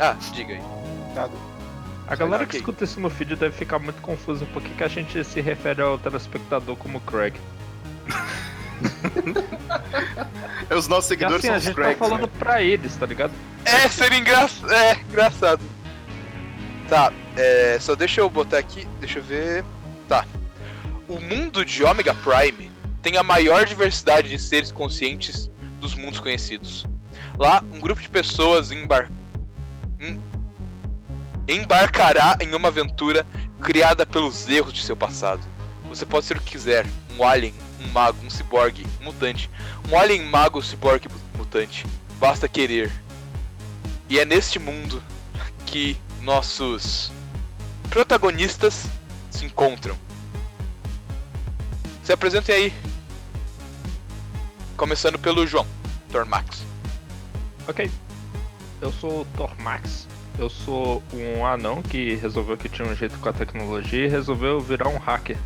Ah, diga aí. A galera que escuta isso no feed deve ficar muito confusa por que que a gente se refere ao telespectador como Craig. Os nossos seguidores assim, são a os gente Craigs, tá falando né? pra eles, tá ligado? É, seria engra... é, engraçado. Tá, é, só deixa eu botar aqui, deixa eu ver. Tá. O mundo de Omega Prime tem a maior diversidade de seres conscientes dos mundos conhecidos. Lá, um grupo de pessoas embar... em- embarcará em uma aventura criada pelos erros de seu passado. Você pode ser o que quiser, um alien, um mago, um ciborgue, um mutante. Um alien mago, ciborgue, mutante. Basta querer. E é neste mundo que nossos protagonistas se encontram. Se apresentem aí. Começando pelo João, Tormax. Ok. Eu sou o Tormax. Eu sou um anão que resolveu que tinha um jeito com a tecnologia e resolveu virar um hacker.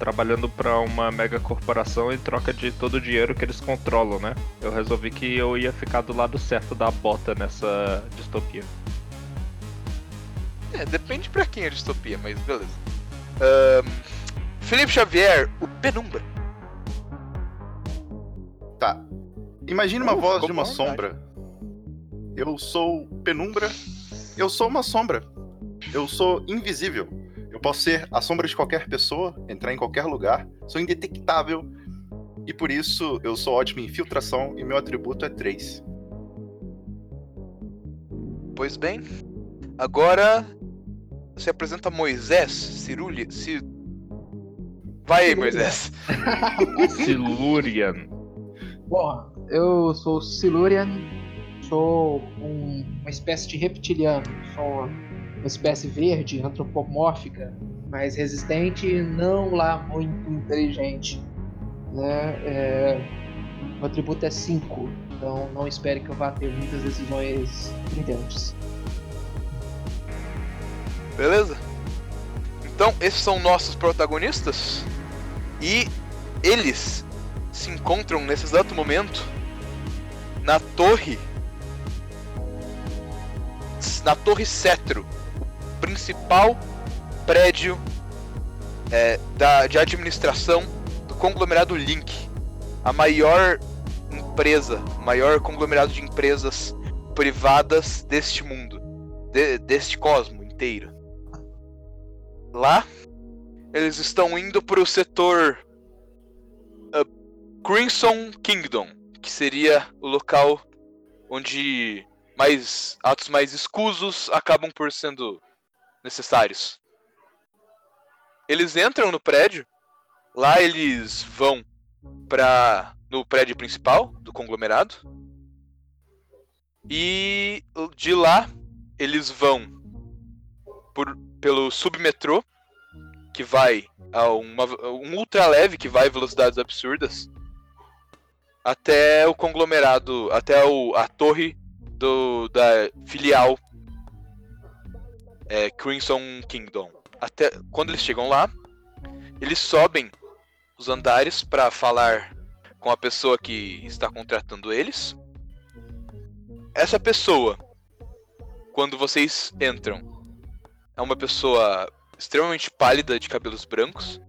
Trabalhando pra uma mega corporação em troca de todo o dinheiro que eles controlam, né? Eu resolvi que eu ia ficar do lado certo da bota nessa distopia. É, depende pra quem é distopia, mas beleza. Ahn, Felipe Xavier, o Penumbra. Tá. Imagine uma Uh, voz de uma vontade. sombra. Eu sou penumbra. Eu sou uma sombra. Eu sou invisível. Eu posso ser a sombra de qualquer pessoa, entrar em qualquer lugar. Sou indetectável. E por isso eu sou ótimo em infiltração e meu atributo é 3. Pois bem, agora se apresenta Moisés Ciruli. Ci... Vai aí, Moisés. Silurian. Bom, eu sou Silurian, sou um- uma espécie de reptiliano, sou uma espécie verde, antropomórfica, mas resistente e não lá muito inteligente. Né? É, o atributo é 5, então não espere que eu vá ter muitas decisões brilhantes. Beleza? Então, esses são nossos protagonistas. E eles se encontram nesse exato momento na torre. Na Torre Cetro, o principal prédio é, da, de administração do conglomerado Link, a maior empresa, o maior conglomerado de empresas privadas deste mundo, de- deste cosmo inteiro. Lá, eles estão indo pro setor ah, Crimson Kingdom, que seria o local onde mais atos mais escusos acabam por sendo necessários. Eles entram no prédio, lá eles vão para no prédio principal do conglomerado e de lá eles vão por, pelo submetrô que vai a uma, um ultra leve que vai a velocidades absurdas até o conglomerado, até o, a torre do, da filial é, Crimson Kingdom. Até quando eles chegam lá, eles sobem os andares para falar com a pessoa que está contratando eles. Essa pessoa, quando vocês entram, é uma pessoa extremamente pálida, de cabelos brancos,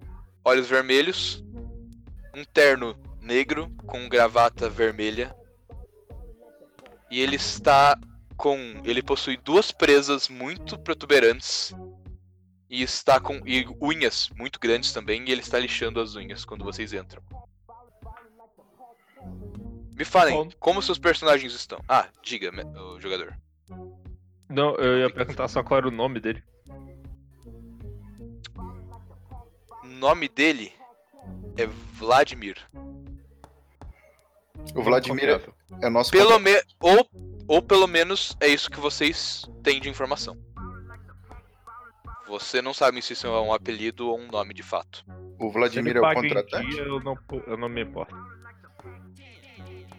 olhos vermelhos, um terno negro com gravata vermelha. E ele está com. Ele possui duas presas muito protuberantes. E está com. E unhas muito grandes também. E ele está lixando as unhas quando vocês entram. Me falem, como seus personagens estão? Ah, diga, o jogador. Não, eu ia perguntar só qual era o nome dele. O nome dele é Vladimir. O Vladimir é, é nosso Pelo me... ou, ou pelo menos é isso que vocês têm de informação. Você não sabe se isso é um apelido ou um nome de fato. O Vladimir ele é o contratante? dia, eu não, eu não me importo.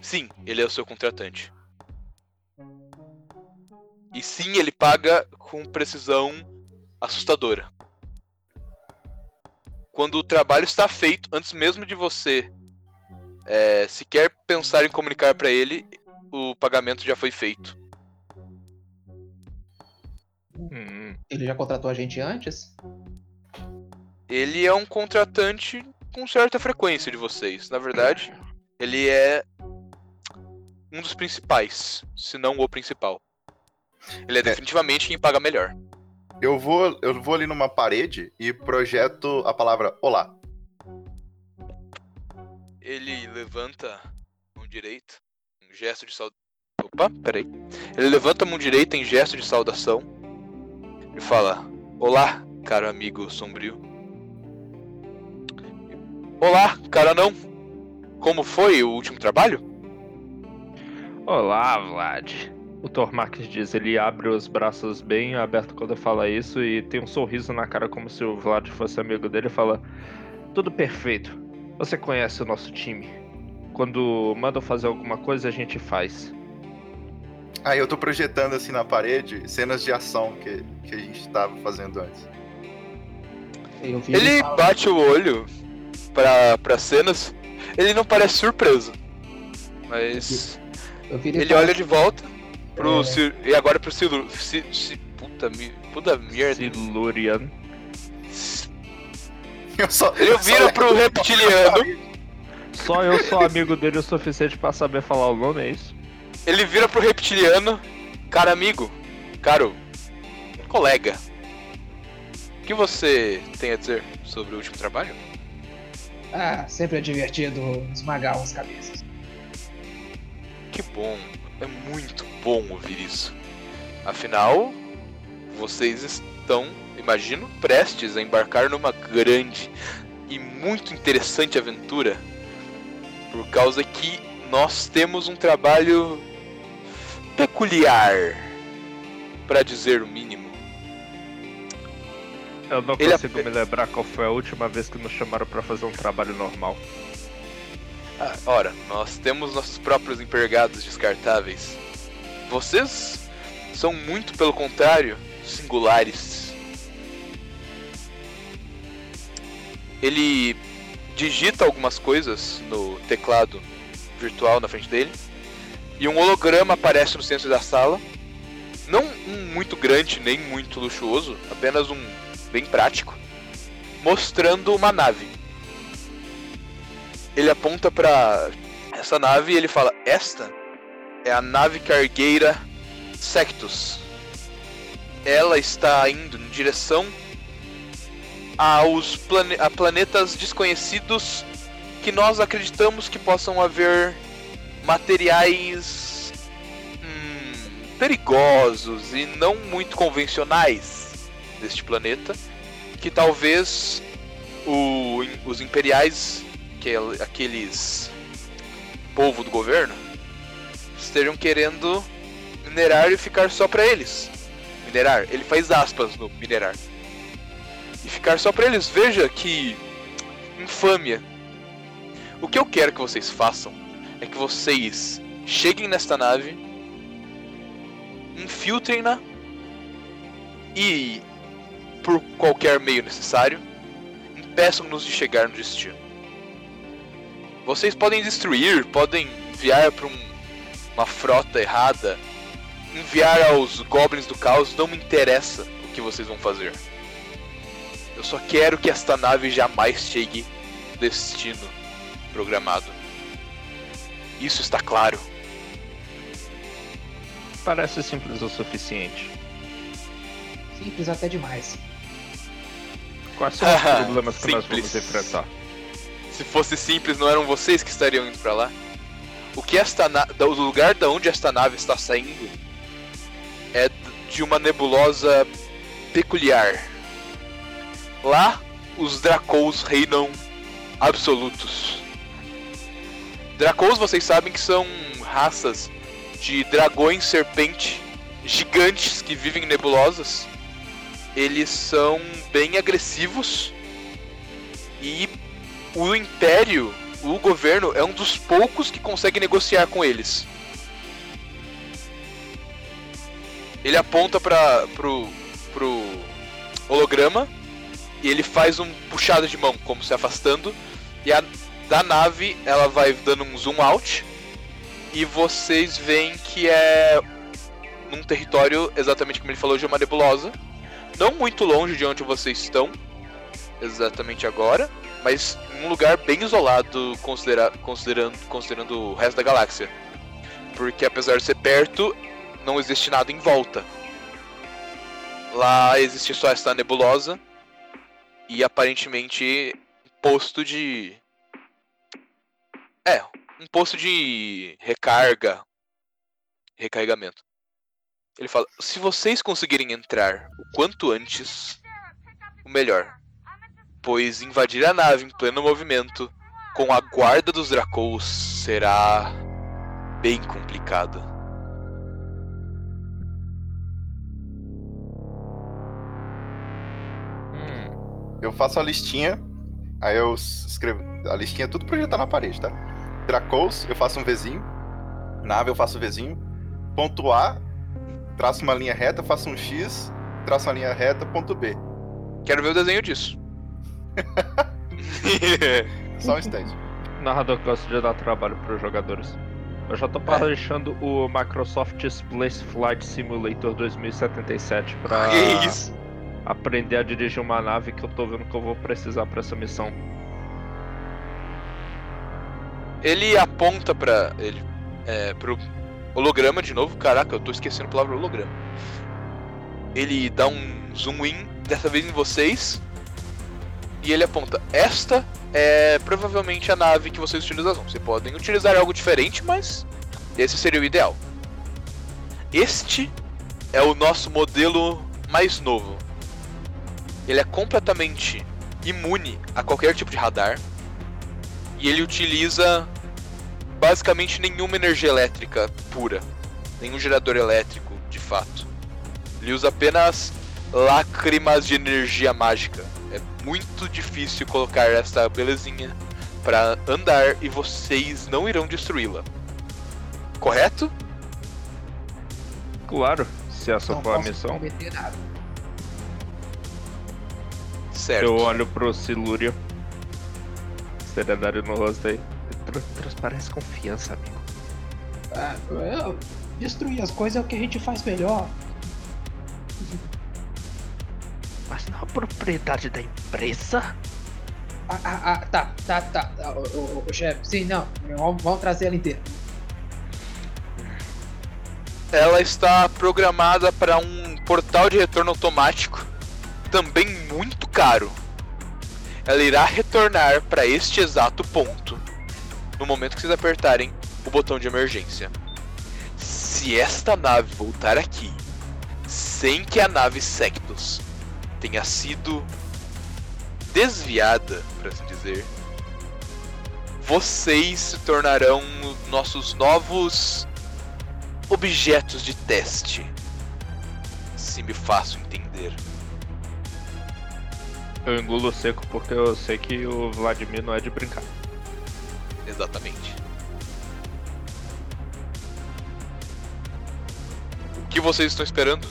Sim, ele é o seu contratante. E sim, ele paga com precisão assustadora. Quando o trabalho está feito, antes mesmo de você é, sequer pensar em comunicar para ele, o pagamento já foi feito. Hum, Ele já contratou a gente antes? Ele é um contratante com certa frequência de vocês. Na verdade, ele é um dos principais, se não o principal. Ele é definitivamente quem paga melhor. Eu vou, eu vou ali numa parede e projeto a palavra olá. Ele levanta a mão direita, um gesto de saudação. Opa, peraí. Ele levanta a mão direita em gesto de saudação e fala: Olá, caro amigo sombrio. Olá, caro anão. Como foi o último trabalho? Olá, Vlad. O Tormax diz, ele abre os braços bem abertos quando fala isso e tem um sorriso na cara como se o Vlad fosse amigo dele e fala: Tudo perfeito. Você conhece o nosso time. Quando mandam fazer alguma coisa, a gente faz. Aí eu tô projetando assim na parede cenas de ação que, que a gente tava fazendo antes. Eu vi Ele bate o olho pra, pra cenas. Ele não parece surpreso. Mas eu vi ele olha de volta pro É. Cir- e agora pro Silur. Si, si, puta, puta merda. Silurian. Eu só, vira só- pro reptiliano. Só eu sou amigo dele o suficiente pra saber falar o nome, é isso? Ele vira pro reptiliano. Cara amigo. Caro. Colega. O que você tem a dizer sobre o último trabalho? Ah, sempre é divertido esmagar umas cabeças. Que bom. É muito bom ouvir isso. Afinal, vocês estão, imagino, prestes a embarcar numa grande e muito interessante aventura. Por causa que nós temos um trabalho peculiar, para dizer o mínimo. Eu não Ele consigo é- me lembrar qual foi a última vez que nos chamaram pra fazer um trabalho normal. Ah, ora, nós temos nossos próprios empregados descartáveis. Vocês são muito pelo contrário, singulares. Ele digita algumas coisas no teclado virtual na frente dele e um holograma aparece no centro da sala. Não um muito grande nem muito luxuoso, apenas um bem prático, mostrando uma nave ele aponta pra essa nave e ele fala: Esta é a nave cargueira Sectus. Ela está indo em direção aos plane a planetas desconhecidos que nós acreditamos que possam haver materiais hum, perigosos e não muito convencionais deste planeta, que talvez o- os imperiais aquel- aqueles povo do governo estejam querendo minerar e ficar só pra eles. Minerar, ele faz aspas no minerar. E ficar só pra eles. Veja que infâmia. O que eu quero que vocês façam é que vocês cheguem nesta nave, infiltrem-na e, por qualquer meio necessário, impeçam-nos de chegar no destino. Vocês podem destruir, podem enviar para um, uma frota errada, enviar aos goblins do caos, não me interessa o que vocês vão fazer. Eu só quero que esta nave jamais chegue no destino programado. Isso está claro. Parece simples o suficiente. Simples até demais. Quais são os problemas que nós vamos Simples. enfrentar? Se fosse simples, não eram vocês que estariam indo pra lá? O que esta na... o lugar da onde esta nave está saindo é de uma nebulosa peculiar. Lá, os Dracous reinam absolutos. Dracous, vocês sabem que são raças de dragões serpente gigantes que vivem em nebulosas. Eles são bem agressivos e o Império, o governo, é um dos poucos que consegue negociar com eles. Ele aponta para pro, pro holograma e ele faz um puxado de mão, como se afastando. E a da nave ela vai dando um zoom out e vocês veem que é num território exatamente como ele falou de uma nebulosa, não muito longe de onde vocês estão, exatamente agora mas um lugar bem isolado considera considerando, considerando o resto da galáxia. Porque apesar de ser perto, não existe nada em volta. Lá existe só esta nebulosa e aparentemente posto de. É, um posto de recarga. Recarregamento. Ele fala: se vocês conseguirem entrar o quanto antes, o melhor pois invadir a nave em pleno movimento com a guarda dos Dracous será bem complicado. Eu faço a listinha, aí eu escrevo. A listinha é tudo projetado na parede, tá? Dracous, eu faço um Vzinho. Nave, eu faço um Vzinho. Ponto A, traço uma linha reta, faço um X, traço uma linha reta, ponto B. Quero ver o desenho disso. Só um instante. narrador que gosta de dar trabalho para os jogadores. Eu já tô baixando o Microsoft Space Flight Simulator 2077 pra que isso? Aprender a dirigir uma nave que eu tô vendo que eu vou precisar para essa missão. Ele aponta pra ele é, pro holograma de novo. Caraca, eu tô esquecendo a palavra holograma. Ele dá um zoom in, dessa vez em vocês. E ele aponta: Esta é provavelmente a nave que vocês utilizam. Vocês podem utilizar algo diferente, mas esse seria o ideal. Este é o nosso modelo mais novo. Ele é completamente imune a qualquer tipo de radar. E ele utiliza basicamente nenhuma energia elétrica pura. Nenhum gerador elétrico, de fato. Ele usa apenas lágrimas de energia mágica. É muito difícil colocar essa belezinha para andar e vocês não irão destruí-la. Correto? Claro, se essa Não for a missão. prometer nada. Certo. Eu olho pro Silúrio. Seriedade no rosto aí. Tr- Transparece confiança, amigo. Ah, eu- destruir as coisas é o que a gente faz melhor. Mas não a propriedade da empresa? Ah, ah, ah, tá, tá, tá. Ah, O, o- o chefe, sim, não. Vamos, vamos trazer ela inteira. Ela está programada para um portal de retorno automático, também muito caro. Ela irá retornar para este exato ponto no momento que vocês apertarem o botão de emergência. Se esta nave voltar aqui sem que a nave Sectus tenha sido desviada, por assim dizer, vocês se tornarão nossos novos objetos de teste. Se me faço entender. Eu engulo seco porque eu sei que o Vladimir não é de brincar. Exatamente. O que vocês estão esperando?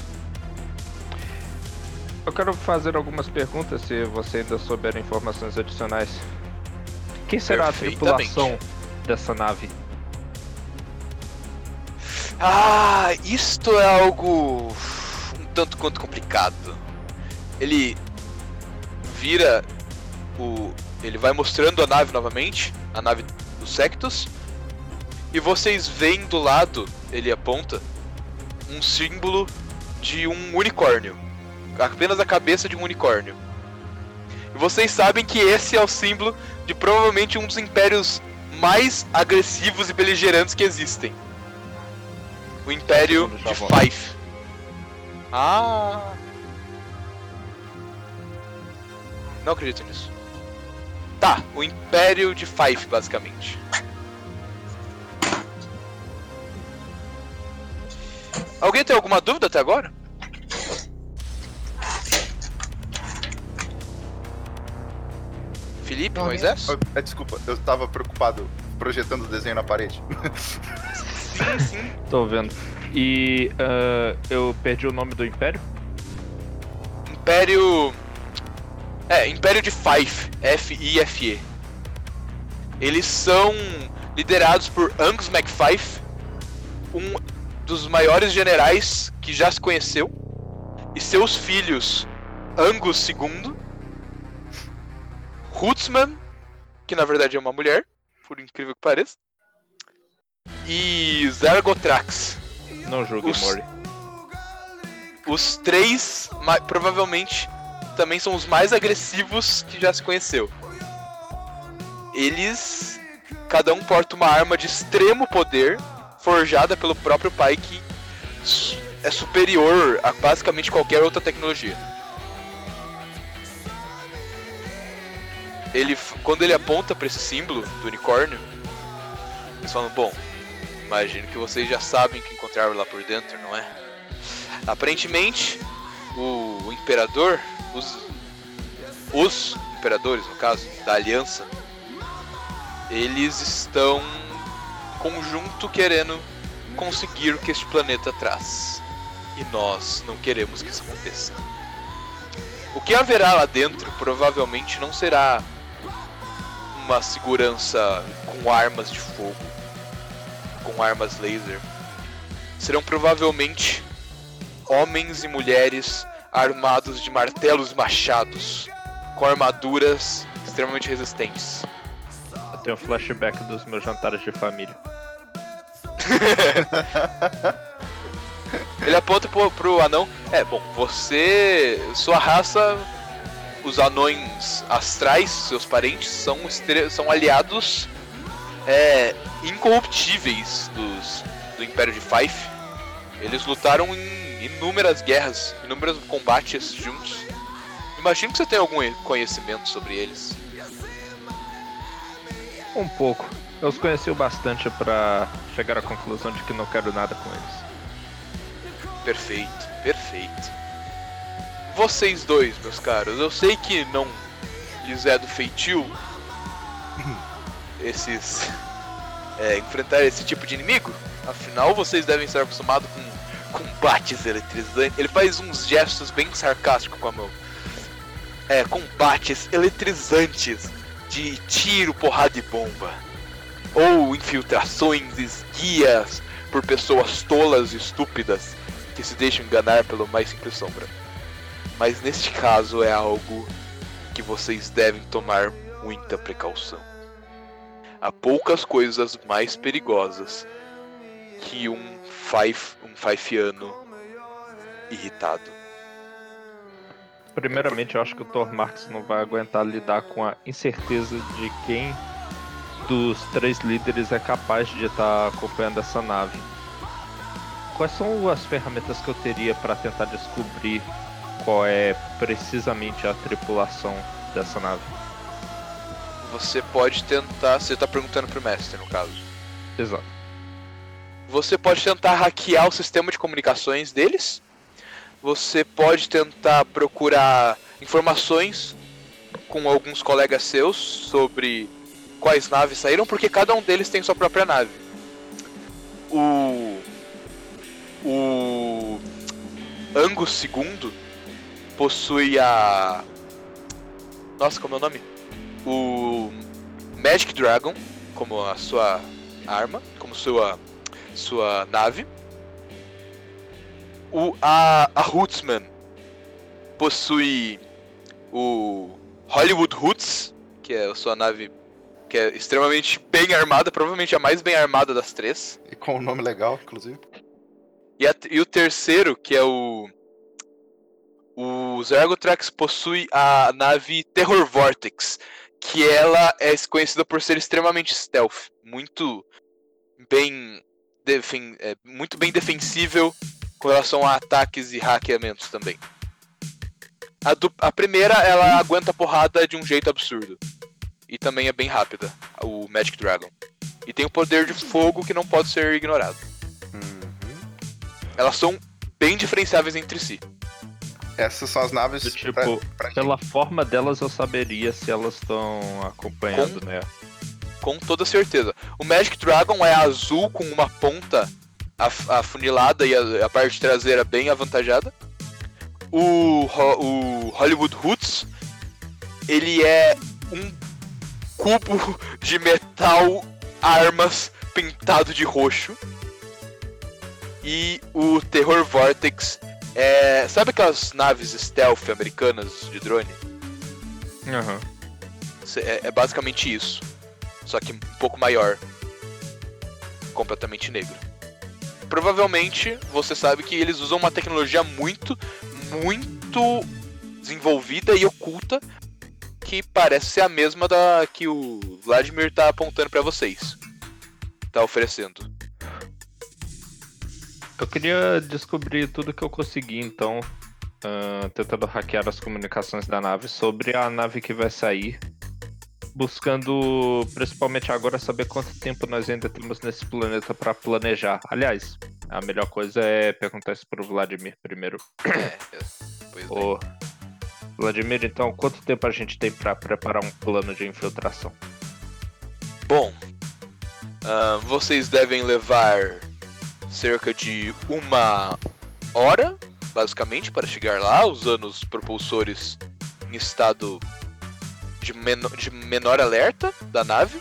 Eu quero fazer algumas perguntas se você ainda souber informações adicionais. Quem será a tripulação dessa nave? Ah, isto é algo um tanto quanto complicado. Ele vira o. Ele vai mostrando a nave novamente, a nave do Sectus. E vocês veem do lado, ele aponta, um símbolo de um unicórnio. Apenas a cabeça de um unicórnio. E vocês sabem que esse é o símbolo de provavelmente um dos impérios mais agressivos e beligerantes que existem. O Império de. Fife. Ah. Não acredito nisso. Tá, o Império de Fife, basicamente. Alguém tem alguma dúvida até agora? Felipe, Não, Moisés? Oh, é, desculpa, eu tava preocupado projetando o desenho na parede. Sim, sim. Tô vendo. E ah, eu perdi o nome do Império? Império. É, Império de Fife. F-I-F-E. Eles são liderados por Angus MacFife, um dos maiores generais que já se conheceu, e seus filhos Angus II, Hutzman, que na verdade é uma mulher, por incrível que pareça, e Zargotrax. Não julgue, Os- Mori. Os três, provavelmente, também são os mais agressivos que já se conheceu. Eles, cada um porta uma arma de extremo poder, forjada pelo próprio pai, que é superior a basicamente qualquer outra tecnologia. Ele, quando ele aponta para esse símbolo do unicórnio, eles falam: Bom, imagino que vocês já sabem que encontraram lá por dentro, não é? Aparentemente, o imperador, os, os imperadores, no caso, da aliança, eles estão conjunto querendo conseguir o que este planeta traz. E nós não queremos que isso aconteça. O que haverá lá dentro provavelmente não será uma segurança com armas de fogo, com armas laser. Serão provavelmente homens e mulheres armados de martelos e machados, com armaduras extremamente resistentes. Eu tenho um flashback dos meus jantares de família. Ele aponta pro, pro anão. É, bom, você. Sua raça. Os anões astrais, seus parentes, são, são aliados é, incorruptíveis dos, do Império de Fife. Eles lutaram em inúmeras guerras, inúmeros combates juntos. Imagino que você tem algum conhecimento sobre eles. Um pouco. Eu os conheci o bastante pra chegar à conclusão de que não quero nada com eles. Perfeito, perfeito. Vocês dois, meus caros, eu sei que não lhes é do feitio esses é, enfrentar esse tipo de inimigo. Afinal, vocês devem estar acostumados com combates eletrizantes. Ele faz uns gestos bem sarcásticos com a mão. É, combates eletrizantes de tiro, porrada e bomba. Ou infiltrações esguias por pessoas tolas e estúpidas que se deixam enganar pelo mais simples sombra. Mas neste caso é algo que vocês devem tomar muita precaução. Há poucas coisas mais perigosas que um five, um faifiano irritado. Primeiramente, eu acho que o Thor Marx não vai aguentar lidar com a incerteza de quem dos três líderes é capaz de estar acompanhando essa nave. Quais são as ferramentas que eu teria para tentar descobrir qual é precisamente a tripulação dessa nave? Você pode tentar. Você tá perguntando pro mestre, no caso. Exato. Você pode tentar hackear o sistema de comunicações deles. Você pode tentar procurar informações com alguns colegas seus sobre quais naves saíram, porque cada um deles tem sua própria nave. O. O. Angus II, possui a. Nossa, como é o nome? O Magic Dragon como a sua arma, como sua sua nave. O, a, a Rootsman possui o Hollywood Roots, que é a sua nave que é extremamente bem armada, provavelmente a mais bem armada das três. E com um nome legal, inclusive. E, a- e o terceiro, que é o. O Zergotrax possui a nave Terror Vortex, que ela é conhecida por ser extremamente stealth, muito bem, defen é, muito bem defensível com relação a ataques e hackeamentos também. A, a primeira, ela aguenta porrada de um jeito absurdo. E também é bem rápida, o Magic Dragon. E tem o poder de fogo que não pode ser ignorado. Uhum. Elas são bem diferenciáveis entre si. Essas são as naves. Do tipo, pra- pra gente. Pela forma delas eu saberia se elas estão acompanhando, né? Com toda certeza. O Magic Dragon é azul com uma ponta af- afunilada e a, a parte traseira bem avantajada. O, o Hollywood Roots, ele é um cubo de metal armas pintado de roxo. E o Terror Vortex é. Sabe aquelas naves stealth americanas de drone? Aham. Cê- É, é basicamente isso. Só que um pouco maior. Completamente negro. Provavelmente você sabe que eles usam uma tecnologia muito, muito desenvolvida e oculta que parece ser a mesma da que o Vladimir tá apontando pra vocês. Tá oferecendo. Eu queria descobrir tudo que eu consegui, então, ah, tentando hackear as comunicações da nave sobre a nave que vai sair. Buscando, principalmente agora, saber quanto tempo nós ainda temos nesse planeta para planejar. Aliás, a melhor coisa é perguntar isso pro Vladimir primeiro. É, pois. Ô, Vladimir, então, quanto tempo a gente tem para preparar um plano de infiltração? Bom, ah, vocês devem levar cerca de uma hora, basicamente, para chegar lá, usando os propulsores em estado de, meno- de menor alerta da nave.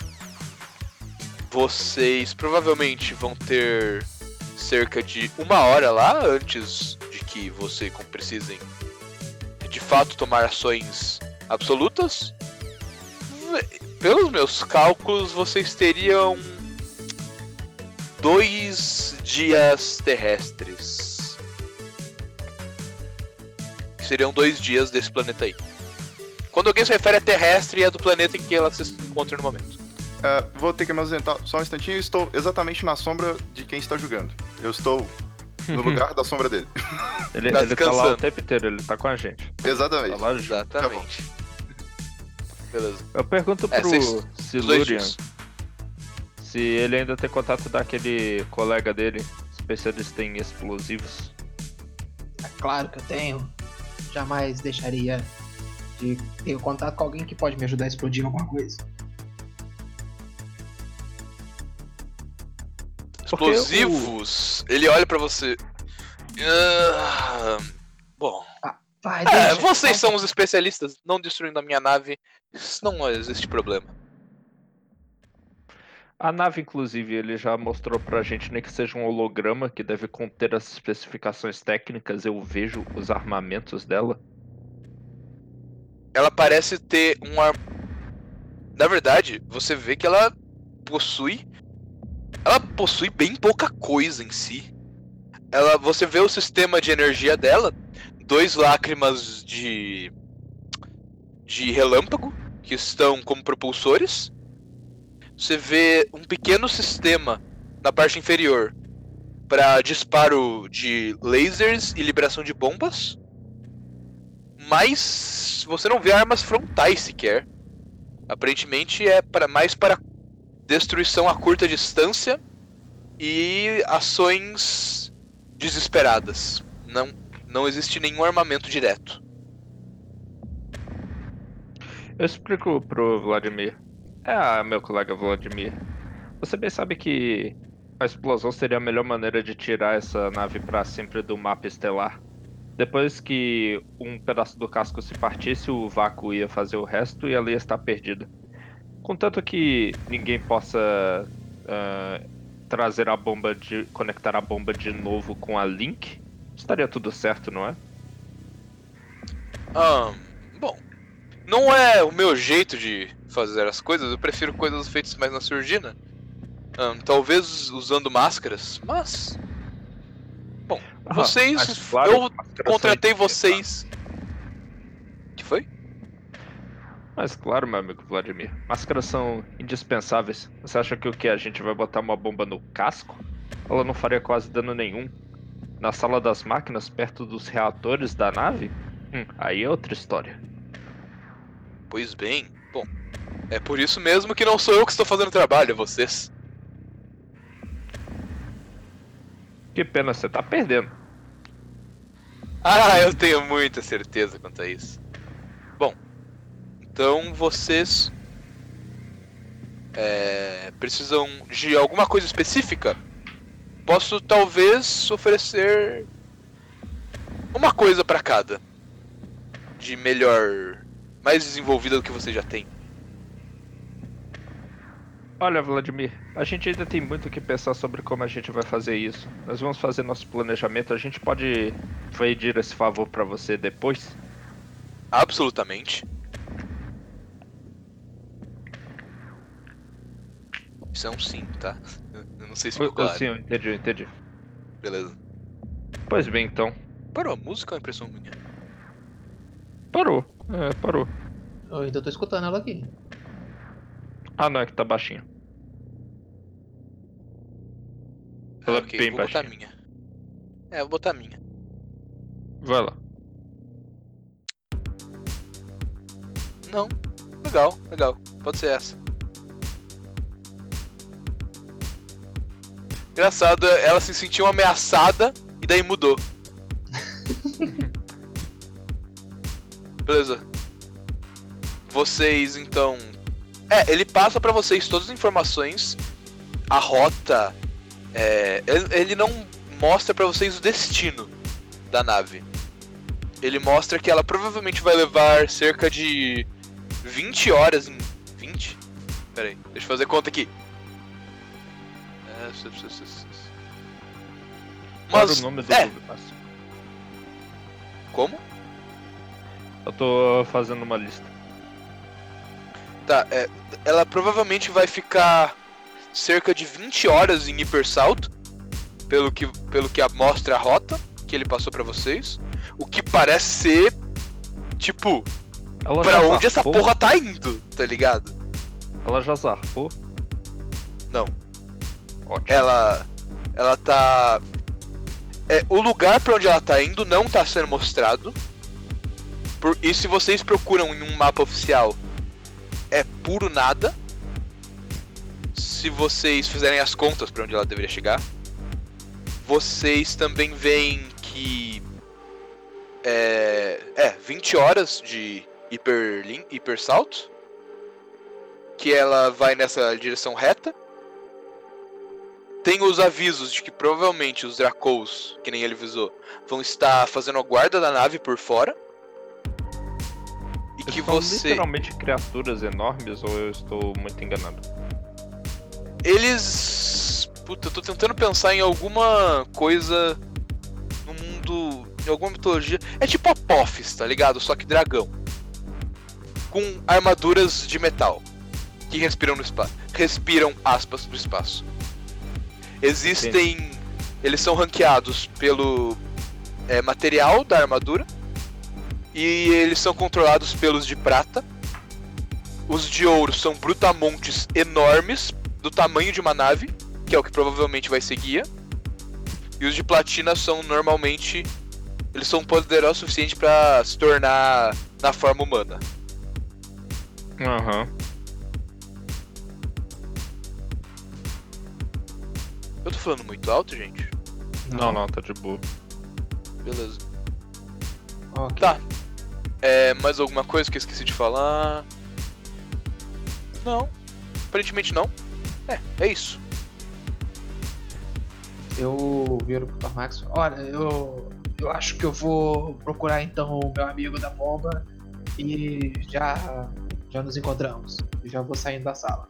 Vocês provavelmente vão ter cerca de uma hora lá antes de que você com- precisem de fato tomar ações absolutas. Pelos meus cálculos, vocês teriam dois dias terrestres. Seriam dois dias desse planeta aí. Quando alguém se refere a terrestre, é do planeta em que ela se encontra no momento. Ah, vou ter que me ausentar só um instantinho. Estou exatamente na sombra de quem está jogando. Eu estou no lugar da sombra dele. Ele, Tá ele tá lá o tempo inteiro, ele tá com a gente. Tá Exatamente. junto. Exatamente. Beleza. Eu pergunto É, pro Silurian se ele ainda tem contato daquele colega dele, especialista em explosivos. É claro que eu tenho. Jamais deixaria de ter contato com alguém que pode me ajudar a explodir alguma coisa. O- Explosivos. Ele olha pra você. Ah, bom. Vai, É, deixa. vocês são os especialistas, não destruindo a minha nave. Isso não existe problema. A nave, inclusive, ele já mostrou pra gente, nem que seja um holograma que deve conter as especificações técnicas. Eu vejo os armamentos dela. Ela parece ter um ar. Na verdade, você vê que ela possui. Ela possui bem pouca coisa em si. Ela, você vê o sistema de energia dela, dois lágrimas de de relâmpago que estão como propulsores. Você vê um pequeno sistema na parte inferior para disparo de lasers e liberação de bombas. Mas você não vê armas frontais sequer. Aparentemente é para mais para destruição a curta distância e ações desesperadas. Não, não existe nenhum armamento direto. Eu explico pro Vladimir. É, ah, meu colega Vladimir. Você bem sabe que a explosão seria a melhor maneira de tirar essa nave pra sempre do mapa estelar. Depois que um pedaço do casco se partisse, o vácuo ia fazer o resto e ela ia estar perdida. Contanto que ninguém possa ah, trazer a bomba de. conectar a bomba de novo com a Link, estaria tudo certo, não é? Ahn, bom, não é o meu jeito de fazer as coisas, eu prefiro coisas feitas mais na surdina. Ahn, talvez usando máscaras, mas. Bom, Ah, vocês. claro, eu contratei indispensáveis. vocês. que foi? Mas claro, meu amigo Vladimir, máscaras são indispensáveis. Você acha que o que? A gente vai botar uma bomba no casco? Ela não faria quase dano nenhum. Na sala das máquinas, perto dos reatores da nave? Hum, aí é outra história. Pois bem, bom. É por isso mesmo que não sou eu que estou fazendo o trabalho, é vocês. Que pena, você tá perdendo. Ah, eu tenho muita certeza quanto a isso. Bom, então vocês é, precisam de alguma coisa específica? Posso talvez oferecer uma coisa pra cada, de melhor, mais desenvolvida do que você já tem. Olha, Vladimir, a gente ainda tem muito o que pensar sobre como a gente vai fazer isso. Nós vamos fazer nosso planejamento, a gente pode pedir esse favor pra você depois? Absolutamente. Isso é um sim, tá? Eu não sei se ficou claro. sim, eu entendi, eu entendi. Beleza. Pois bem, então. Parou a música ou a impressão minha? Parou. É, parou. Eu ainda tô escutando ela aqui. Ah, não, é que tá baixinho. Ela é ok, bem vou botar a baixinha. minha. É, vou botar a minha. Vai lá. Não. Legal, legal. Pode ser essa. Engraçado, ela se sentiu ameaçada e daí mudou. Beleza. Vocês então. É, ele passa pra vocês todas as informações, a rota. É, ele, não mostra pra vocês o destino da nave. Ele mostra que ela provavelmente vai levar cerca de 20 horas em. 20? Pera aí, deixa eu fazer conta aqui. É, Mas, o nome do é, como? Eu tô fazendo uma lista. Tá, é, ela provavelmente vai ficar cerca de 20 horas em hipersalto, pelo que, pelo que mostra a rota que ele passou pra vocês. O que parece ser, tipo, Ela pra onde essa porra tá indo, tá ligado? Ela já zarpou? Não. Ótimo. Ela. Ela tá. É, o lugar pra onde ela tá indo não tá sendo mostrado. Por, e se vocês procuram em um mapa oficial, é puro nada. Se vocês fizerem as contas pra onde ela deveria chegar, vocês também veem que. É. É, 20 horas de hiperlin, hipersalto. Que ela vai nessa direção reta. Tem os avisos de que provavelmente os Dracos, que nem ele avisou, vão estar fazendo a guarda da nave por fora. E que São você. literalmente criaturas enormes ou eu estou muito enganado? Eles. Puta, eu tô tentando pensar em alguma coisa no mundo. em alguma mitologia. É tipo Apophis, tá ligado? Só que dragão. Com armaduras de metal. Que respiram no espaço. Respiram aspas do espaço. Existem. Eles são ranqueados pelo é, material da armadura. E eles são controlados pelos de prata. Os de ouro são brutamontes enormes, do tamanho de uma nave, que é o que provavelmente vai ser guia. E os de platina são normalmente. Eles são poderosos o suficiente pra se tornar na forma humana. Aham. Eu tô falando muito alto, gente? Não, não, tá de boa. Beleza. Ok. Tá. É, mais alguma coisa que eu esqueci de falar? Não. Aparentemente não. É, é isso. Eu viro pro Tormax. Olha, eu, Eu acho que eu vou procurar então o meu amigo da bomba e já já nos encontramos. Já vou saindo da sala.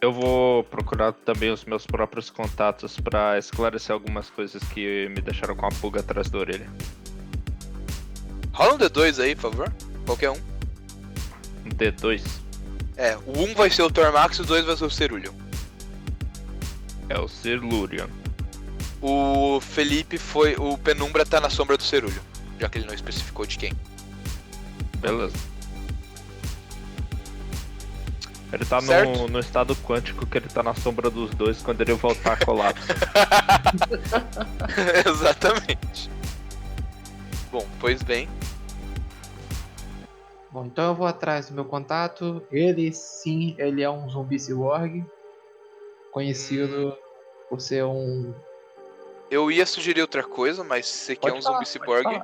Eu vou procurar também os meus próprios contatos pra esclarecer algumas coisas que me deixaram com a pulga atrás da orelha. Rola um D2 aí, por favor. Qualquer um. Um D2 É, o 1 vai ser o Tormax e o 2 vai ser o Cerulho. é o Silurian. O Felipe foi. O Penumbra tá na sombra do Cerulho. Já que ele não especificou de quem. Beleza. Ele tá no, no estado quântico que ele tá na sombra dos dois quando ele voltar a colapso. Exatamente. Bom, pois bem. Bom, então eu vou atrás do meu contato. Ele sim, ele é um zumbi cyborg. Conhecido por ser um. Eu ia sugerir outra coisa, mas você quer um falar, zumbi cyborg.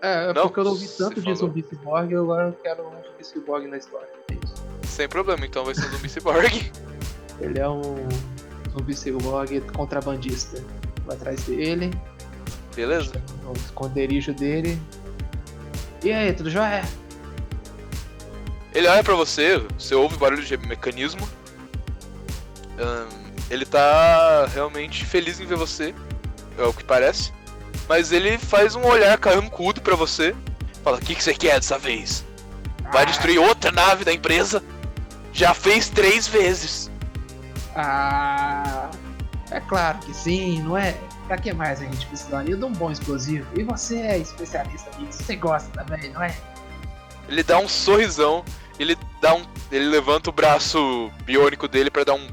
É, é Não, porque eu não ouvi você tanto de falou. zumbi cyborg, agora eu quero um zumbi cyborg na história. É isso. Sem problema, então vai ser um zumbi cyborg. Ele é um zumbi cyborg contrabandista. Vou atrás dele, Beleza? no esconderijo dele. E aí, tudo jóia? Ele olha pra você, você ouve barulho de mecanismo. Ahn, ele tá realmente feliz em ver você, é o que parece. Mas ele faz um olhar carrancudo pra você. Fala, o que, que você quer dessa vez? Vai destruir outra nave da empresa? Já fez três vezes. Ah, é claro que sim, não é? Pra que mais a gente precisaria de um bom explosivo? E você é especialista nisso, você gosta também, não é? Ele dá um sorrisão, ele dá um. Ele levanta o braço biônico dele pra dar um.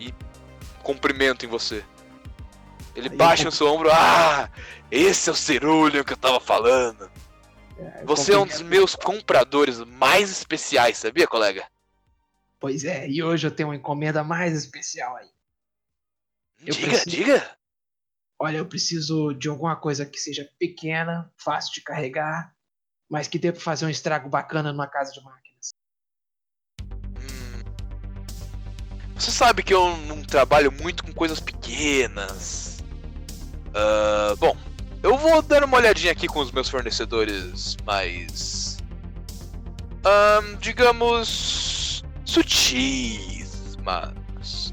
um cumprimento em você. Ele Aí baixa eu- no seu ombro, ah! Esse é o cerulho que eu tava falando. É, Você é um dos meus compradores mais especiais, sabia, colega? Pois é, e hoje eu tenho uma encomenda mais especial aí. Eu diga, preciso- diga! Olha, eu preciso de alguma coisa que seja pequena, fácil de carregar, mas que dê pra fazer um estrago bacana numa casa de máquinas. Hum. Você sabe que eu não trabalho muito com coisas pequenas. Ah, bom, eu vou dar uma olhadinha aqui com os meus fornecedores mais. ahn, digamos. sutis, mas.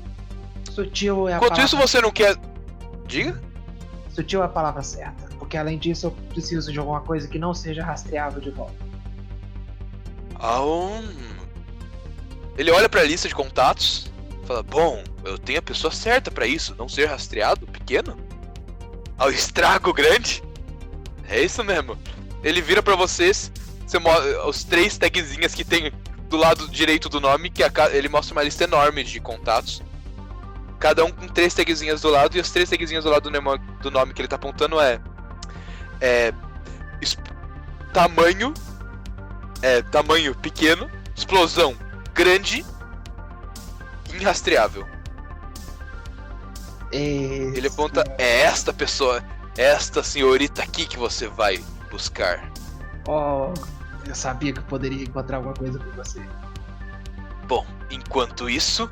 Sutil é a Enquanto palavra, isso você não quer. Diga? sutil é a palavra certa, porque além disso eu preciso de alguma coisa que não seja rastreável de volta. Hum. Ele olha pra lista de contatos, fala: Bom, eu tenho a pessoa certa pra isso, não ser rastreado, pequeno. Ao estrago grande. É isso mesmo. Ele vira pra vocês, você os três tagzinhas que tem do lado direito do nome, que a ele mostra uma lista enorme de contatos. Cada um com três tagzinhas do lado, e as três tagzinhas do lado do, do nome que ele tá apontando é. É. Tamanho é tamanho pequeno, explosão grande, irrastreável. Ele aponta, é esta pessoa, esta senhorita aqui que você vai buscar. Oh, eu sabia que eu poderia encontrar alguma coisa com você. Bom, enquanto isso,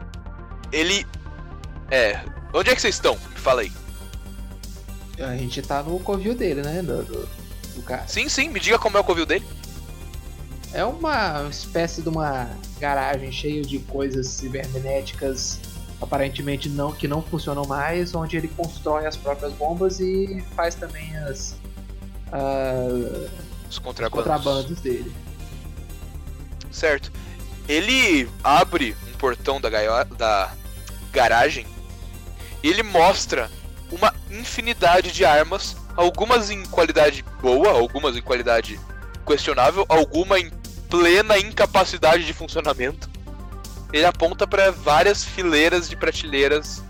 ele. É. Onde é que vocês estão? Me fala aí. A gente tá no covil dele, né? Do, do, do cara. Sim, sim, me diga como é o covil dele. É uma espécie de uma garagem cheia de coisas cibernéticas aparentemente não que não funcionam mais, onde ele constrói as próprias bombas e faz também as ah, Os os contrabandos. contrabandos dele. Certo. Ele abre um portão da, da garagem e ele mostra uma infinidade de armas, algumas em qualidade boa, algumas em qualidade questionável, alguma em plena incapacidade de funcionamento. Ele aponta para várias fileiras de prateleiras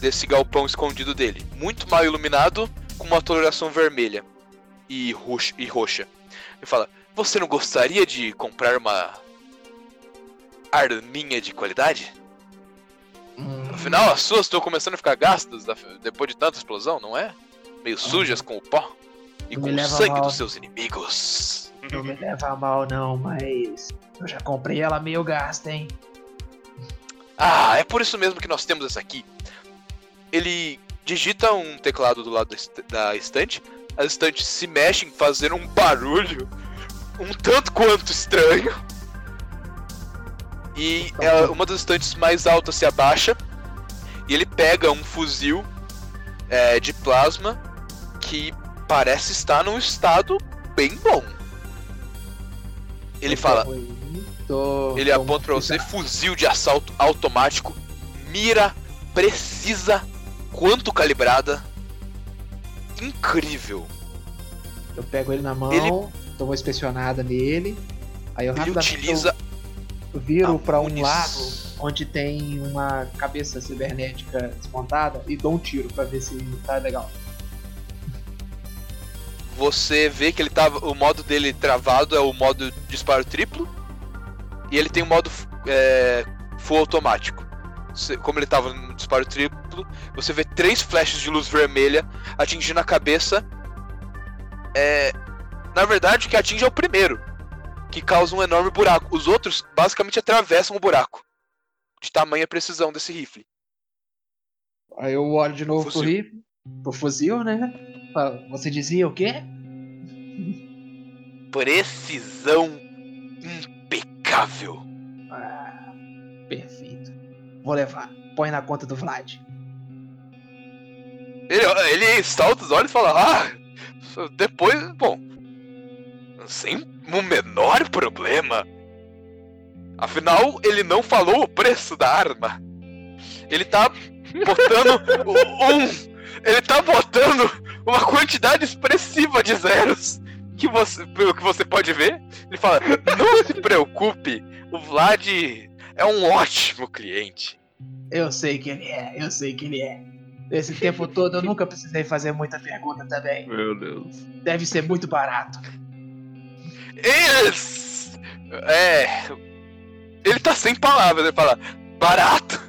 desse galpão escondido dele, muito mal iluminado, com uma coloração vermelha e roxa. E roxa. Ele fala: Você não gostaria de comprar uma arminha de qualidade? Hum, Afinal, as suas estão começando a ficar gastas depois de tanta explosão, não é? Meio sujas com o pó e com o sangue dos seus inimigos. não me leva a mal não, mas eu já comprei ela meio gasta, hein? Ah, é por isso mesmo que nós temos essa aqui. Ele digita um teclado do lado da estante. As estantes se mexem, fazendo um barulho um tanto quanto estranho. E é, uma das estantes mais altas se abaixa. E ele pega um fuzil é, de plasma que parece estar num estado bem bom. Ele fala, Tô- ele tô aponta pra você, fuzil de assalto automático, mira precisa, quanto calibrada. Incrível. Eu pego ele na mão, Ele- dou uma inspecionada nele. Aí eu Ele utiliza viro a pra um lado onde tem uma cabeça cibernética desmontada e dou um tiro pra ver se tá legal. Você vê que ele tava. O modo dele travado é o modo disparo triplo. E ele tem o modo é, full automático. Você- Como ele tava no disparo triplo, você vê três flashes de luz vermelha atingindo a cabeça. É, na verdade, o que atinge é o primeiro, que causa um enorme buraco. Os outros basicamente atravessam o buraco. De tamanha precisão desse rifle. Aí eu olho de novo pro Fuzil. rifle, pro fuzil, né? Você dizia o quê? Precisão impecável. Ah, perfeito. Vou levar. Põe na conta do Vlad. Ele, ele salta os olhos e fala: Ah, depois, bom, sem o menor problema. Afinal, ele não falou o preço da arma. Ele tá botando um. Ele tá botando uma quantidade expressiva de zeros. Que você, pelo que você pode ver, ele fala: Não se preocupe, o Vlad é um ótimo cliente. Eu sei que ele é, eu sei que ele é. Esse tempo todo eu nunca precisei fazer muita pergunta também. Meu Deus. Deve ser muito barato. Eles... É. Ele tá sem palavras, ele fala, barato.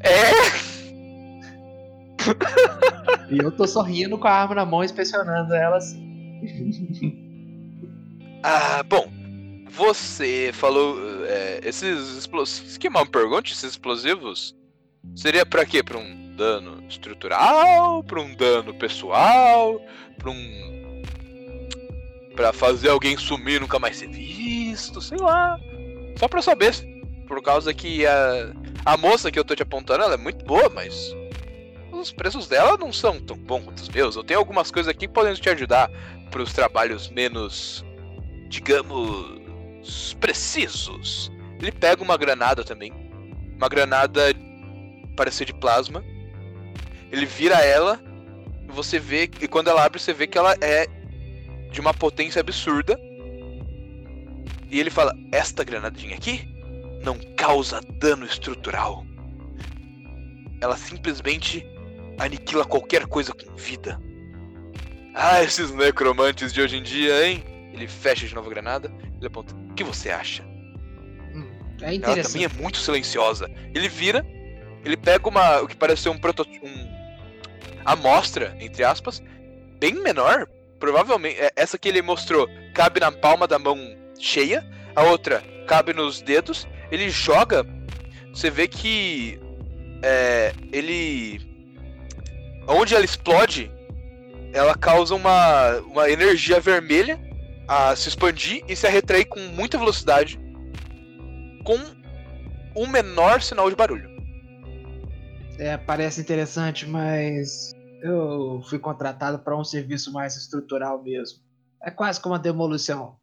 É. E eu tô sorrindo com a arma na mão, inspecionando ela assim. Ah, bom. Você falou. É, esses explosivos. Que mal me pergunte, esses explosivos. Seria pra quê? Pra um dano estrutural? Pra um dano pessoal? Pra um. Pra fazer alguém sumir nunca mais ser visto? Sei lá. Só pra saber. Por causa que a. A moça que eu tô te apontando, ela é muito boa, mas. Os preços dela não são tão bons quanto os meus. Eu tenho algumas coisas aqui que podem te ajudar pros trabalhos menos. digamos. precisos. Ele pega uma granada também. Uma granada parece ser de plasma. Ele vira ela. E você vê. E quando ela abre, você vê que ela é de uma potência absurda. E ele fala: Esta granadinha aqui não causa dano estrutural. Ela simplesmente aniquila qualquer coisa com vida. Ah, esses necromantes de hoje em dia, hein? Ele fecha de novo a granada. Ele aponta: O que você acha? Hum, é Ela também é muito silenciosa. Ele vira, ele pega uma. o que parece ser um protótipo. Um, amostra, entre aspas, bem menor. Provavelmente. é, Essa que ele mostrou cabe na palma da mão cheia. A outra cabe nos dedos. Ele joga. Você vê que. É, ele. Onde ela explode, ela causa uma, uma energia vermelha a se expandir e se arretrair com muita velocidade. Com o menor sinal de barulho. É, parece interessante, mas eu fui contratado para um serviço mais estrutural mesmo. É quase como uma demolição.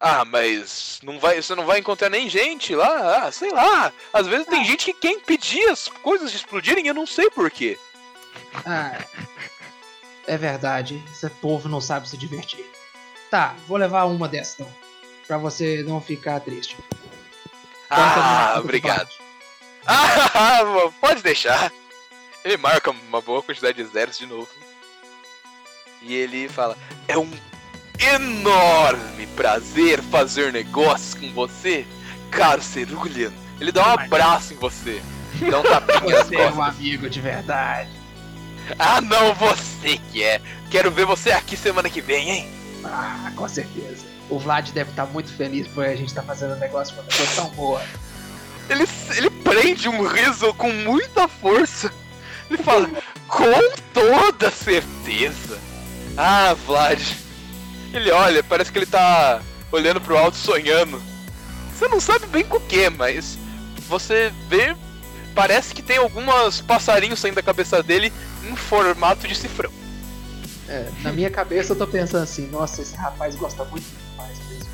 Ah, mas não vai, você não vai encontrar nem gente lá, ah, sei lá. Às vezes tem gente que quer impedir as coisas de explodirem, eu não sei porquê. Ah, é verdade. Esse povo não sabe se divertir. Tá, vou levar uma dessas então. Pra você não ficar triste. Conta Ah, do- do obrigado. Ah, pode deixar. Ele marca uma boa quantidade de zeros de novo. E ele fala: É um enorme prazer fazer negócios com você, caro Cerulean. Ele dá um abraço em você. Dá um tapinha Você é um amigo de verdade. Ah, não, você que é. Quero ver você aqui semana que vem, hein? Ah, com certeza. O Vlad deve estar muito feliz por a gente estar fazendo um negócio com uma pessoa tão boa. Ele, ele prende um riso com muita força. Ele fala, com toda certeza. Ah, Vlad. Ele olha, parece que ele tá olhando pro alto sonhando. Você não sabe bem com o que, mas você vê. Parece que tem alguns passarinhos saindo da cabeça dele em formato de cifrão. É, na minha cabeça eu tô pensando assim, nossa, esse rapaz gosta muito de paz mesmo.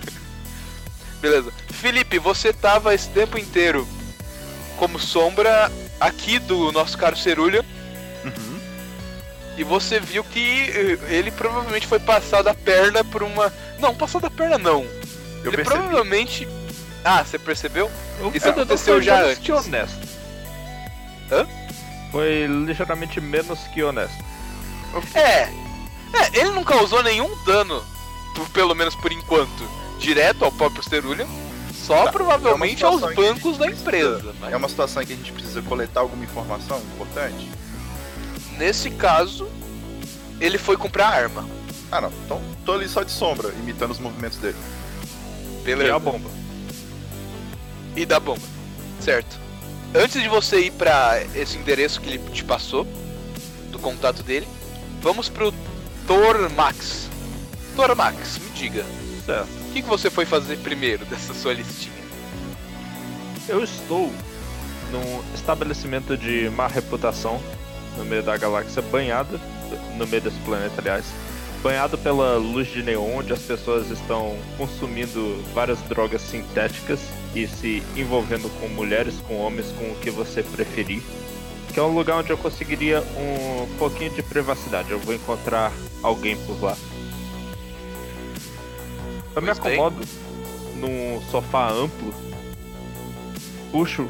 Beleza. Felipe, você tava esse tempo inteiro como sombra aqui do nosso caro Cerulha. Uhum. E você viu que eh, ele provavelmente foi passar da perna por uma. Não, passar da perna não. Eu ele percebi. provavelmente. Ah, você percebeu? O Isso aconteceu já antes. que honesto. Hã? Foi ligeiramente menos que honesto. É. É, ele não causou nenhum dano, pelo menos por enquanto, direto ao próprio Cerulha. Só Tá, provavelmente é aos bancos da precisa- empresa. Mas É uma situação em que a gente precisa coletar alguma informação importante? nesse caso, ele foi comprar arma. Ah, não. Então tô ali só de sombra, imitando os movimentos dele. E Beleza. a bomba. e da bomba. Certo. Antes de você ir pra esse endereço que ele te passou, do contato dele, vamos pro Tormax. Tormax, me diga, Certo. O que, que você foi fazer primeiro dessa sua listinha? Eu estou num estabelecimento de má reputação no meio da galáxia, banhado, no meio desse planeta, aliás, banhado pela luz de neon, onde as pessoas estão consumindo várias drogas sintéticas e se envolvendo com mulheres, com homens, com o que você preferir. Que é um lugar onde eu conseguiria um pouquinho de privacidade. Eu vou encontrar alguém por lá. Eu me Pois bem. acomodo num sofá amplo puxo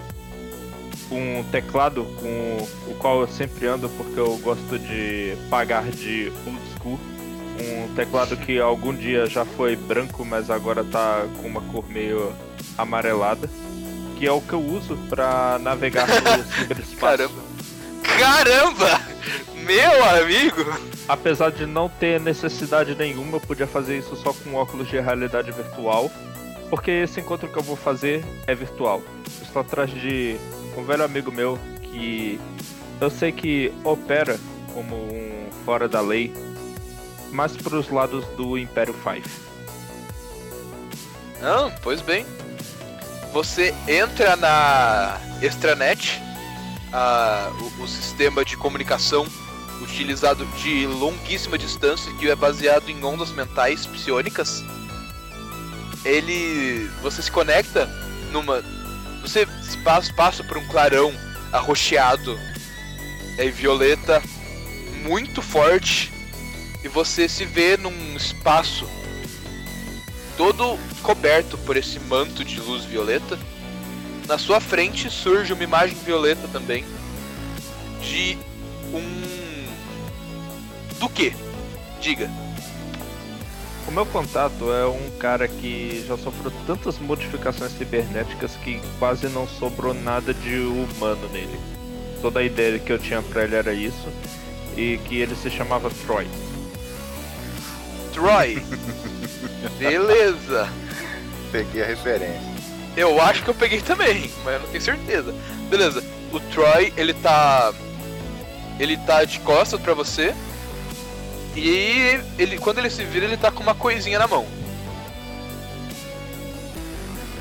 um teclado com o qual eu sempre ando porque eu gosto de pagar de old school. Um teclado que algum dia já foi branco, mas agora tá com uma cor meio amarelada. Que é o que eu uso pra navegar no ciberespaço. Caramba. Caramba! Meu amigo! Apesar de não ter necessidade nenhuma, eu podia fazer isso só com óculos de realidade virtual. Porque esse encontro que eu vou fazer é virtual. Eu estou atrás de um velho amigo meu que eu sei que opera como um fora da lei, mais para os lados do Império Five. Ah, pois bem. Você entra na extranet, a- o, o sistema de comunicação utilizado de longuíssima distância, que é baseado em ondas mentais psionicas. Ele. Você se conecta numa. Você passa por um clarão arroxeado é, violeta muito forte e você se vê num espaço todo coberto por esse manto de luz violeta. Na sua frente surge uma imagem violeta também de um do que? Diga. O meu contato é um cara que já sofreu tantas modificações cibernéticas que quase não sobrou nada de humano nele. Toda a ideia que eu tinha pra ele era isso, e que ele se chamava Troy. Troy. Beleza. Peguei a referência. Eu acho que eu peguei também, mas eu não tenho certeza. Beleza. O Troy, ele tá ele tá de costas pra você. E ele quando ele se vira, ele tá com uma coisinha na mão.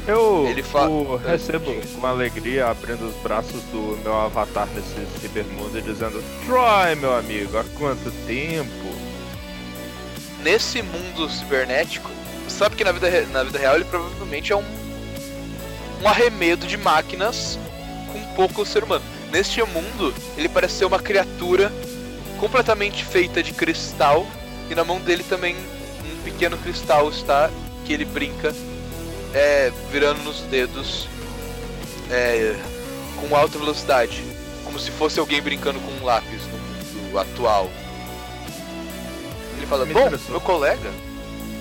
Eu Ele fa- o recebo com alegria, abrindo os braços do meu avatar nesse cibermundo e dizendo: Troy, meu amigo, há quanto tempo? nesse mundo cibernético, sabe que na vida, re- na vida real ele provavelmente é um, um arremedo de máquinas com pouco ser humano. Neste mundo, ele parece ser uma criatura completamente feita de cristal e na mão dele também um pequeno cristal está que ele brinca é, virando nos dedos é, com alta velocidade, como se fosse alguém brincando com um lápis no mundo atual. Ele fala, Me bom, interessou. meu colega,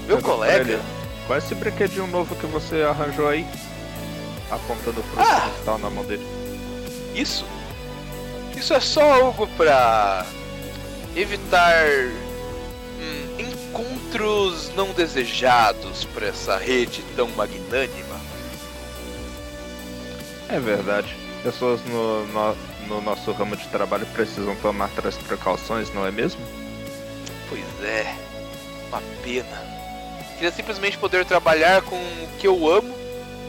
meu colega, ele, Qual é esse brinquedinho novo que você arranjou aí? Apontando pro Ah! cristal na mão dele. isso, isso é só algo pra evitar hum, encontros não desejados por essa rede tão magnânima. É verdade. Pessoas no, no, no nosso ramo de trabalho precisam tomar tais precauções, não é mesmo? Pois é, uma pena. Queria simplesmente poder trabalhar com o que eu amo,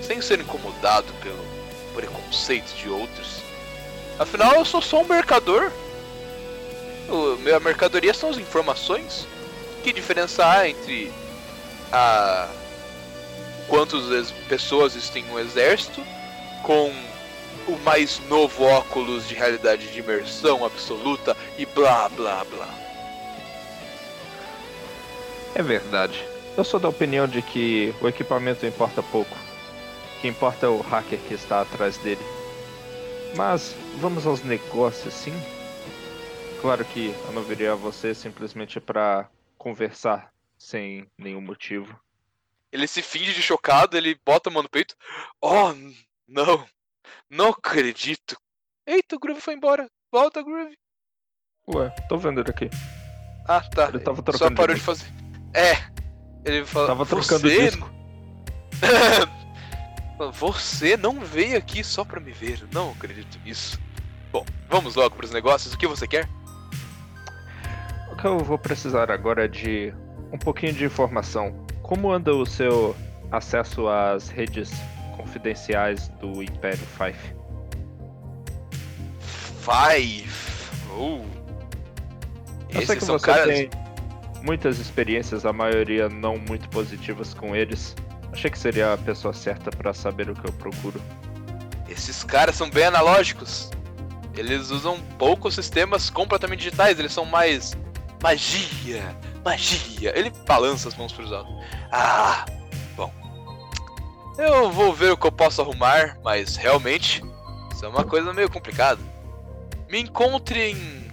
sem ser incomodado pelo preconceito de outros. Afinal, eu sou só um mercador. O, minha mercadoria são as informações. Que diferença há entre a quantas pessoas existem no exército com o mais novo óculos de realidade de imersão absoluta e blá blá blá. É verdade. Eu sou da opinião de que o equipamento importa pouco. O que importa é o hacker que está atrás dele. Mas vamos aos negócios, sim? Claro que eu não viria a você simplesmente para conversar sem nenhum motivo. Ele se finge de chocado, ele bota a mão no peito. Oh, não. Não acredito. Eita, o Groove foi embora. Volta, Groove. Ué, tô vendo ele aqui. Ah, tá. Ele tava Só trocando parou de de fazer. É. Ele falou. Tava trocando você... disco. Você não veio aqui só pra me ver. Não acredito nisso. Bom, vamos logo pros negócios. O que você quer? Que eu vou precisar agora de um pouquinho de informação. Como anda o seu acesso às redes confidenciais do Império Five? Five. Oh. Eu sei Esses que são você caras. tem muitas experiências, a maioria não muito positivas com eles. Achei que seria a pessoa certa para saber o que eu procuro. Esses caras são bem analógicos. Eles usam poucos sistemas completamente digitais, eles são mais magia, magia. Ele balança as mãos para altos. Ah, bom. Eu vou ver o que eu posso arrumar, mas realmente isso é uma coisa meio complicada. Me encontre em.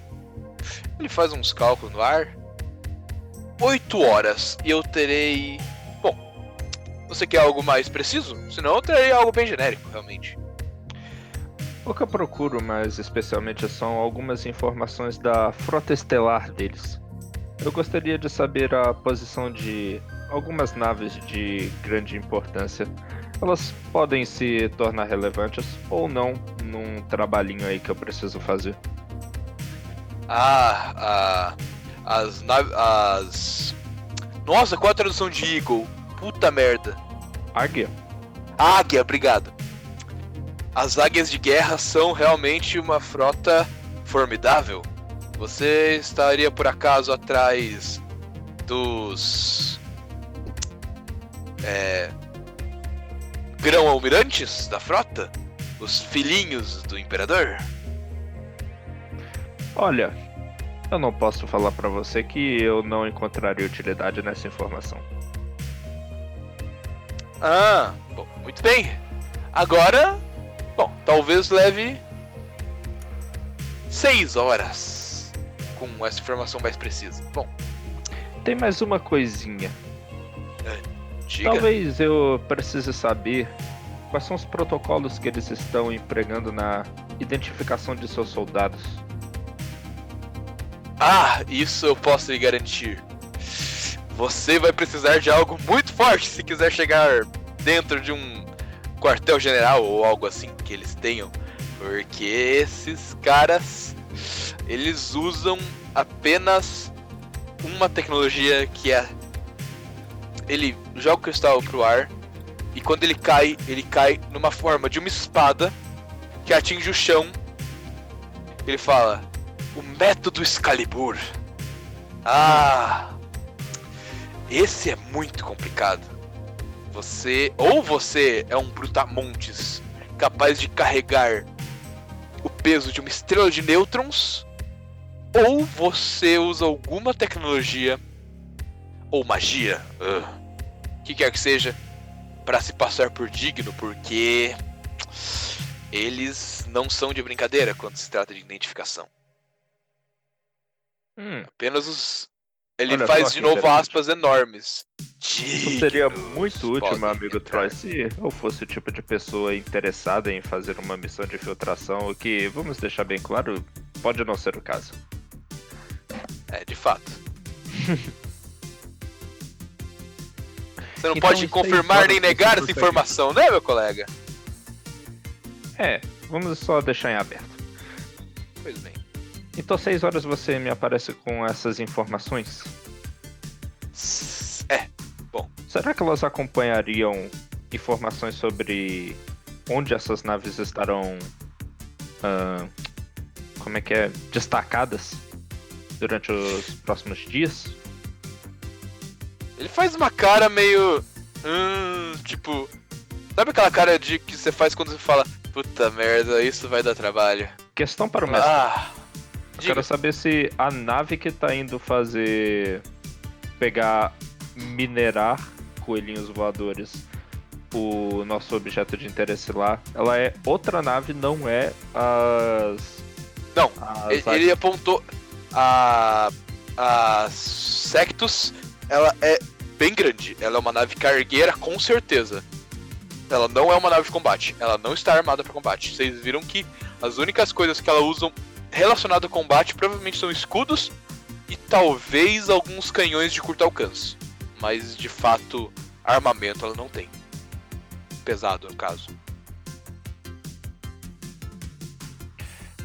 Ele faz uns cálculos no ar. 8 horas e eu terei. Bom, você quer algo mais preciso? Senão eu terei algo bem genérico, realmente. O que eu procuro mais especialmente são algumas informações da frota estelar deles. Eu gostaria de saber a posição de algumas naves de grande importância. Elas podem se tornar relevantes ou não num trabalhinho aí que eu preciso fazer. Ah, ah as naves. As. Nossa, qual a tradução de Eagle? Puta merda. Águia? Águia, obrigado. As águias de guerra são realmente uma frota formidável. Você estaria por acaso atrás dos. É. Grão-almirantes da frota? Os filhinhos do imperador? Olha, eu não posso falar pra você que eu não encontraria utilidade nessa informação. Ah, bom, muito bem. Agora, bom, talvez leve seis horas com essa informação mais precisa. Bom, Tem mais uma coisinha. diga. Talvez eu precise saber quais são os protocolos que eles estão empregando na identificação de seus soldados. Ah, isso eu posso lhe garantir. Você vai precisar de algo muito forte se quiser chegar dentro de um quartel-general ou algo assim que eles tenham. Porque esses caras, eles usam apenas uma tecnologia que é. Ele joga o cristal pro ar e quando ele cai, ele cai numa forma de uma espada que atinge o chão. Ele fala: O método Excalibur. Ah! Esse é muito complicado. Você. Ou você é um brutamontes capaz de carregar o peso de uma estrela de nêutrons, ou você usa alguma tecnologia ou magia, o que quer que seja, para se passar por digno, porque eles não são de brincadeira quando se trata de identificação. Hum, Apenas os. Ele Olha faz de novo aspas enormes. isso seria muito útil, meu amigo entrar. Troy, se eu fosse o tipo de pessoa interessada em fazer uma missão de infiltração, o que, vamos deixar bem claro, pode não ser o caso. É, de fato. Você não Então, pode confirmar nem negar essa consegue- informação, né, meu colega? É, vamos só deixar em aberto. Pois bem. Então, seis horas você me aparece com essas informações? É, Será que elas acompanhariam informações sobre onde essas naves estarão. ah, como é que é? Destacadas durante os próximos dias? ele faz uma cara meio. Hum, tipo. Sabe aquela cara de que você faz quando você fala, puta merda, isso vai dar trabalho. Questão para o mestre. Ah. Eu Diga. quero saber se a nave que tá indo fazer. pegar. minerar coelhinhos voadores, o nosso objeto de interesse lá, ela é outra nave, não é as. Não, as Ele, ele apontou a. A Sectus, ela é bem grande. Ela é uma nave cargueira, com certeza. Ela não é uma nave de combate. Ela não está armada para combate. Vocês viram que as únicas coisas que ela usam relacionadas ao combate provavelmente são escudos e talvez alguns canhões de curto alcance. Mas de fato, armamento ela não tem. Pesado, no caso.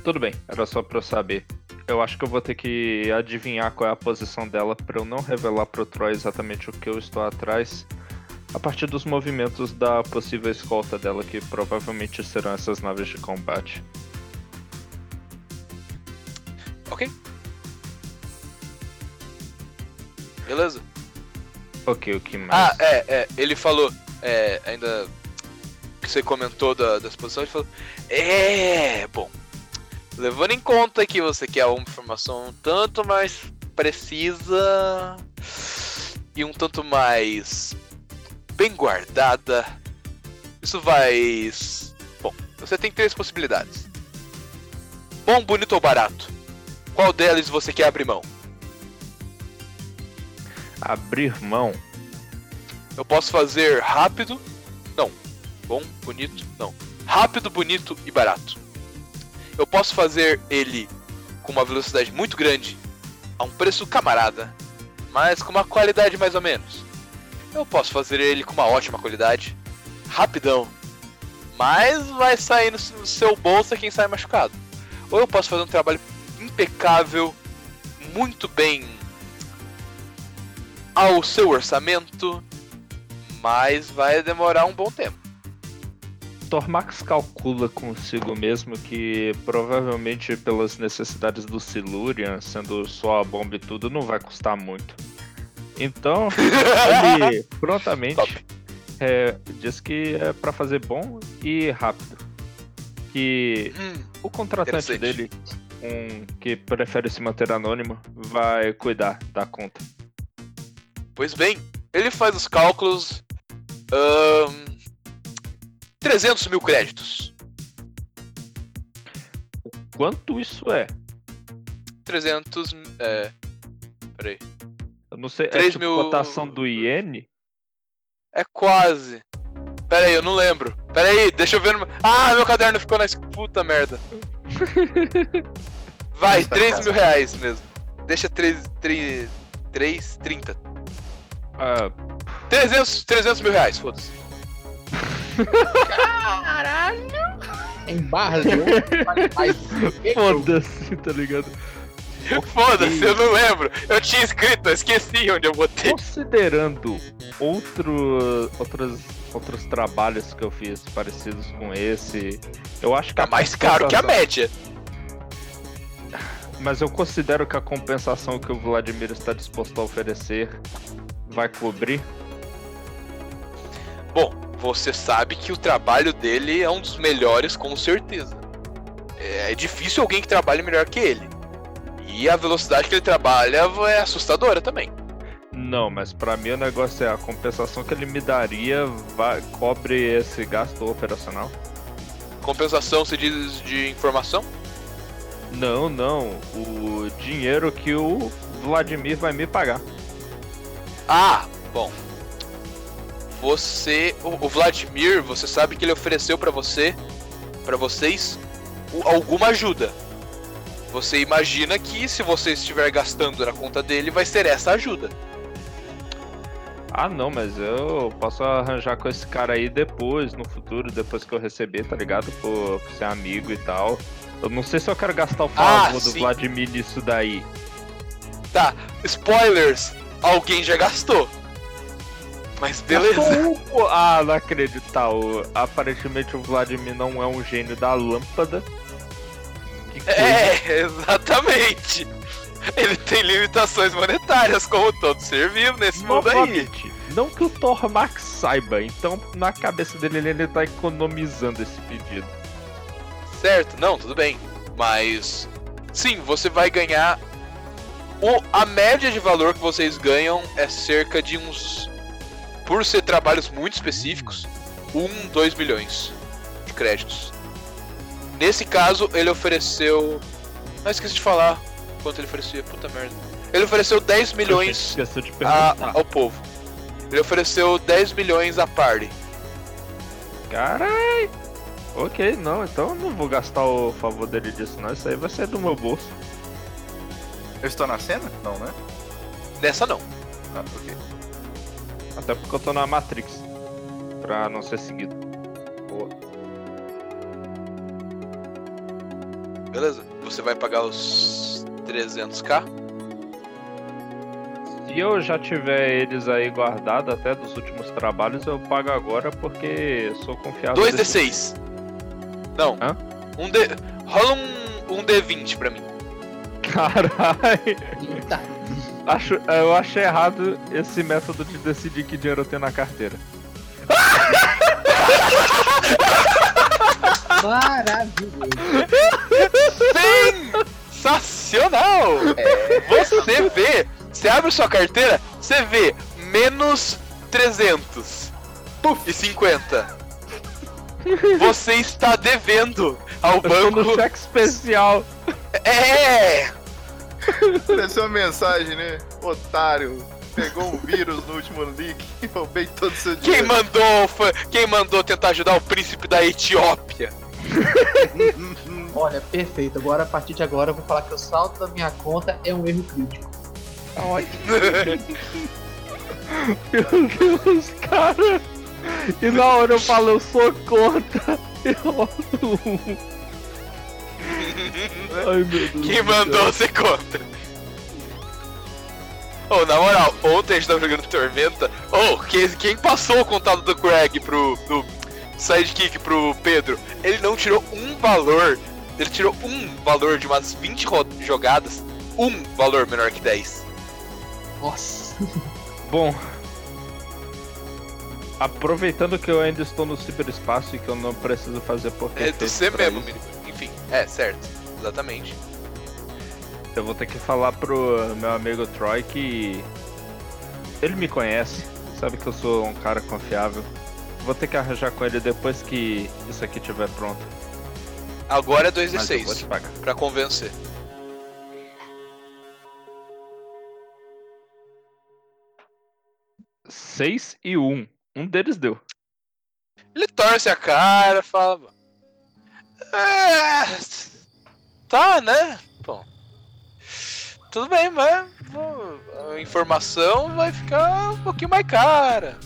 Tudo bem, era só pra eu saber. Eu acho que eu vou ter que adivinhar qual é a posição dela pra eu não revelar pro Troy exatamente o que eu estou atrás. A partir dos movimentos da possível escolta dela, que provavelmente serão essas naves de combate. Ok? Beleza? Ok, o que mais? Ah, é, é. Ele falou, é, ainda que você comentou da, da exposição, ele falou, é, bom, levando em conta que você quer uma informação um tanto mais precisa e um tanto mais bem guardada, isso vai... Bom, você tem três possibilidades. Bom, bonito ou barato? Qual deles você quer abrir mão? Abrir mão. Eu posso fazer rápido. Não. Bom, bonito. Não. Rápido, bonito e barato. Eu posso fazer ele com uma velocidade muito grande, a um preço camarada, mas com uma qualidade mais ou menos. Eu posso fazer ele com uma ótima qualidade, rapidão, mas vai sair no seu bolso quem sai machucado. Ou eu posso fazer um trabalho impecável, muito bem ao seu orçamento, mas vai demorar um bom tempo. Tormax calcula consigo mesmo que provavelmente pelas necessidades do Silurian, sendo só a bomba e tudo, não vai custar muito. Então, ele prontamente é, diz que é pra fazer bom e rápido. Que Hum, o contratante dele, um que prefere se manter anônimo, vai cuidar da conta. pois bem, ele faz os cálculos. ahn, 300 mil créditos. Quanto isso é? 300. É. Peraí. Eu não sei, é Três tipo mil- cotação do iene? É quase. Pera aí, eu não lembro. Pera aí, deixa eu ver. No... Ah, meu caderno ficou na. Puta merda. Vai, Está 3 casa. mil reais mesmo. Deixa 3. 3. 3 30. Ah, 300, 300 mil reais, foda-se. Em barras de ouro, foda-se, tá ligado? Foda-se, eu não lembro. Eu tinha escrito, eu esqueci onde eu botei. Considerando outro, outros, outros trabalhos que eu fiz parecidos com esse, eu acho que Tá mais caro que a média. Mas eu considero que a compensação que o Vladimir está disposto a oferecer vai cobrir. Bom, você sabe que o trabalho dele é um dos melhores, com certeza. É difícil alguém que trabalhe melhor que ele. E a velocidade que ele trabalha é assustadora também. Não, mas pra mim o negócio é a compensação que ele me daria vai, cobre esse gasto operacional. Compensação se diz de informação? Não, não. O dinheiro que o Vladimir vai me pagar. Ah, bom. Você, o, Vladimir, você sabe que ele ofereceu pra você, para vocês, alguma ajuda. Você imagina que se você estiver gastando na conta dele, vai ser essa ajuda. Ah, não, mas eu posso arranjar com esse cara aí depois, no futuro, depois que eu receber, tá ligado? Por, por ser amigo e tal. Eu não sei se eu quero gastar o Ah, favor do sim. Vladimir nisso daí. Tá, spoilers. Alguém já gastou. Mas beleza. Gastou um. Ah, não acredito. Tá, o- aparentemente o Vladimir não é um gênio da lâmpada. Que. É, exatamente. Ele tem limitações monetárias, como todo ser vivo nesse mundo aí. Novamente, não que o Tormax saiba, então na cabeça dele ele ainda tá economizando esse pedido. Certo, não, tudo bem. Mas sim, você vai ganhar. O, a média de valor que vocês ganham é cerca de uns. Por ser trabalhos muito específicos, 1, 2 milhões de créditos. Nesse caso, ele ofereceu. Ah, esqueci de falar quanto ele oferecia, puta merda. Ele ofereceu 10 milhões a- perguntar. ao povo. Ele ofereceu 10 milhões a party. Carai! Ok, não, então eu não vou gastar o favor dele disso, não. Isso aí vai ser do meu bolso. Eu estou na cena? Não, né? Nessa não. Ah, ok. Até porque eu tô na Matrix. Pra não ser seguido. Beleza? Você vai pagar os 300k? Se eu já tiver eles aí guardados até dos últimos trabalhos, eu pago agora porque sou confiável. 2d6. Não. Hã? Um D. Rola um, um D20 pra mim. Caralho! Eita. Acho, eu acho errado esse método de decidir que dinheiro eu tenho na carteira. Maravilhoso. Sensacional! Você vê, você abre sua carteira, você vê menos 300 e 50. Você está devendo ao Eu tô no banco. cheque especial. É! Apareceu uma mensagem, né? Otário. Pegou um vírus no último leak e roubei todo o seu Quem dinheiro. mandou, foi- quem mandou tentar ajudar o príncipe da Etiópia? Olha, perfeito. Agora, a partir de agora, eu vou falar que o saldo da minha conta é um erro crítico. Meu Deus, cara. E na hora eu falo, eu sou contra. Eu... Ai, meu Deus. Quem do mandou você contra? Ô, na moral, ontem a gente tava jogando Tormenta. Ô, quem, quem passou o contato do Craig pro. do sidekick pro Pedro? Ele não tirou um valor. Ele tirou um valor de umas 20 ro- jogadas. Um valor menor que 10. Nossa. Bom. Aproveitando que eu ainda estou no ciberespaço e que eu não preciso fazer porque É do você pra mesmo, isso. Enfim, é, certo. Exatamente. Eu vou ter que falar pro meu amigo Troy que ele me conhece, sabe que eu sou um cara confiável. Vou ter que arranjar com ele depois que isso aqui estiver pronto. Agora é Mas eu vou te 2d6 pagar. pra convencer. Seis e um. Um deles deu. Ele torce a cara, fala. É. Tá, né? Bom. Tudo bem, mas a informação vai ficar um pouquinho mais cara.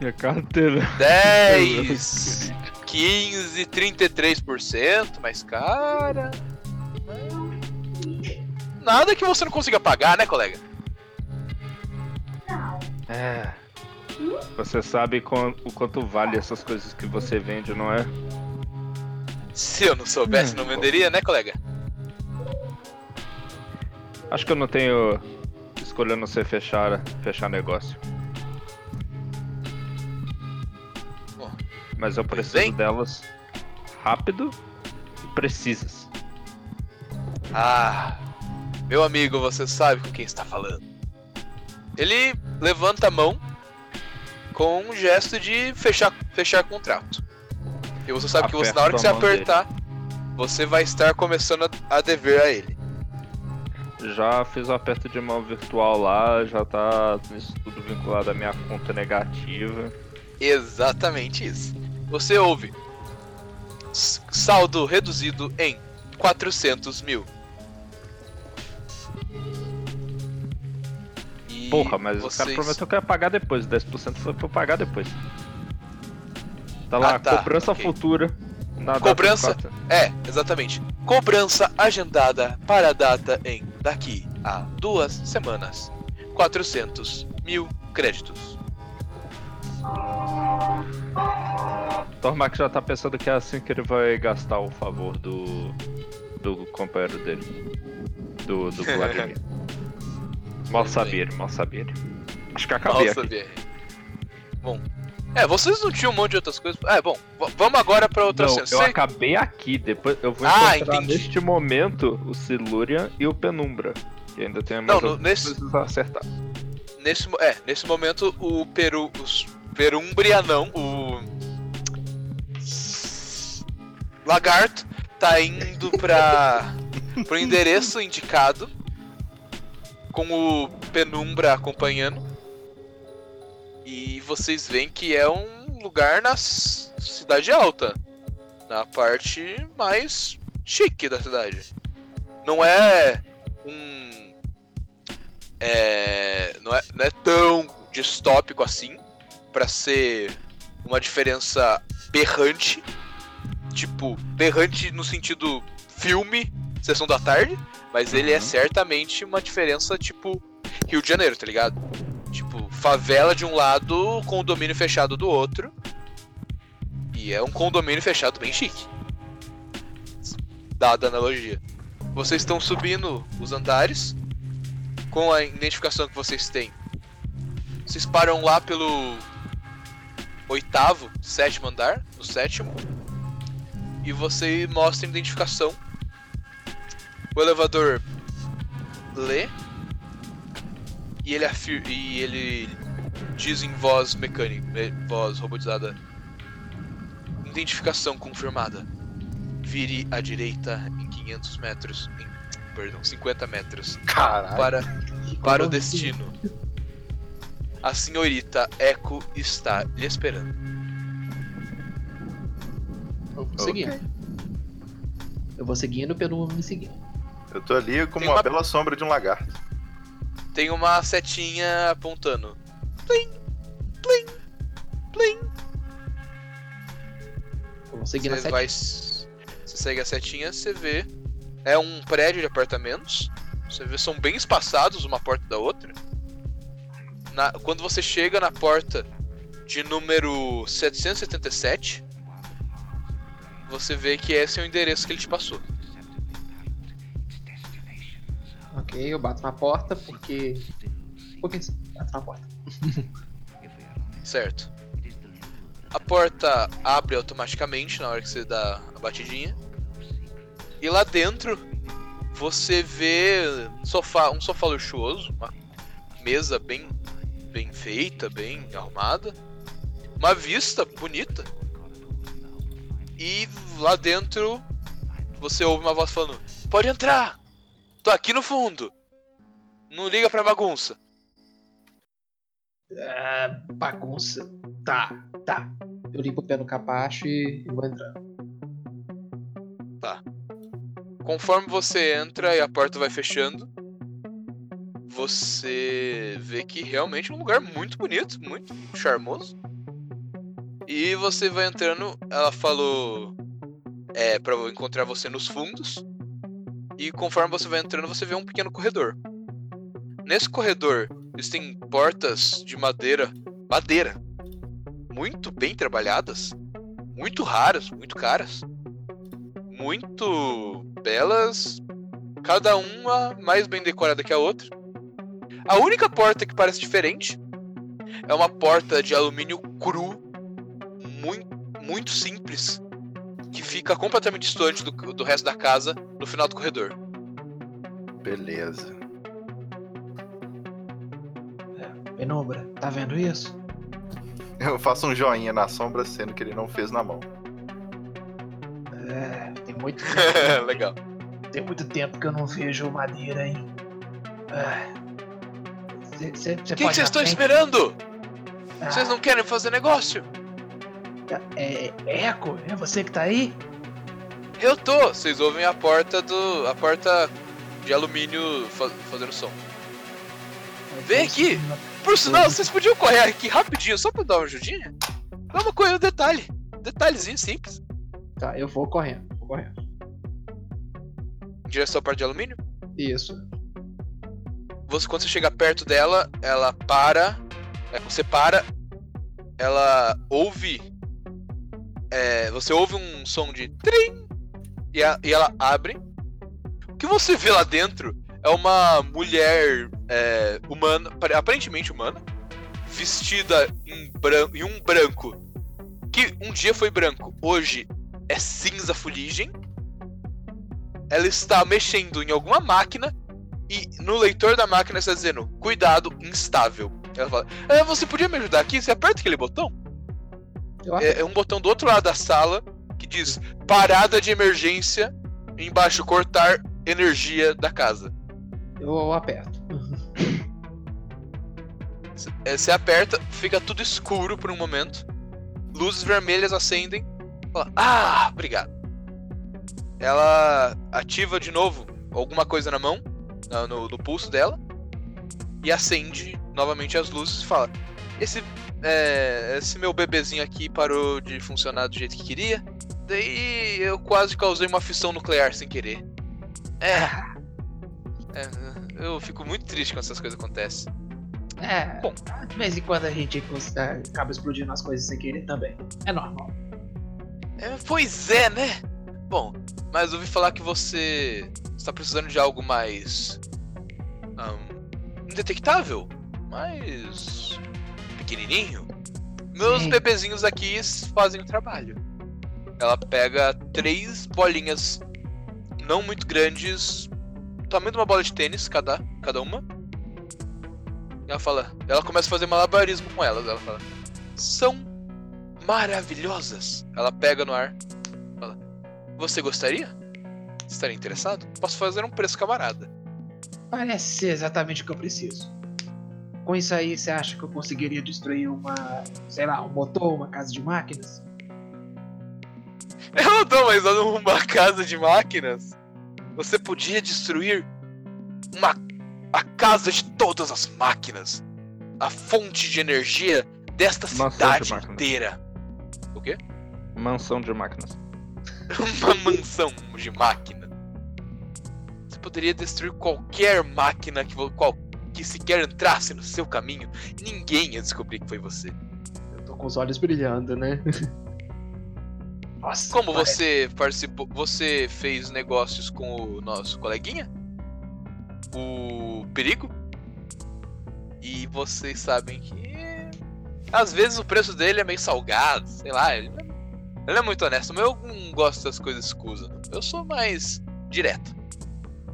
Minha carteira. 10, 15, 33% mais cara. Nada que você não consiga pagar, né, colega? É. Você sabe o quanto vale essas coisas que você vende, não é? Se eu não soubesse, não venderia, né, colega? Acho que eu não tenho escolha não ser fechar, fechar negócio. Mas eu preciso bem. delas rápido e precisas. Ah, meu amigo, você sabe com quem está falando. Ele levanta a mão com um gesto de fechar, fechar contrato. E você sabe que você, na hora que você apertar, você vai estar começando a, a dever a ele. Já fiz o aperto de mão virtual lá, já tá isso tudo vinculado à minha conta negativa. Exatamente isso. Você ouve. Saldo reduzido em 400 mil. Porra, mas o vocês... cara prometeu que ia pagar depois. 10% foi pra pagar depois. Tá lá, Ah, tá, cobrança ok. futura. Na Cobrança? É, exatamente. Cobrança agendada para a data em daqui a duas semanas. 400 mil créditos. Tormac já tá pensando que é assim que ele vai gastar o favor do. do companheiro dele. Do, do Vladimir. mal sabia ele, mal sabia ele. Acho que acabei Nossa, aqui. Bom. É, vocês não tinham um monte de outras coisas. É, bom, vamos agora pra outra Não, cena. eu acabei aqui, depois eu vou Ah, encontrar entendi. neste momento o Silurian e o Penumbra. Que ainda tem Não, mais no- algumas nesse- a acertar. Nesse, é, nesse momento o Peru. Os Perumbria não, o. Lagarto tá indo pra. pro endereço indicado. Com o Penumbra acompanhando. E vocês veem que é um lugar na cidade alta. Na parte mais chique da cidade. Não é um é, não, é, não é tão distópico assim pra ser uma diferença berrante. Tipo, berrante no sentido filme, sessão da tarde, mas ele é Uhum. certamente uma diferença tipo Rio de Janeiro, tá ligado? Tipo, favela de um lado, condomínio fechado do outro. E é um condomínio fechado bem chique. Dada a analogia. Vocês estão subindo os andares com a identificação que vocês têm, vocês param lá pelo oitavo, sétimo andar, no sétimo, e você mostra a identificação. O elevador lê e ele, afir e ele diz em voz mecânica, voz robotizada: Identificação confirmada. Vire à direita em 500 metros, em, perdão, 50 metros Caralho. para para o Como destino. A senhorita Echo está lhe esperando. Eu vou seguindo. Eu vou seguindo pelo me seguindo. Eu tô ali como uma uma- bela sombra de um lagarto. Tem uma setinha apontando. Plim, plim, plim. Eu vou seguindo a Você vai. Você segue a setinha, você vê. É um prédio de apartamentos. Você vê, são bem espaçados uma porta da outra. Na- quando você chega na porta de número 777, você vê que esse é o endereço que ele te passou. Ok, eu bato na porta porque. Um pouquinho assim, bato na porta. Certo. A porta abre automaticamente na hora que você dá a batidinha. E lá dentro você vê sofá, um sofá luxuoso, uma mesa bem bem feita, bem arrumada, uma vista bonita. E lá dentro você ouve uma voz falando: "Pode entrar. Tô aqui no fundo. Não liga pra bagunça." Ah, bagunça. Tá, tá. Eu limpo o pé no capacho e vou entrando. Conforme você entra e a porta vai fechando, você vê que realmente é um lugar muito bonito, muito charmoso. E você vai entrando, ela falou é para encontrar você nos fundos. E conforme você vai entrando, você vê um pequeno corredor. Nesse corredor, existem portas de madeira, madeira, muito bem trabalhadas, muito raras, muito caras, muito belas, cada uma mais bem decorada que a outra. A única porta que parece diferente é uma porta de alumínio cru, muito, muito simples, que fica completamente distante do, do resto da casa no final do corredor. Beleza. Penumbra, tá vendo isso? Eu faço um joinha na sombra, sendo que ele não fez na mão. É, tem muito, Legal. tem muito tempo que eu não vejo madeira, hein? Você O que vocês estão esperando? Vocês não querem fazer negócio? É, é Eco? É você que tá aí? Eu tô. Vocês ouvem a porta do. a porta de alumínio fa- fazendo som. Vem aqui. Por sinal, vocês podiam correr aqui rapidinho só pra dar uma ajudinha? É uma coisa, um detalhe. Detalhezinho simples. Tá, eu vou correndo, vou correndo. Em direção à parte de alumínio. Isso. Você, quando você chega perto dela, ela para. É, você para. Ela ouve. é, você ouve um som de trim e, a- e ela abre. O que você vê lá dentro é uma mulher é, humana, pare- aparentemente humana, vestida em, bran em um branco que um dia foi branco, hoje é cinza fuligem. Ela está mexendo em alguma máquina e no leitor da máquina está dizendo cuidado instável. Ela fala: "Ah, você podia me ajudar aqui? Você aperta aquele botão? É, é um botão do outro lado da sala que diz parada de emergência. Embaixo cortar energia da casa. Eu aperto. É, Você aperta, fica tudo escuro por um momento. Luzes vermelhas acendem. Fala, ah, obrigado. Ela ativa de novo alguma coisa na mão, no, no pulso dela, e acende novamente as luzes e fala: Esse, é, esse meu bebezinho aqui parou de funcionar do jeito que queria. Daí eu quase causei uma fissão nuclear sem querer. É. é, eu fico muito triste quando essas coisas acontecem. É, Bom. de vez em quando a gente é, acaba explodindo as coisas sem querer também. É normal. É, pois é, né? Bom, mas ouvi falar que você está precisando de algo mais. ahn, indetectável? Mais. pequenininho? Meus Sim. bebezinhos aqui fazem o trabalho. Ela pega três bolinhas não muito grandes, tamanho de uma bola de tênis, cada, cada uma. E ela fala. Ela começa a fazer malabarismo com elas. Ela fala. São maravilhosas. Ela pega no ar. Fala. Você gostaria? Estaria interessado? Posso fazer um preço camarada. Parece ser exatamente o que eu preciso. Com isso aí, você acha que eu conseguiria destruir uma, sei lá, um motor, uma casa de máquinas? Eu não tô mais numa casa de máquinas. Você podia destruir uma a casa de todas as máquinas. A fonte de energia desta Mansão de cidade máquinas. inteira. O quê? Mansão de máquinas. Uma mansão de máquina. Poderia destruir qualquer máquina que, qual, que sequer entrasse no seu caminho. Ninguém ia descobrir que foi você. Eu tô com os olhos brilhando, né? Nossa. Como parece- você participou, você fez negócios com o nosso coleguinha, o Perigo, e vocês sabem que às vezes o preço dele é meio salgado, sei lá, ele, não- ele é muito honesto, mas eu não gosto das coisas escusas. Eu sou mais direto.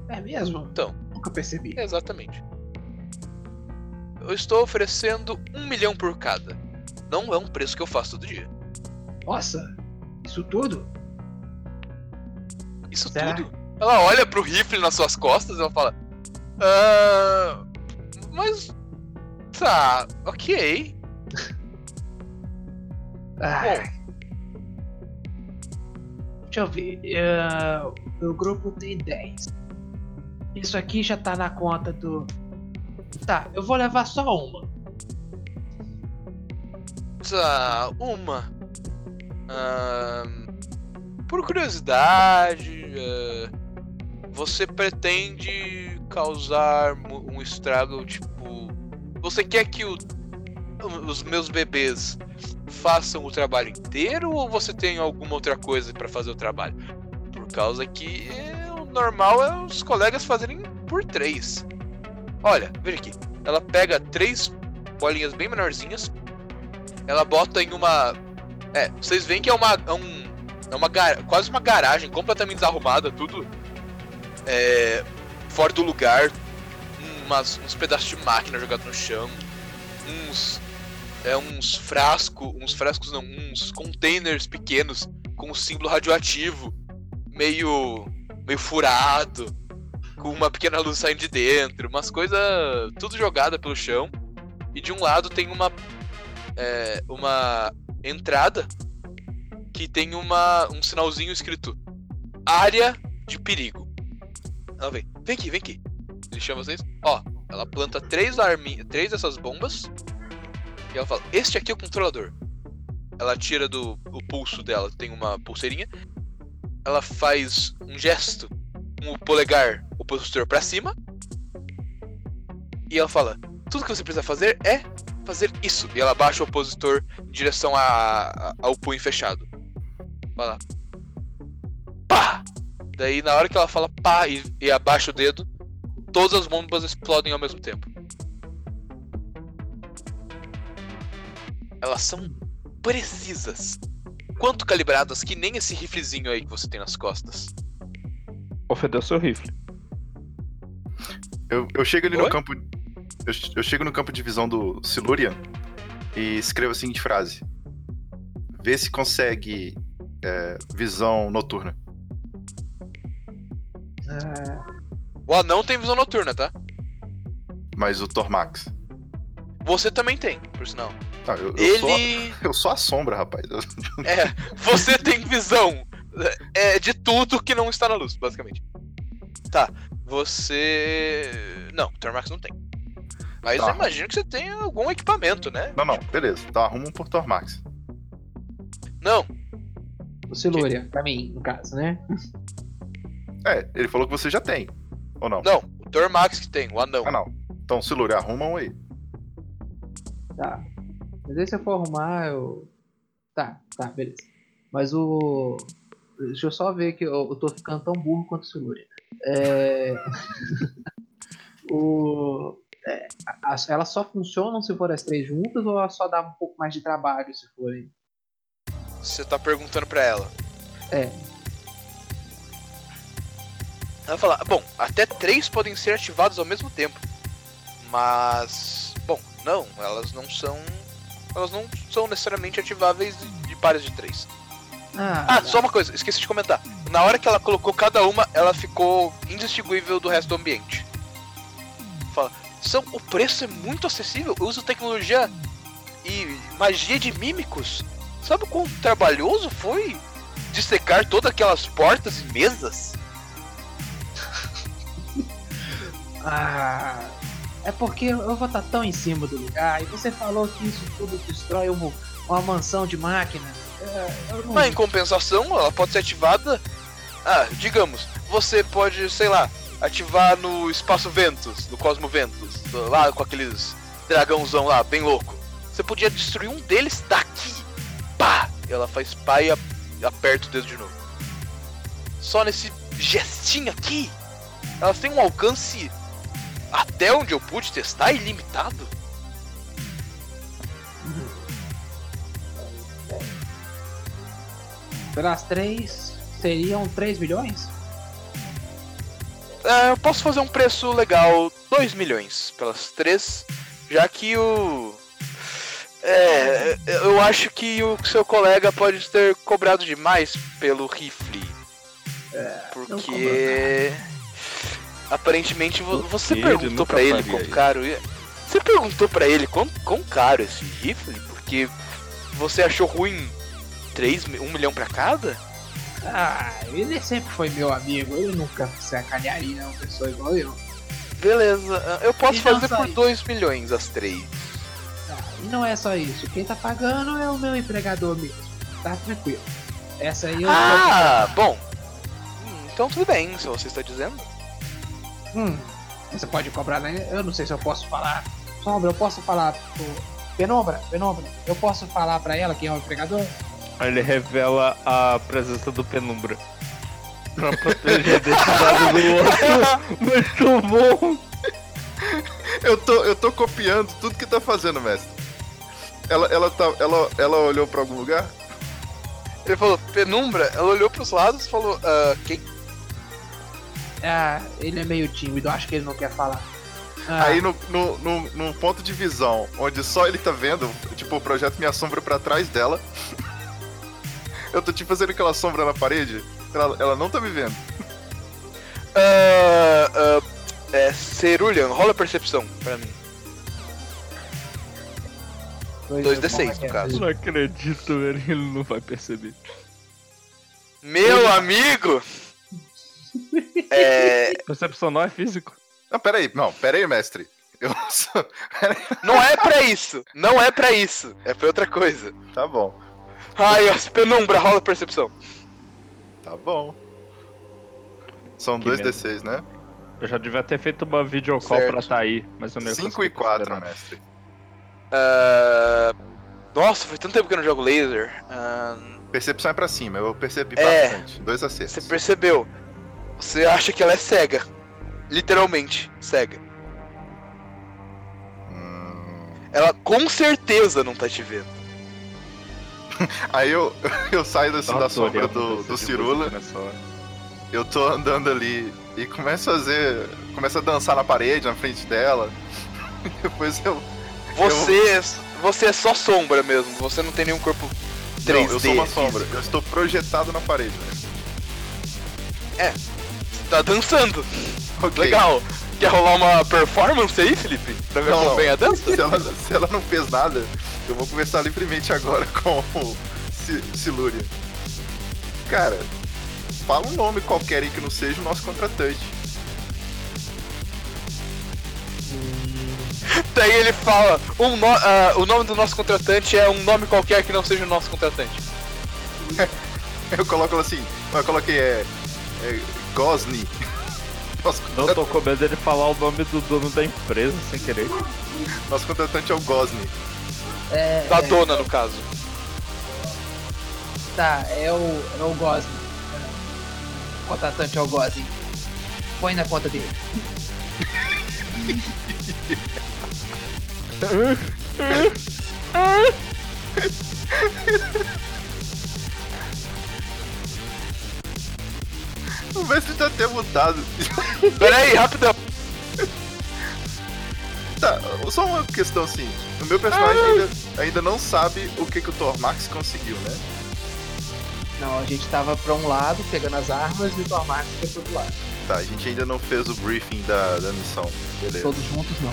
É mesmo? Então. Nunca percebi. Exatamente. Eu estou oferecendo um milhão por cada. Não é um preço que eu faço todo dia. Nossa, isso tudo? Isso Será? tudo. Ela olha pro rifle nas suas costas e ela fala. Ah. Mas. Tá, ok. Ah. Deixa eu ver. o meu grupo tem 10. Isso aqui já tá na conta do. Tá, eu vou levar só uma. Tá, uma. Ahn, por curiosidade, eh, você pretende causar um estrago, tipo. Você quer que o- os meus bebês façam o trabalho inteiro ou você tem alguma outra coisa pra fazer o trabalho? Por causa que normal é os colegas fazerem por três. Olha, veja aqui. Ela pega três bolinhas bem menorzinhas, ela bota em uma. É, vocês veem que é uma. É, um, é uma gar- quase uma garagem completamente desarrumada, tudo. É, fora do lugar. Umas, uns pedaços de máquina jogados no chão. Uns. É uns frascos. Uns frascos não, uns containers pequenos com um símbolo radioativo. Meio. Meio furado. Com uma pequena luz saindo de dentro. Umas coisas. tudo jogada pelo chão. E de um lado tem uma é, uma entrada que tem uma, um sinalzinho escrito área de perigo. Ela vem, vem aqui, vem aqui. Ele chama vocês. Ó, Ela planta três, armi... três dessas bombas. E ela fala: Este aqui é o controlador. Ela tira do o pulso dela, tem uma pulseirinha. Ela faz um gesto com o polegar opositor pra cima. E ela fala: Tudo que você precisa fazer é fazer isso. E ela baixa o opositor em direção a, a- ao punho fechado. Fala: Pá! Daí, na hora que ela fala pá e, e abaixa o dedo, todas as bombas explodem ao mesmo tempo. Elas são precisas. Quanto calibradas que nem esse riflezinho aí que você tem nas costas. Ofendeu seu rifle. Eu, eu chego ali Oi? no campo. Eu, eu chego no campo de visão do Silurian e escrevo a seguinte frase: Vê se consegue é, visão noturna. Ah, O anão tem visão noturna, tá? Mas o Tormax. Você também tem, por sinal. Ah, eu, eu sou, Ele. eu sou a sombra, rapaz. É, você tem visão é, de tudo que não está na luz, basicamente. Tá, você. Não, o Tormax não tem. Mas Tá. eu imagino que você tem algum equipamento, né? Não, não, beleza. Então arruma um por Tormax. Não, o Silúria, pra mim, no caso, né? É, ele falou que você já tem. Ou não? não, o Tormax que tem, o anão. Ah, não. Então, Silurian, arruma um aí. Tá. Mas aí se eu for arrumar, eu. Tá, tá, beleza. Mas o. Deixa eu só ver que eu, eu tô ficando tão burro quanto o Silúria. É. o. é, a- a- elas só funcionam se for as três juntas ou ela só dá um pouco mais de trabalho se forem? Você tá perguntando pra ela. É. Ela fala, bom, até três podem ser ativados ao mesmo tempo. Mas. Bom, não, elas não são. Elas não são necessariamente ativáveis de, pares de três. Ah, Ah, só uma coisa, esqueci de comentar. Na hora que ela colocou cada uma, ela ficou indistinguível do resto do ambiente. Fala, são, o preço é muito acessível, eu uso tecnologia e magia de mímicos. Sabe o quão trabalhoso foi dissecar todas aquelas portas e mesas? Ah, é porque eu vou estar tão em cima do lugar e você falou que isso tudo destrói uma, uma mansão de máquina. É, não- Mas em compensação, ela pode ser ativada. Ah, digamos, você pode, sei lá, ativar no Espaço Ventus, no Cosmo Ventus, lá com aqueles dragãozão lá, bem louco. Você podia destruir um deles daqui. Pá! E ela faz pá e aperta o dedo de novo. Só nesse gestinho aqui, elas têm um alcance até onde eu pude testar ilimitado. Pelas três, seriam 3 milhões? É, eu posso fazer um preço legal, 2 milhões pelas três, já que o. É, eu acho que o seu colega pode ter cobrado demais pelo rifle. não porque. Aparentemente vo- você perguntou pra ele quão caro. é- Você perguntou pra ele quão, quão caro esse rifle? Porque você achou ruim 3, 1 milhão pra cada? Ah, ele sempre foi meu amigo, ele nunca sacanearia uma pessoa igual eu. Beleza, eu posso E fazer por isso. 2 milhões as três. Tá, e não é só isso, quem tá pagando é o meu empregador mesmo. Tá tranquilo. Essa aí eu Ah, bom. Hum, Então tudo bem, se você está dizendo. Hum, você pode cobrar, né? Eu não sei se eu posso falar. Sombra, eu posso falar pro. Penumbra, Penumbra, eu posso falar pra ela quem é o empregador? Aí ele revela a presença do Penumbra. Pra proteger a identidade do outro. Muito bom! Eu tô, eu tô copiando tudo que tá fazendo, mestre. Ela, ela, tá, ela, ela olhou pra algum lugar? Ele falou, penumbra, ela olhou pros lados e falou, ah, quem? Ah, ele é meio tímido, acho que ele não quer falar. Ah, Aí no, no, ponto de visão, onde só ele tá vendo, tipo, o projeto minha sombra pra trás dela. eu tô tipo fazendo aquela sombra na parede. Ela, ela não tá me vendo. Ah, ah, é, Cerulean, rola a percepção pra mim. dois- 2d6 no caso. Não acredito, velho. Ele não vai perceber. Meu amigo! É. Percepção não é físico. Não, pera aí, não, pera aí, mestre. Eu sou. Não é pra isso. Não é pra isso. É pra outra coisa. Tá bom. Ai, ó, penumbra, rola percepção. Tá bom. São Que dois medo. D6, né? Eu já devia ter feito uma videocall Certo. pra Thaí, mas eu não ia 5 conseguir e 4, considerar. mestre. Ah, Nossa, foi tanto tempo que eu não jogo laser. Ah, Percepção é pra cima, eu percebi É. bastante. Dois acertos. Você percebeu? Você acha que ela é cega. Literalmente, cega. Hum. Ela com certeza não tá te vendo. Aí eu, eu saio assim, Dá da sombra do, do Cirula, hora. eu tô andando ali e começo a fazer. Começo a dançar na parede, na frente dela. Depois eu. Você, você é só sombra mesmo. Você não tem nenhum corpo 3D. Não, eu sou uma físico. sombra. Eu estou projetado na parede, né? Tá dançando. Ok. Legal. Quer rolar uma performance aí, Felipe? Pra ver Não, como a dança? Se ela, se ela não fez nada, eu vou conversar livremente agora com o Si- Silúria. Cara, fala um nome qualquer aí que não seja o nosso contratante. Daí ele fala: um no- ah, o nome do nosso contratante é um nome qualquer que não seja o nosso contratante. Eu coloco assim, eu coloquei é. é Gosni. Não, eu tô com medo dele falar o nome do dono da empresa sem querer. nosso contratante é o Gosni. É, Da é, dona, no caso. Tá, é o, é o Gosling. O contratante é o Gosling. Põe na conta dele. O mestre tá até mutado. Pera aí, rapidão. Tá, só uma questão assim. O meu personagem ainda, ainda não sabe o que, que o Tormax conseguiu, né? Não, a gente tava pra um lado pegando as armas e o Tormax foi pro outro lado. Tá, a gente ainda não fez o briefing da, da missão. Beleza. Todos juntos não.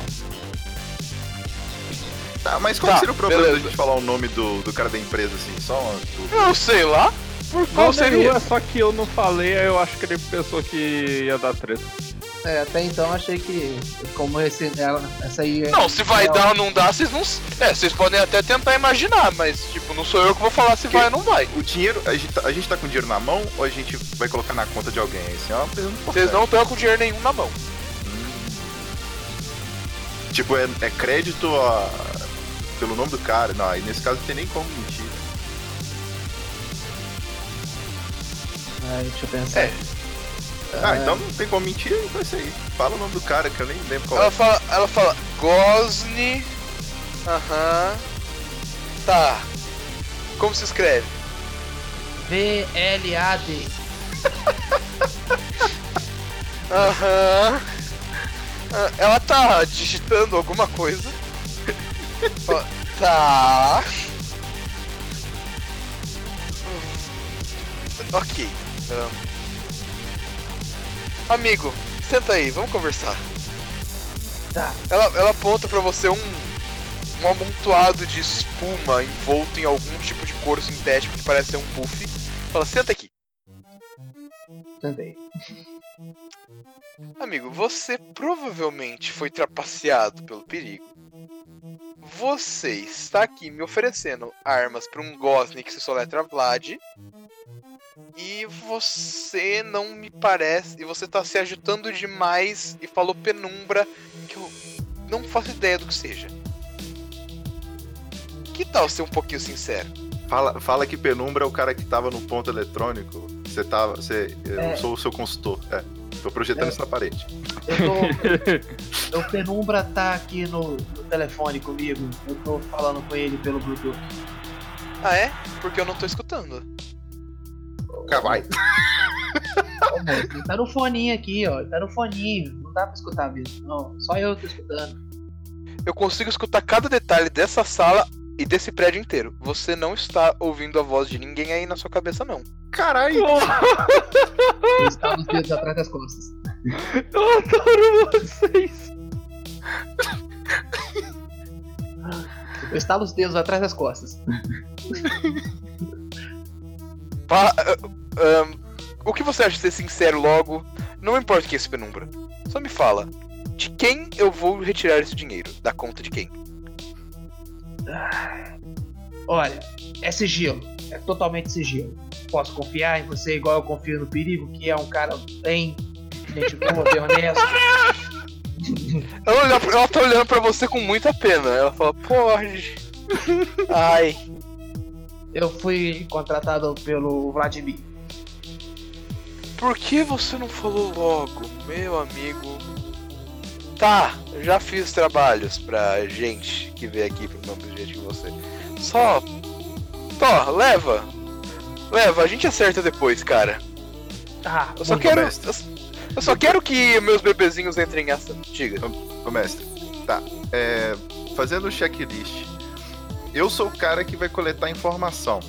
Tá, mas qual Tá, seria o problema beleza. da gente falar o nome do, do cara da empresa, assim? Só uma. Eu sei lá. Por qual Não, seria? nenhuma, só que eu não falei, aí eu acho que ele pensou que ia dar treta. É, até então achei que como esse ela, essa aí é- Não, se vai é, dar ou não dar, vocês não. É, vocês podem até tentar imaginar, mas, tipo, não sou eu que vou falar se Que- vai ou não vai. O dinheiro, a gente, tá, a gente tá com dinheiro na mão ou a gente vai colocar na conta de alguém? Assim, é uma Vocês não estão com dinheiro nenhum na mão. Tipo, é, é crédito a- pelo nome do cara? Não, aí nesse caso não tem nem como mentir. Ai, deixa eu pensar. É. Ah, então não tem como mentir, então é isso aí. Fala o nome do cara que eu nem lembro qual Ela é. fala, ela fala, Gosni. Aham. Tá. Como se escreve? V-L-A-D. Aham. Ah, Ela tá digitando alguma coisa. Tá. Ok. Ahn. Amigo, senta aí, vamos conversar. Tá. Ela, ela aponta pra você um, um amontoado de espuma envolto em algum tipo de couro sintético que parece ser um puff. Fala, senta aqui. Também. Amigo, você provavelmente foi trapaceado pelo perigo. Você está aqui me oferecendo armas para um Gosni que se soletra Vlad. E você não me parece. E você tá se agitando demais e falou penumbra que eu não faço ideia do que seja. Que tal ser um pouquinho sincero? Fala, fala que Penumbra é o cara que tava no ponto eletrônico. Você tava. Você, Eu É. sou o seu consultor. É. Tô projetando É. isso na parede. Eu tô. o Penumbra tá aqui no, no telefone comigo. Eu tô falando com ele pelo Bluetooth. Ah, é? Porque eu não tô escutando. Cara, vai. Ô, moço, Ele tá no foninho aqui, ó. Ele tá no foninho. Não dá pra escutar mesmo. Não, só eu tô escutando. Eu consigo escutar cada detalhe dessa sala e desse prédio inteiro. Você não está ouvindo a voz de ninguém aí na sua cabeça, não. Caralho! Eu estava os dedos atrás das costas. Eu adoro vocês! Eu estava os dedos atrás das costas. Fa- ah, ah, o que você acha de ser sincero logo? Não importa o que é esse penumbra. Só me fala. De quem eu vou retirar esse dinheiro? Da conta de quem? Olha, é sigilo. É totalmente sigilo. Posso confiar em você igual eu confio no perigo, que é um cara bem gente boa, bem honesto. Ela, olha- ela tá olhando pra você com muita pena. Ela fala, pode. Ai. Eu fui contratado pelo Vladimir. Por que você não falou logo, meu amigo? Tá, eu já fiz trabalhos pra gente que veio aqui pro do jeito que você. Só. Tó, leva. Leva, a gente acerta depois, cara. Ah, Eu só quero. mestre. Eu, eu só quero que meus bebezinhos entrem em ação. Diga. Ô, mestre, tá. É, fazendo o checklist, eu sou o cara que vai coletar informação.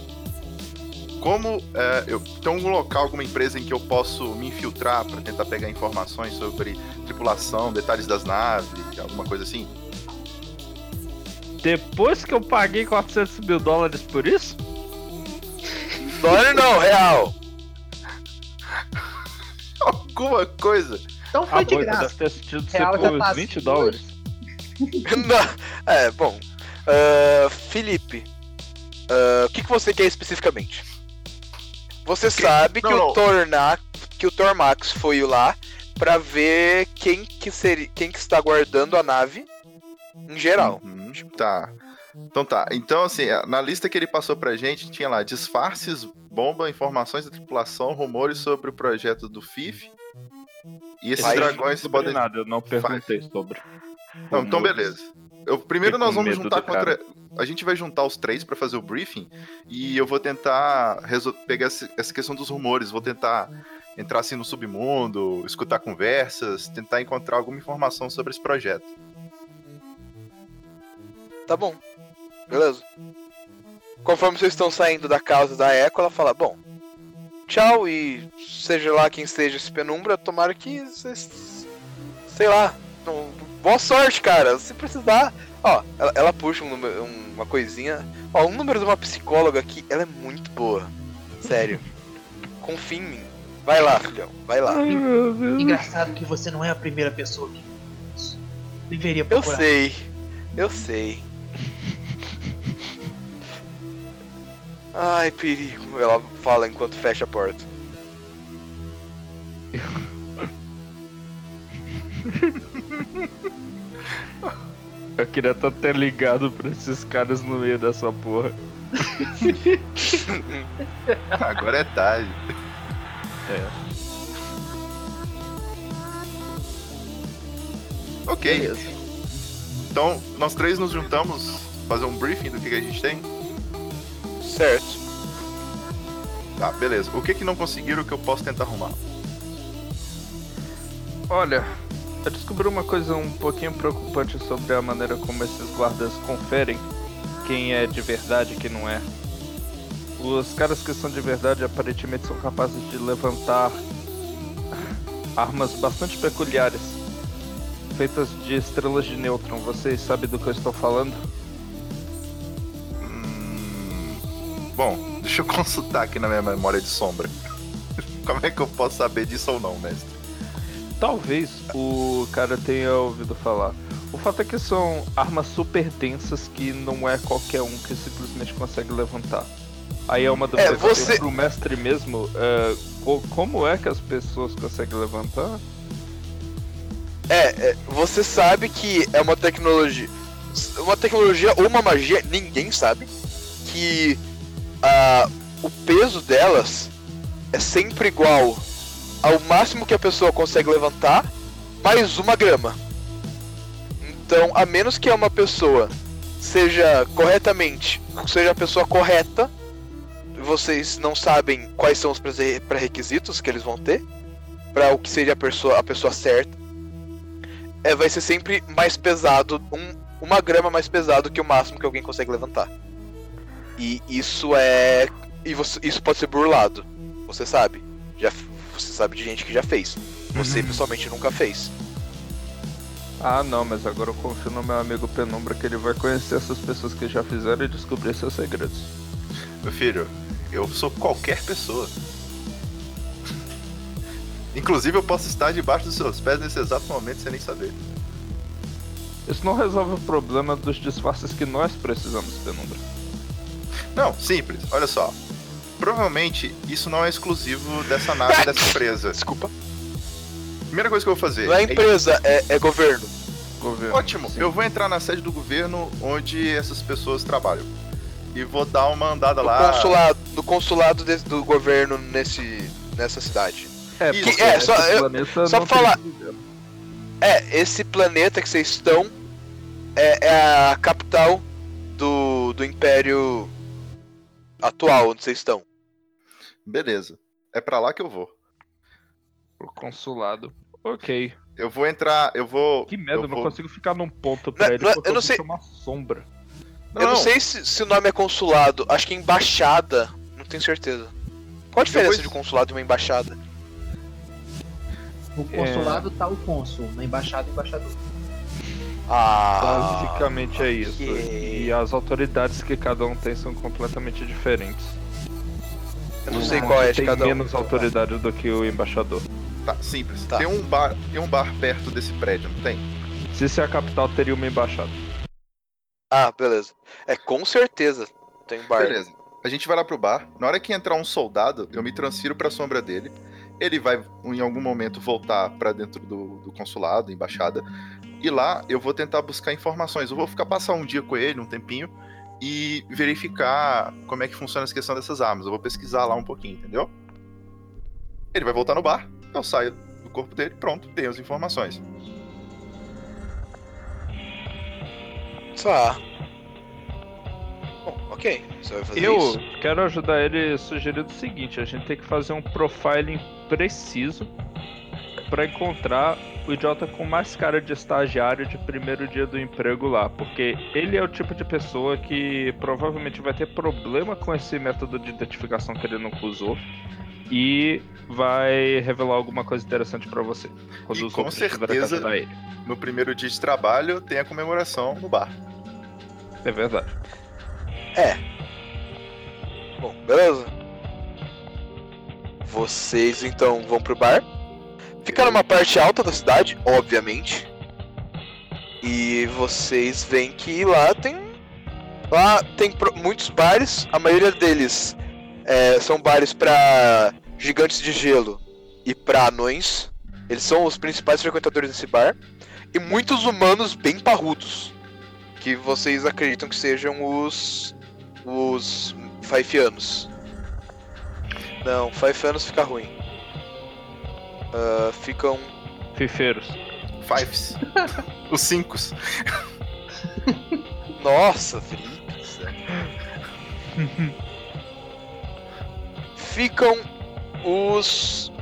Como é, eu tem algum local, alguma empresa em que eu posso me infiltrar para tentar pegar informações sobre tripulação, detalhes das naves, alguma coisa assim? Depois que eu paguei 400 mil dólares por isso? Dólar não, real. Alguma coisa? Então foi Ah, de graça. deve ter sido ser por tá 20 assim dólares. Não, é, bom. Ah, Felipe, ah, o que, que você quer especificamente? Você sabe que Não, não. o Torna, que o Tormax foi lá pra ver quem que seria, quem que está guardando a nave em geral. Uhum, tá. Então tá. Então, assim, na lista que ele passou pra gente, tinha lá disfarces, bomba, informações da tripulação, rumores sobre o projeto do FIF. E esses Vai, dragões podem. nada, eu não perguntei sobre. Não, então beleza. Eu, primeiro nós vamos juntar cara. contra. A gente vai juntar os três pra fazer o briefing e eu vou tentar resol- pegar essa questão dos rumores, vou tentar entrar assim no submundo, escutar conversas, tentar encontrar alguma informação sobre esse projeto. Tá bom. Beleza. Conforme vocês estão saindo da casa da Echo, ela fala, bom, tchau e seja lá quem seja esse penumbra, tomara que vocês. Sei lá. não- boa sorte, cara. Se precisar. Ó, ela, ela puxa um número- um- uma coisinha. Ó, um número de uma psicóloga aqui, ela é muito boa. Sério. Confia em mim. Vai lá, filhão. Vai lá. Engraçado que você não é a primeira pessoa que isso. deveria Eu procurar. sei. Eu sei. Ai, perigo. Ela fala enquanto fecha a porta. Eu queria estar até ligado pra esses caras no meio dessa porra. Agora é tarde. É. Ok. Beleza. Então, nós três nos juntamos, fazer um briefing do que, que a gente tem. Certo. Tá, beleza. O que que não conseguiram que eu posso tentar arrumar? Olha, eu descobri uma coisa um pouquinho preocupante sobre a maneira como esses guardas conferem quem é de verdade e quem não é. Os caras que são de verdade aparentemente são capazes de levantar armas bastante peculiares, feitas de estrelas de nêutron. Vocês sabem do que eu estou falando? Hum... Bom, deixa eu consultar aqui na minha memória de sombra. Como é que eu posso saber disso ou não, mestre? Talvez o cara tenha ouvido falar. O fato é que são armas super densas que não é qualquer um que simplesmente consegue levantar. Aí é uma dúvida É, você- pro mestre mesmo. é, co- como é que as pessoas conseguem levantar? É, é, você sabe que é uma tecnologia. Uma tecnologia ou uma magia, ninguém sabe. Que ah, o peso delas é sempre igual ao máximo que a pessoa consegue levantar, mais uma grama. Então, a menos que uma pessoa seja corretamente, seja a pessoa correta, vocês não sabem quais são os pré- pré-requisitos que eles vão ter para o que seria a pessoa, a pessoa certa é, vai ser sempre mais pesado, um- uma grama mais pesado que o máximo que alguém consegue levantar. E isso é. E você- isso pode ser burlado. Você sabe. Já, você sabe de gente que já fez. Você pessoalmente nunca fez. Ah, não, mas agora eu confio no meu amigo Penumbra que ele vai conhecer essas pessoas que já fizeram e descobrir seus segredos. Meu filho, eu sou qualquer pessoa. Inclusive, eu posso estar debaixo dos seus pés nesse exato momento sem nem saber. Isso não resolve o problema dos disfarces que nós precisamos, Penumbra. Não, simples. Olha só. Provavelmente isso não é exclusivo dessa nave dessa empresa. Desculpa. Primeira coisa que eu vou fazer. Não é empresa, é, é governo. Governo. Ótimo. Sim. Eu vou entrar na sede do governo onde essas pessoas trabalham. E vou dar uma andada No lá. consulado, no consulado desse- do governo nesse, nessa cidade. É, porque é, só- eu- só pra falar. É, esse planeta que vocês estão é, é a capital do, do Império atual, onde vocês estão. Beleza. É pra lá que eu vou. Pro consulado. Ok. Eu vou entrar. Eu vou. Que merda, eu, eu não vou... consigo ficar num ponto pra Não, ele não, porque eu não vou sei- uma sombra. Não, Eu não sei se, se o nome é consulado, acho que é embaixada, não tenho certeza. Qual a diferença Depois- de consulado e uma embaixada? No consulado tá o cônsul, na embaixada, o embaixador. Ah, Basicamente é isso. E as autoridades que cada um tem são completamente diferentes. Eu não sei Um qual é de tem cada um. menos autoridade do que o embaixador. Tá, simples. Tá. Tem um bar. Tem um bar perto desse prédio, não tem? Se isso é a capital, teria uma embaixada. Ah, beleza. É, com certeza tem um bar. Beleza. A gente vai lá pro bar. Na hora que entrar um soldado, eu me transfiro pra sombra dele. Ele vai, em algum momento, voltar pra dentro do, do consulado, embaixada. E lá eu vou tentar buscar informações. Eu vou ficar passar um dia com ele, um tempinho, e verificar como é que funciona essa questão dessas armas. Eu vou pesquisar lá um pouquinho, entendeu? Ele vai voltar no bar, eu saio do corpo dele, pronto, tenho as informações. Tá. Bom, ok. Você vai fazer Eu isso? quero ajudar ele sugerindo o seguinte: a gente tem que fazer um profiling preciso pra encontrar o idiota com mais cara de estagiário de primeiro dia do emprego lá, porque ele é o tipo de pessoa que provavelmente vai ter problema com esse método de identificação que ele nunca usou e vai revelar alguma coisa interessante pra você quando E com certeza-. No primeiro dia de trabalho, tem a comemoração no bar. É verdade. Bom, beleza. Vocês então vão pro bar. Fica numa parte alta da cidade, obviamente. E vocês veem que lá tem. Lá tem muitos bares, a maioria deles é, são bares pra gigantes de gelo e pra anões. Eles são os principais frequentadores desse bar. E muitos humanos bem parrudos. Que vocês acreditam que sejam os. os Faifianos. Não, Faifianos fica ruim. Ah, ficam. Fifeiros. Fives. Os cinco. Nossa, Felipe. ficam os.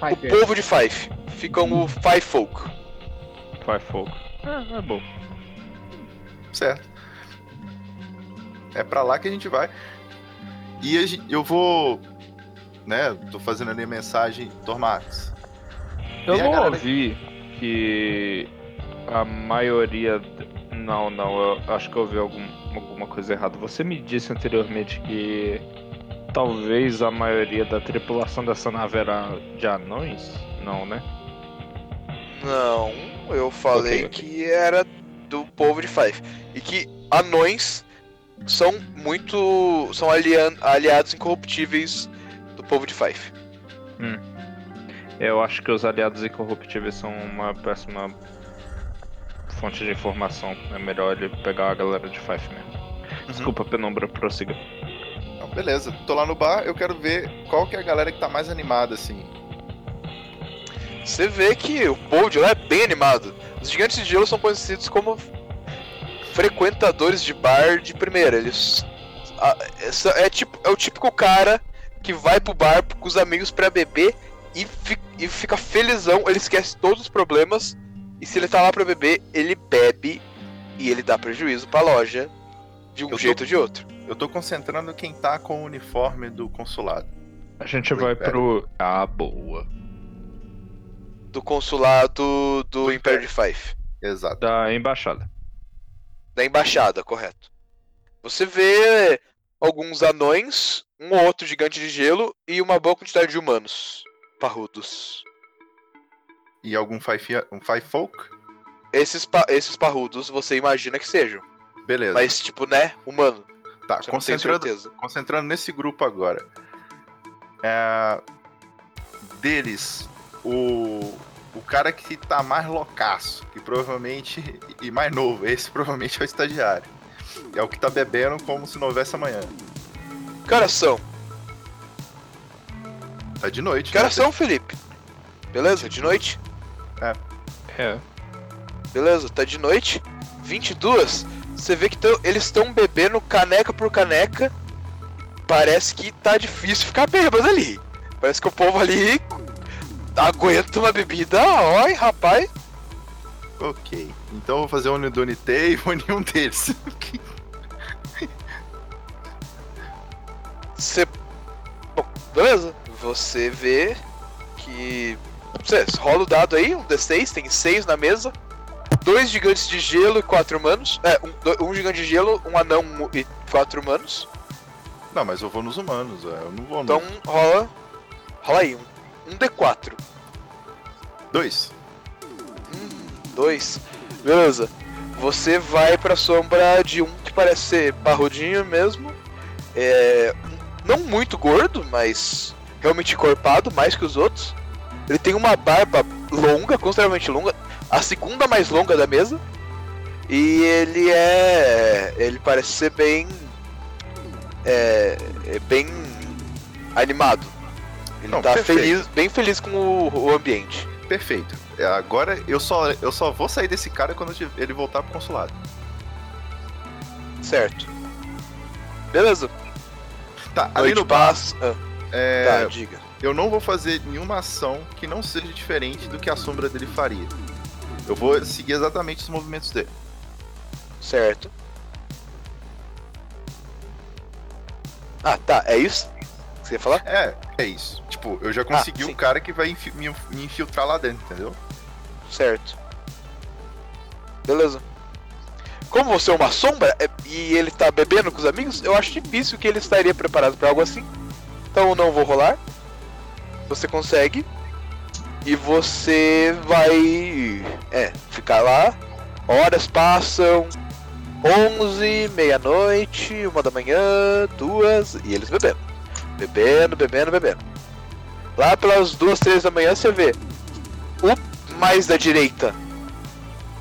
O povo de Fife. Ficam o Five Folk. Faz fogo. É, é bom. Certo. É pra lá que a gente vai. E eu vou. Né? Tô fazendo ali a mensagem. Tormax. Eu não galera- ouvi que a maioria. Não, não, eu acho que eu ouvi algum, alguma coisa errada. Você me disse anteriormente que talvez a maioria da tripulação dessa nave era de anões? Não, né? Não, eu falei Ok, ok. que era do povo de Fife. E que anões são muito. são alia- aliados incorruptíveis do povo de Fife. Eu acho que os aliados incorruptíveis são uma péssima fonte de informação. É melhor ele pegar a galera de Fife mesmo. Desculpa, Penumbra, prossiga. Então, beleza. Tô lá no bar. Eu quero ver qual que é a galera que tá mais animada, assim. Você vê que o de lá é bem animado. Os gigantes de gelo são conhecidos como frequentadores de bar de primeira. Eles. é, tipo, é o típico cara que vai pro bar com os amigos pra beber e, fi- e fica felizão. Ele esquece todos os problemas. E se ele tá lá pra beber, ele bebe e ele dá prejuízo pra loja de um Eu tô- jeito ou de outro. Eu tô concentrando quem tá com o uniforme do consulado. A gente Do vai Império. pro. Ah, boa. Do consulado do, Do Império de Fife. Exato. Da embaixada. da embaixada, correto. Você vê alguns anões, um ou outro gigante de gelo e uma boa quantidade de humanos parrudos. e algum five, um five folk? Esses, pa- esses parrudos você imagina que sejam. Beleza. Mas, tipo, né? Humano. tá, Você tem concentrando, concentrando nesse grupo agora. É, deles, o, o cara que tá mais loucaço, que provavelmente. E mais novo, esse provavelmente é o estagiário. É o que tá bebendo como se não houvesse amanhã. Horas são? Tá de noite. Que horas né? são, Felipe? Beleza? De noite? É. Beleza, tá de noite. 22. Você vê que tão- eles estão bebendo caneca por caneca. Parece que tá difícil ficar bêbado ali. Parece que o povo ali aguenta uma bebida. Oi, rapaz. Ok. Então eu vou fazer um do Unité e vou unir um deles. Você. Bom, beleza. Você vê que. Você rola o dado aí, um D6, tem seis na mesa. Dois gigantes de gelo e quatro humanos. É, um, um gigante de gelo, um anão e quatro humanos. não, mas eu vou nos humanos, é, eu não vou Então no... rola. Rola aí, um, um D4. Dois. Dois. Beleza. Você vai pra sombra de um que parece ser parrudinho mesmo. É. Não muito gordo, mas realmente encorpado, mais que os outros. Ele tem uma barba longa, consideravelmente longa, a segunda mais longa da mesa. E ele é. Ele parece ser bem. É. é bem animado. Ele Não, tá perfeito. feliz, bem feliz com o, o ambiente. Perfeito. É, Agora eu só, eu só vou sair desse cara quando ele voltar pro consulado. Certo. Beleza. Tá, Noite do bar, paz. Ah, é, tá, diga. eu não vou fazer nenhuma ação que não seja diferente do que a sombra dele faria. Eu vou seguir exatamente os movimentos dele. Certo. Ah, tá. É isso? que Você ia falar? É, é isso. Tipo, eu já consegui sim. um cara que vai infi- me, me infiltrar lá dentro, entendeu? Certo. Beleza. Como você é uma sombra é- e ele tá bebendo com os amigos, eu acho difícil que ele estaria preparado pra algo assim. Então não vou rolar. Você consegue. E você vai. É, ficar lá. Horas passam. 11, meia-noite, uma da manhã, duas. E eles bebendo. Bebendo, bebendo, bebendo. Lá pelas duas, três da manhã você vê o mais da direita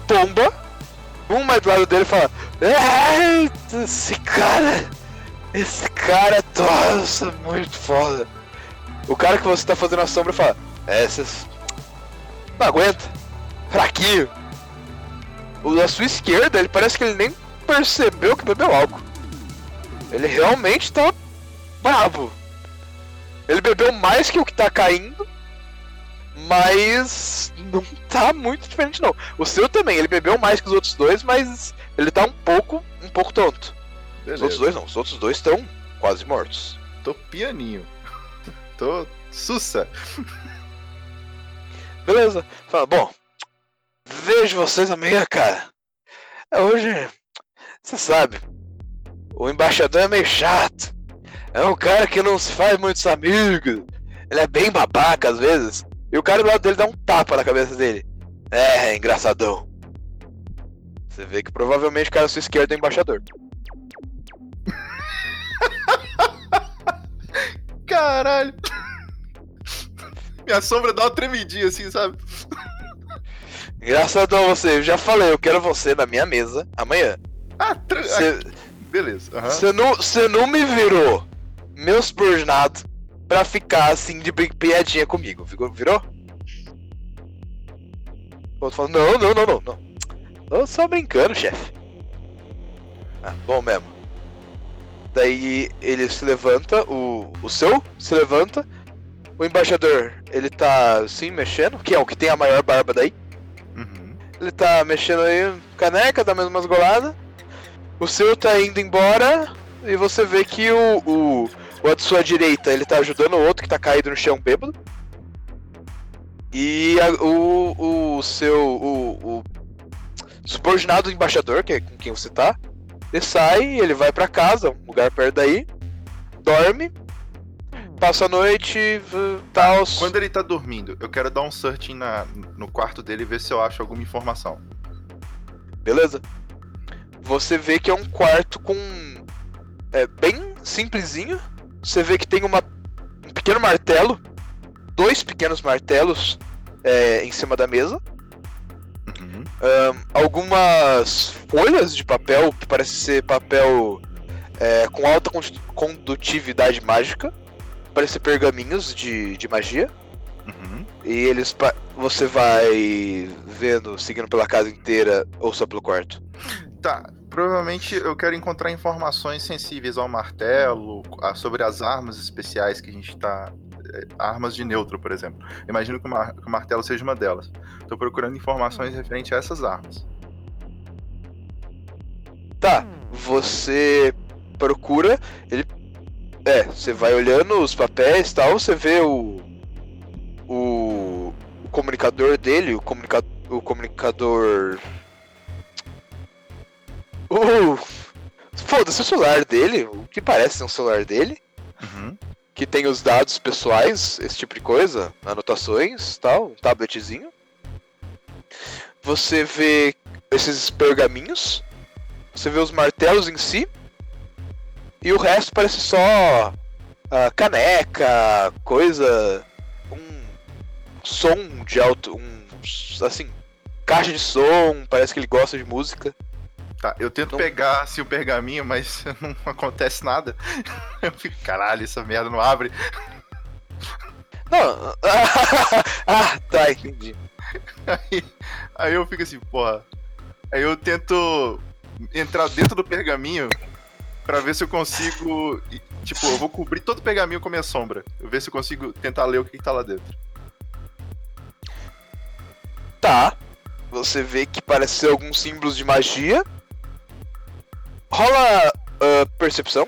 tomba. Um mais do lado dele fala: esse cara. Esse cara, nossa, muito foda. O cara que você tá fazendo a sombra fala: É. Não aguenta. Fraquinho. O da sua esquerda, ele parece que ele nem percebeu que bebeu álcool. Ele realmente tá bravo. Ele bebeu mais que o que tá caindo, mas não tá muito diferente não. O seu também, ele bebeu mais que os outros dois, mas ele tá um pouco, um pouco tonto. Os Beleza. outros dois não, os outros dois estão quase mortos. Tô pianinho. Tô sussa. Beleza. Fala, bom, vejo vocês amanhã, cara. É, Hoje, você sabe, o embaixador é meio chato. É um cara que não se faz muitos amigos. Ele é bem babaca às vezes. E o cara do lado dele dá um tapa na cabeça dele. É, engraçadão. Você vê que provavelmente o cara à sua esquerda é o embaixador. Caralho. Minha sombra dá uma tremidinha assim, sabe? Engraçadão você, eu já falei, eu quero você na minha mesa amanhã. Ah, tra... Você beleza. aham. Você não, você não me virou meus purnados pra ficar assim de piadinha comigo, virou? virou? O outro fala, não, não, não, não, não. Tô só brincando, chefe. Ah, bom mesmo. Daí ele se levanta, o, o seu se levanta. O embaixador, ele tá assim mexendo, que é o que tem a maior barba daí. Uhum. Ele tá mexendo aí, caneca, dá mais umas goladas. O seu tá indo embora e você vê que o, o, o à sua direita ele tá ajudando o outro que tá caído no chão bêbado. E a- o, o seu. O, o subordinado do embaixador, que é com quem você tá, ele sai, ele vai pra casa, um lugar perto daí, dorme. passa a noite, tal. Quando ele tá dormindo, eu quero dar um searching na, no quarto dele e ver se eu acho alguma informação. Beleza? Você vê que é um quarto com. É bem simplesinho. Você vê que tem uma, um pequeno martelo. Dois pequenos martelos é, em cima da mesa. Ahn, algumas folhas de papel, que parece ser papel é, com alta con- condutividade mágica. Parece ser pergaminhos de, de magia. Uhum. E eles. Você vai vendo, seguindo pela casa inteira ou só pelo quarto. Tá, provavelmente eu quero encontrar informações sensíveis ao martelo, a- sobre as armas especiais que a gente tá. Armas de neutro, por exemplo. Imagino que o, mar- que o martelo seja uma delas. Tô procurando informações referentes a essas armas. Tá, você procura, ele. É, você vai olhando os papéis e tal, você vê o. O, o comunicador dele, o, comunica, o comunicador. O. Foda-se o celular dele, o que parece ser um celular dele, Uhum. Que tem os dados pessoais, esse tipo de coisa, anotações tal, um tabletzinho. Você vê esses pergaminhos, você vê os martelos em si, e o resto parece só ah, caneca, coisa, um som de alto, um assim, caixa de som, parece que ele gosta de música. Tá, eu tento Não- pegar assim, o pergaminho, mas não acontece nada. Eu fico, caralho, essa merda não abre. Não, ah, tá, entendi. Aí, aí eu fico assim, porra. Aí eu tento entrar dentro do pergaminho pra ver se eu consigo. Tipo, eu vou cobrir todo o pergaminho com a minha sombra. Eu ver se eu consigo tentar ler o que, que tá lá dentro. Tá. Você vê que parece ser alguns símbolos de magia. Rola ah, percepção.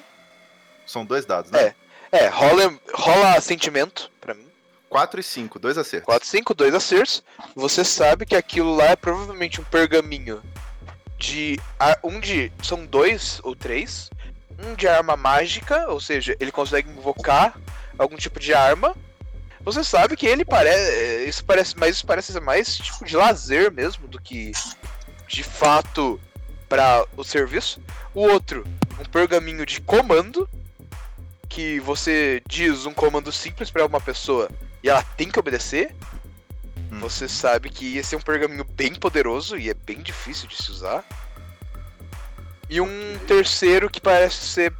São dois dados, né? É, rola, rola sentimento pra mim. 4 e 5, dois acertos. 4, 5, 2 acertos. Você sabe que aquilo lá é provavelmente um pergaminho de. Um de. São dois ou três. Um de arma mágica, ou seja, ele consegue invocar algum tipo de arma. Você sabe que ele parece. Isso parece. Mas isso parece ser mais tipo de lazer mesmo do que de fato para o serviço. O outro, um pergaminho de comando. Que você diz um comando simples para uma pessoa e ela tem que obedecer. Hum. Você sabe que esse é um pergaminho bem poderoso e é bem difícil de se usar. E um terceiro que parece ser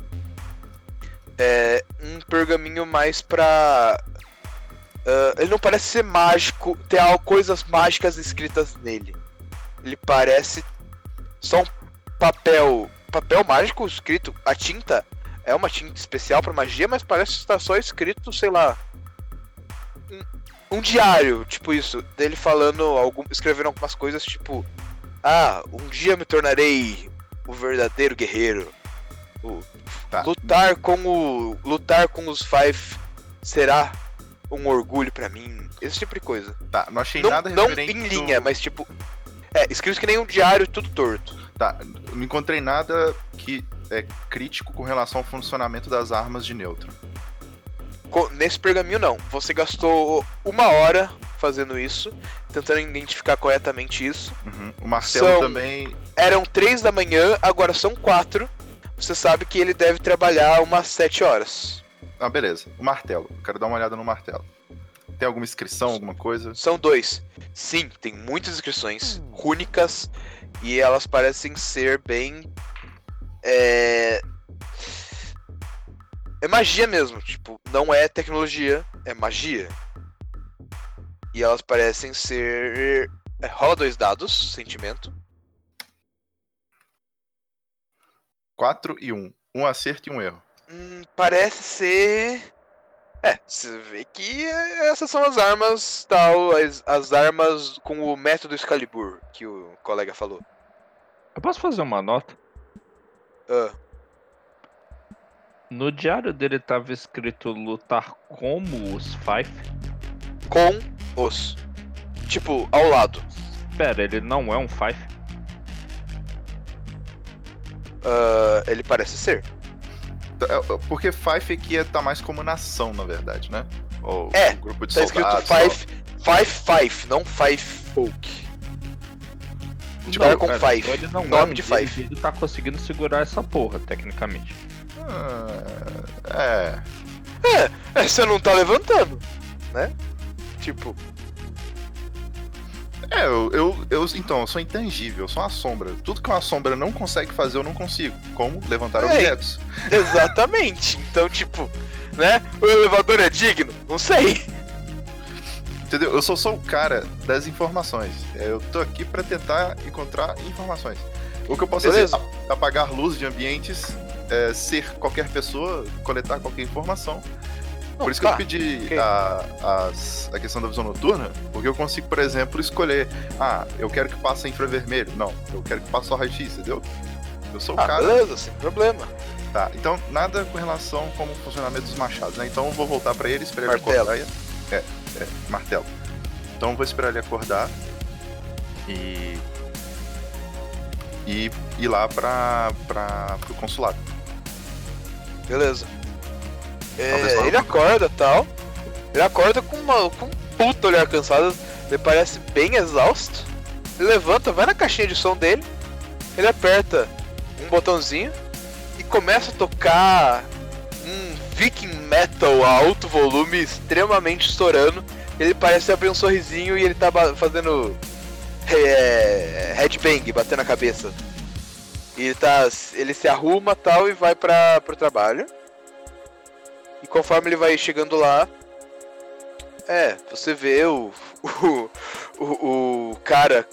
é, um pergaminho mais pra. ah, ele não parece ser mágico, ter coisas mágicas escritas nele. Ele parece só um papel, papel mágico escrito. A tinta é uma tinta especial pra magia, mas parece estar só escrito, sei lá, um diário, tipo isso, dele falando, algum, escrevendo algumas coisas, tipo, ah, um dia me tornarei o verdadeiro guerreiro. O- Tá. Lutar com o, lutar com os Five será um orgulho pra mim. Esse tipo de coisa. Tá, não achei Não, nada não em do- linha, mas tipo, é escrito que nem um diário, tudo torto. Tá, não encontrei nada que é crítico com relação ao funcionamento das armas de neutro. Nesse pergaminho não. Você gastou uma hora fazendo isso, tentando identificar corretamente isso. Uhum. O martelo São- também. Eram três da manhã, agora são quatro. Você sabe que ele deve trabalhar umas sete horas. Ah, beleza. O martelo. Quero dar uma olhada no martelo. Tem alguma inscrição, alguma coisa? São dois. Sim, tem muitas inscrições rúnicas e elas parecem ser bem. É. É magia mesmo, tipo, não é tecnologia, é magia. E elas parecem ser. é, rola dois dados, sentimento. 4 e 1. Um. um acerto e um erro. Hum, parece ser. É, você vê que essas são as armas tal, as, as armas com o método Excalibur que o colega falou. Eu posso fazer uma nota? Ah, No diário dele tava escrito lutar como os Five. com os. Tipo, ao lado. Pera, ele não é um Five? Ah, ele parece ser. É, é, Porque Five aqui é, tá mais como nação, na verdade, né? Ou É, grupo de Tá escrito soldados. Five, Five Five, não Five Folk. Tipo, Não, era com cara, Five. então Ele não Nome é, de Five. Ele tá conseguindo segurar essa porra, tecnicamente. Ah, é. É, você não tá levantando, né? Tipo, É, eu, eu, eu- Então, eu sou intangível, eu sou uma sombra. Tudo que uma sombra não consegue fazer, eu não consigo. Como levantar É. objetos. exatamente. Então, tipo, né? O elevador é digno? Não sei. Entendeu? Eu sou só o cara das informações. É, Eu tô aqui pra tentar encontrar informações. O que eu posso Beleza. fazer apagar luz de ambientes, é, ser qualquer pessoa, coletar qualquer informação. Não, Por isso tá, que eu pedi ok. a, as- a questão da visão noturna, porque eu consigo, por exemplo, escolher. Ah, eu quero que passe infravermelho. Não, eu quero que passe só raio-x, entendeu? Eu sou o Ah, cara. beleza, sem problema. Tá, então nada com relação como o funcionamento dos machados, né? Então eu vou voltar pra ele, esperar ele Martelo. acordar. e- É, é, martelo. Então eu vou esperar ele acordar e. E ir lá pra, pra, pro consulado. Beleza. É, ele acorda tal. Ele acorda com, uma, com um puta olhar cansado. Ele parece bem exausto. Ele levanta, vai na caixinha de som dele. Ele aperta um botãozinho e começa a tocar um viking metal a alto volume, extremamente estourando. Ele parece abrir um sorrisinho e ele tá fazendo é, headbang, batendo a cabeça. E ele, tá, ele se arruma tal e vai para pro trabalho. E conforme ele vai chegando lá, é, você vê o, o, o, o cara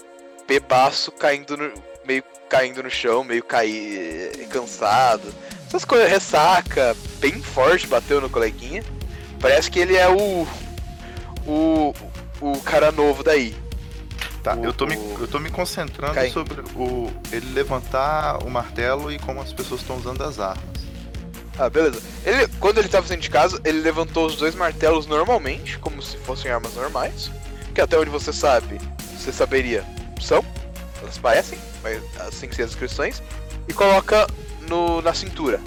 bebaço caindo no, meio caindo no chão, meio cair cansado. Essas coisas, ressaca, bem forte, bateu no coleguinha. Parece que ele é o o, o cara novo daí. Tá, O- eu, tô me, eu tô me concentrando sobre o ele levantar o martelo e como as pessoas estão usando as armas. Ah, beleza. Ele, quando ele tava saindo de casa, ele levantou os dois martelos normalmente, como se fossem armas normais. Que até onde você sabe, você saberia, são. Elas parecem, mas assim que ser as descrições. E coloca no, na cintura,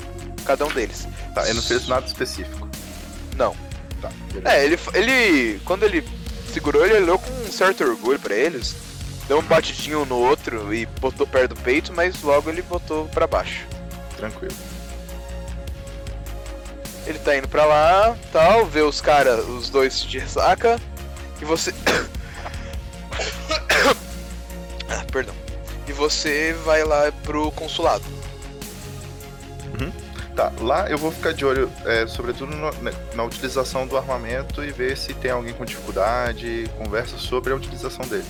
cada um deles. Tá, ele não fez nada específico. Não. Tá. É, ele, ele. Quando ele segurou, ele olhou com um certo orgulho pra eles. Deu um batidinho no outro e botou perto do peito, mas logo ele botou pra baixo. Tranquilo. Ele tá indo pra lá, tal, vê os caras, os dois de ressaca, e você. ah, perdão. E você vai lá pro consulado. Tá, lá eu vou ficar de olho, é, sobretudo no- na, na utilização do armamento e ver se tem alguém com dificuldade, conversa sobre a utilização dele.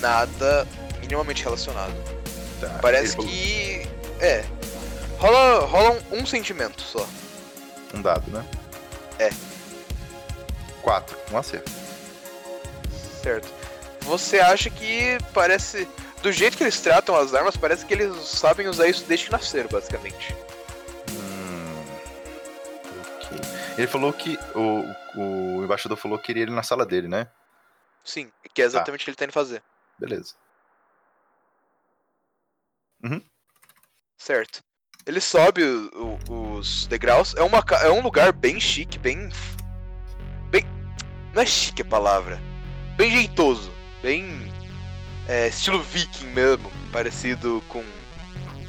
Nada minimamente relacionado. Tá, Parece ele que. É. Rola, rola um, um sentimento só. Um dado, né? É. Quatro, um acerto. Certo. Você acha que parece. Do jeito que eles tratam as armas, parece que eles sabem usar isso desde que nasceram, basicamente. Hum, ok. Ele falou que. O, o embaixador falou que queria ele na sala dele, né? Sim, que é exatamente o que ele tá indo fazer. Beleza. Certo. Ele sobe o- o- os degraus. É, uma, é um lugar bem chique, bem. Bem. Não é chique a palavra. Bem jeitoso. Bem. é, estilo viking mesmo. Parecido com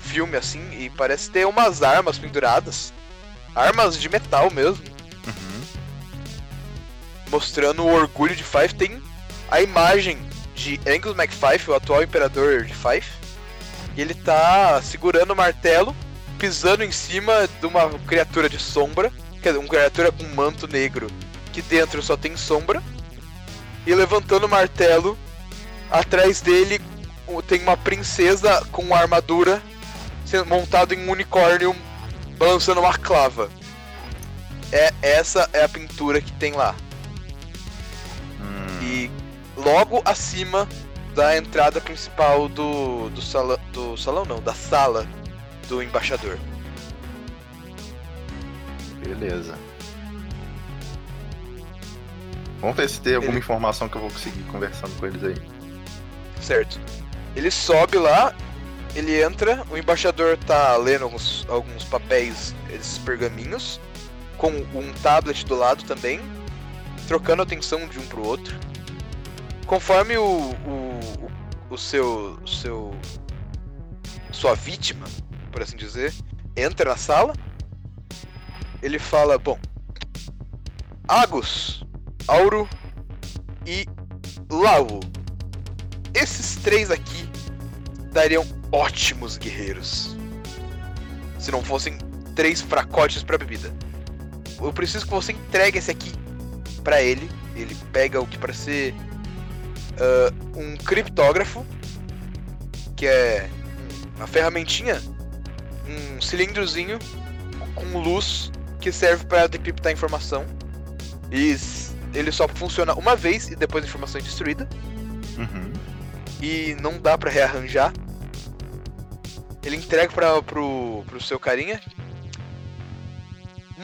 filme assim. E parece ter umas armas penduradas. Armas de metal mesmo. Uhum. Mostrando o orgulho de Fife. Tem a imagem de Angus MacFife, o atual imperador de Fife. E ele tá segurando o martelo, pisando em cima de uma criatura de sombra, quer dizer, uma criatura com manto negro, que dentro só tem sombra, e levantando o martelo, atrás dele tem uma princesa com uma armadura, sendo montado em um unicórnio, balançando uma clava. É, essa é a pintura que tem lá. Hum, E logo acima da entrada principal do, do, sala, do salão, não, da sala do embaixador. Beleza. Vamos ver se tem alguma Ele- informação que eu vou conseguir conversando com eles aí. Certo. Ele sobe lá ele entra, o embaixador tá lendo alguns, alguns papéis, esses pergaminhos, com um tablet do lado também, trocando atenção de um pro outro. Conforme o, o, o seu, seu. sua vítima, por assim dizer, entra na sala, ele fala: Bom, Agus, Auro e Lau. Esses três aqui dariam ótimos guerreiros. Se não fossem três fracotes para bebida. Eu preciso que você entregue esse aqui para ele. Ele pega o que para ser uh, um criptógrafo, que é uma ferramentinha, um cilindrozinho com luz que serve para decriptar informação. E ele só funciona uma vez e depois a informação é destruída. Uhum. E não dá para rearranjar. Ele entrega pra, pro, pro seu carinha.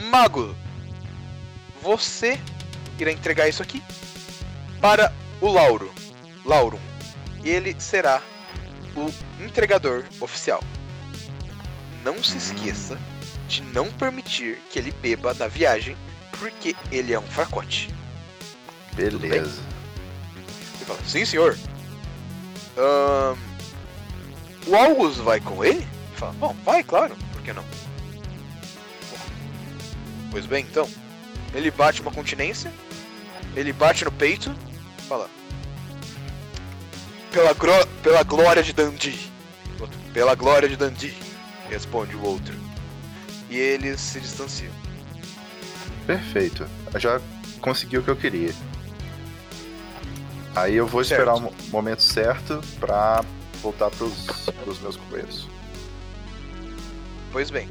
Mago, você irá entregar isso aqui para o Lauro. Laurum. Ele será o entregador oficial. Não se esqueça de não permitir que ele beba na viagem, porque ele é um fracote. Beleza. Ele fala, sim senhor. Ahn, o August vai com ele? Ele fala, bom, vai, claro, por que não? Bom, Pois bem, então. Ele bate uma continência, ele bate no peito, fala. Pela, pela glória de Dundee. Outro, Pela glória de Dundee, responde o outro. E eles se distanciam. Perfeito. Eu já consegui o que eu queria. Aí eu vou Certo. esperar o mo- momento certo pra voltar pros, pros meus companheiros. Pois bem.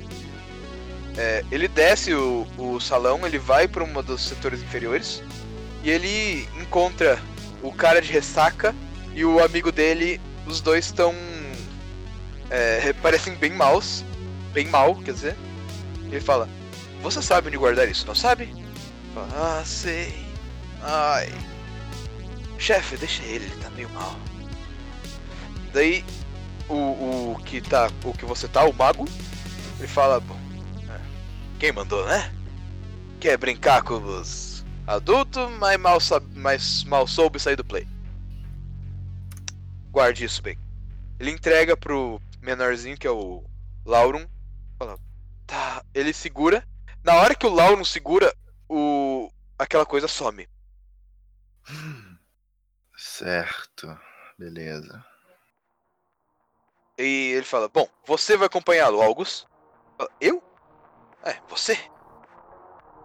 É, ele desce o, o salão, ele vai para um dos setores inferiores e ele encontra o cara de ressaca e o amigo dele. Os dois estão. É, parecem bem maus. Bem mal, quer dizer. Ele fala: Você sabe onde guardar isso, não sabe? Fala, ah, sei. Ai. Chefe, deixa ele, ele tá meio mal. Daí o, o que tá. O que você tá, o mago, ele fala, bom, é, quem mandou, né? Quer brincar com os adultos, mas mal, mas mal soube sair do play. Guarde isso bem. Ele entrega pro menorzinho, que é o Laurum. Fala, tá. Ele segura. Na hora que o Laurum segura, o. aquela coisa some. Certo. Beleza. E ele fala, bom, você vai acompanhá-lo, August? Eu? É, você.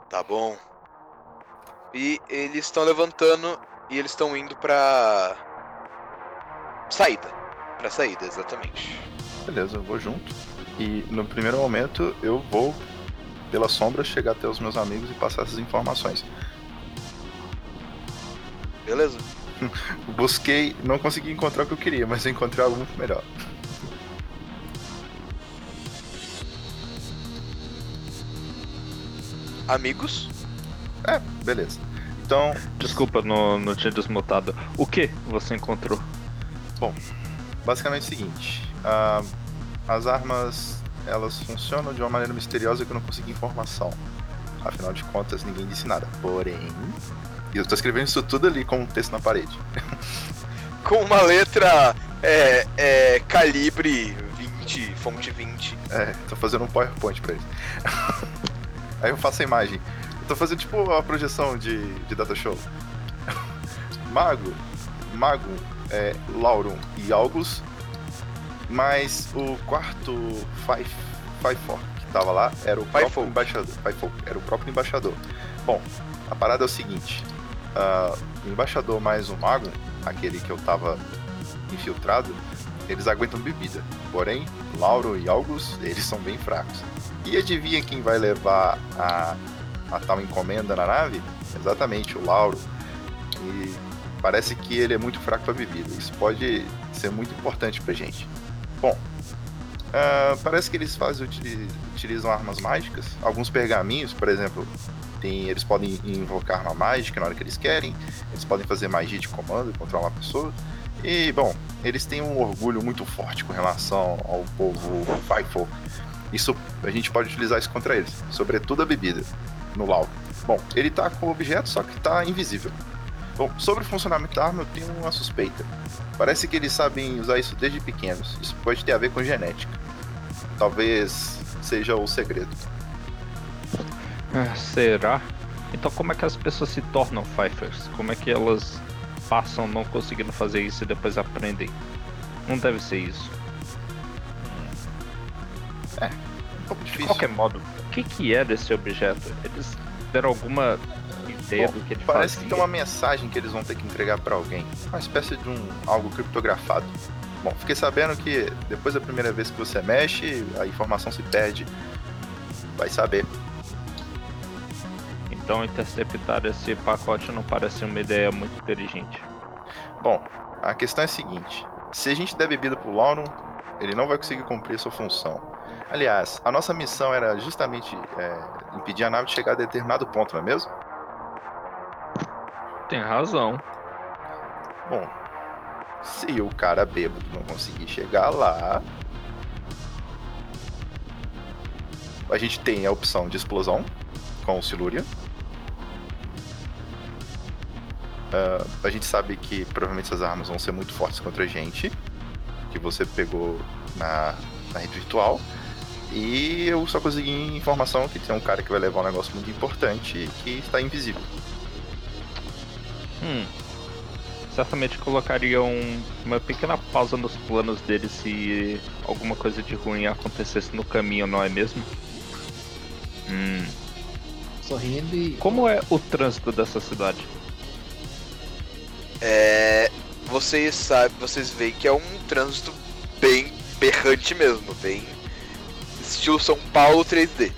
Tá bom. E eles estão levantando e eles estão indo pra. Saída. Pra saída, exatamente. Beleza, eu vou junto. E no primeiro momento eu vou, pela sombra, chegar até os meus amigos e passar essas informações. Beleza? Busquei, não consegui encontrar o que eu queria, mas eu encontrei algo muito melhor. Amigos? É, beleza. Então, Desculpa, não, não tinha desmutado. O que você encontrou? basicamente é o seguinte: ah, as armas elas funcionam de uma maneira misteriosa que eu não consegui informação. Afinal de contas, ninguém disse nada. Porém, e eu tô escrevendo isso tudo ali com um texto na parede. Com uma letra é, é, calibre 20, fonte 20. É, tô fazendo um PowerPoint pra eles. Aí eu faço a imagem. Eu tô fazendo tipo a projeção de, de data show. Mago, Mago, é, Laurum e August. Mas o quarto Five, Five Four que tava lá era o próprio Folk. embaixador. Five Folk, era o próprio embaixador. Bom, a parada é o seguinte: ah, o embaixador mais o mago, aquele que eu tava infiltrado, eles aguentam bebida. Porém, Lauro e August, eles são bem fracos. E adivinha quem vai levar a, a tal encomenda na nave? Exatamente, o Lauro. E parece que ele é muito fraco para bebida. Isso pode ser muito importante pra gente. Bom, ah, parece que eles fazem, utili- utilizam armas mágicas. Alguns pergaminhos, por exemplo, tem, eles podem invocar uma mágica na hora que eles querem. Eles podem fazer magia de comando, controlar uma pessoa. E, bom, eles têm um orgulho muito forte com relação ao povo Firefolk. Isso a gente pode utilizar isso contra eles, sobretudo a bebida no LoL. Bom, ele tá com o objeto, só que tá invisível. Bom, sobre o funcionamento da arma, eu tenho uma suspeita. Parece que eles sabem usar isso desde pequenos. Isso pode ter a ver com genética. Talvez seja o segredo. Ah, será? Então como é que as pessoas se tornam Fifers? Como é que elas passam não conseguindo fazer isso e depois aprendem? Não deve ser isso. Um pouco De difícil. qualquer modo, o que, que é desse objeto? Eles deram alguma Bom, que ele Parece fazia? que tem uma mensagem que eles vão ter que entregar pra alguém. Uma espécie de um algo criptografado. Bom, fiquei sabendo que depois da primeira vez que você mexe, a informação se perde. Vai saber. Então interceptar esse pacote não parece uma ideia muito inteligente. Bom, a questão é a seguinte: se a gente der bebida pro Lauron, ele não vai conseguir cumprir sua função. Aliás, a nossa missão era justamente é, impedir a nave de chegar a determinado ponto, não é mesmo? Tem razão. Bom, se o cara bêbado não conseguir chegar lá, a gente tem a opção de explosão com o Silurian. Ah, a gente sabe que provavelmente essas armas vão ser muito fortes contra a gente, que você pegou na, na rede virtual. E eu só consegui informação que tem um cara que vai levar um negócio muito importante que está invisível. Hum. Certamente colocariam uma pequena pausa nos planos dele se alguma coisa de ruim acontecesse no caminho, não é mesmo? Hum. Sorrindo e. Como é o trânsito dessa cidade? É, vocês sabem, vocês veem que é um trânsito bem berrante mesmo, bem estilo São Paulo 3D.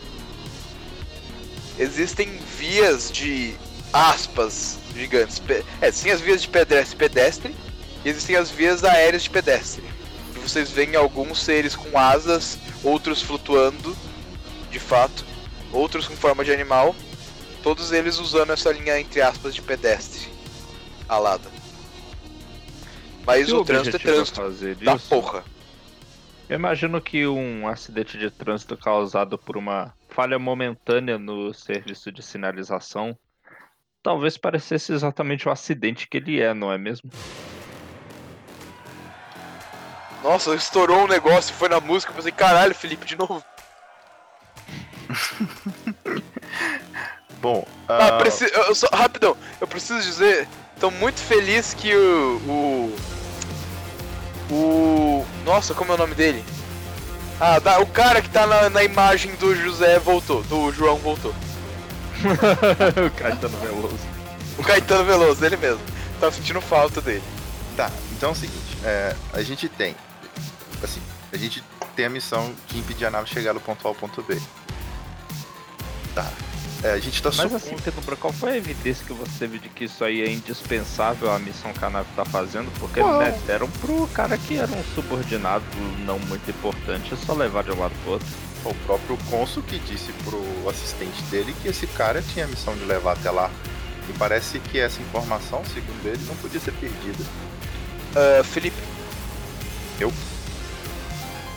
Existem vias de aspas gigantes. É, sim as vias de pedestre, pedestre e existem as vias aéreas de pedestre. E vocês veem alguns seres com asas, outros flutuando, de fato, outros com forma de animal, todos eles usando essa linha entre aspas de pedestre alada. Mas Se o trânsito é objetivo trânsito fazer da isso, porra. Eu imagino que um acidente de trânsito causado por uma falha momentânea no serviço de sinalização talvez parecesse exatamente o acidente que ele é, não é mesmo? Nossa, estourou um negócio, foi na música, eu pensei, caralho, Felipe, de novo. Bom, Ah, ah, preci- eu só, rapidão, eu preciso dizer, tô muito feliz que o, o. O. Nossa, como é o nome dele? Ah, da- o cara que tá na, na imagem do José voltou, do João voltou. o Caetano Veloso. O Caetano Veloso, ele mesmo. Tava sentindo falta dele. Tá, então é o seguinte, é, a gente tem. Assim, a gente tem a missão de impedir a nave chegar do ponto A ao ponto B. Tá. É, a gente tá Mas supondo- assim, Pedro, qual foi a evidência que você teve de que isso aí é indispensável à missão que a nave tá fazendo? Porque Qual? né, deram pro cara que era um subordinado não muito importante só levar de um lado pro outro. O próprio cônsul que disse pro assistente dele que esse cara tinha a missão de levar até lá. E parece que essa informação, segundo ele, não podia ser perdida. Ah, Felipe. Eu?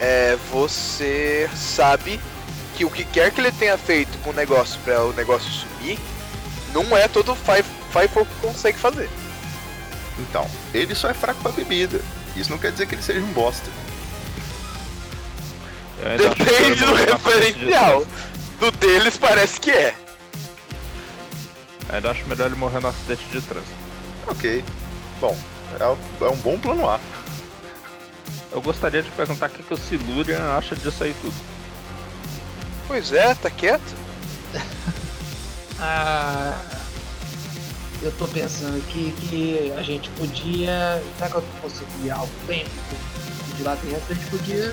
É, você sabe que o que quer que ele tenha feito com o negócio pra o negócio sumir, não é todo Five que consegue fazer. Então, ele só é fraco pra bebida. Isso não quer dizer que ele seja um bosta. Eu acho Depende do referencial. Do deles parece que é. Ainda acho melhor ele morrer no acidente de trânsito. Ok. Bom, é, é um bom plano A. Eu gostaria de perguntar o que, que o Silurian acha disso aí tudo. Pois é, tá quieto. Ah, eu tô pensando aqui que a gente podia. Será que eu consegui algo bem de lá dentro? A gente podia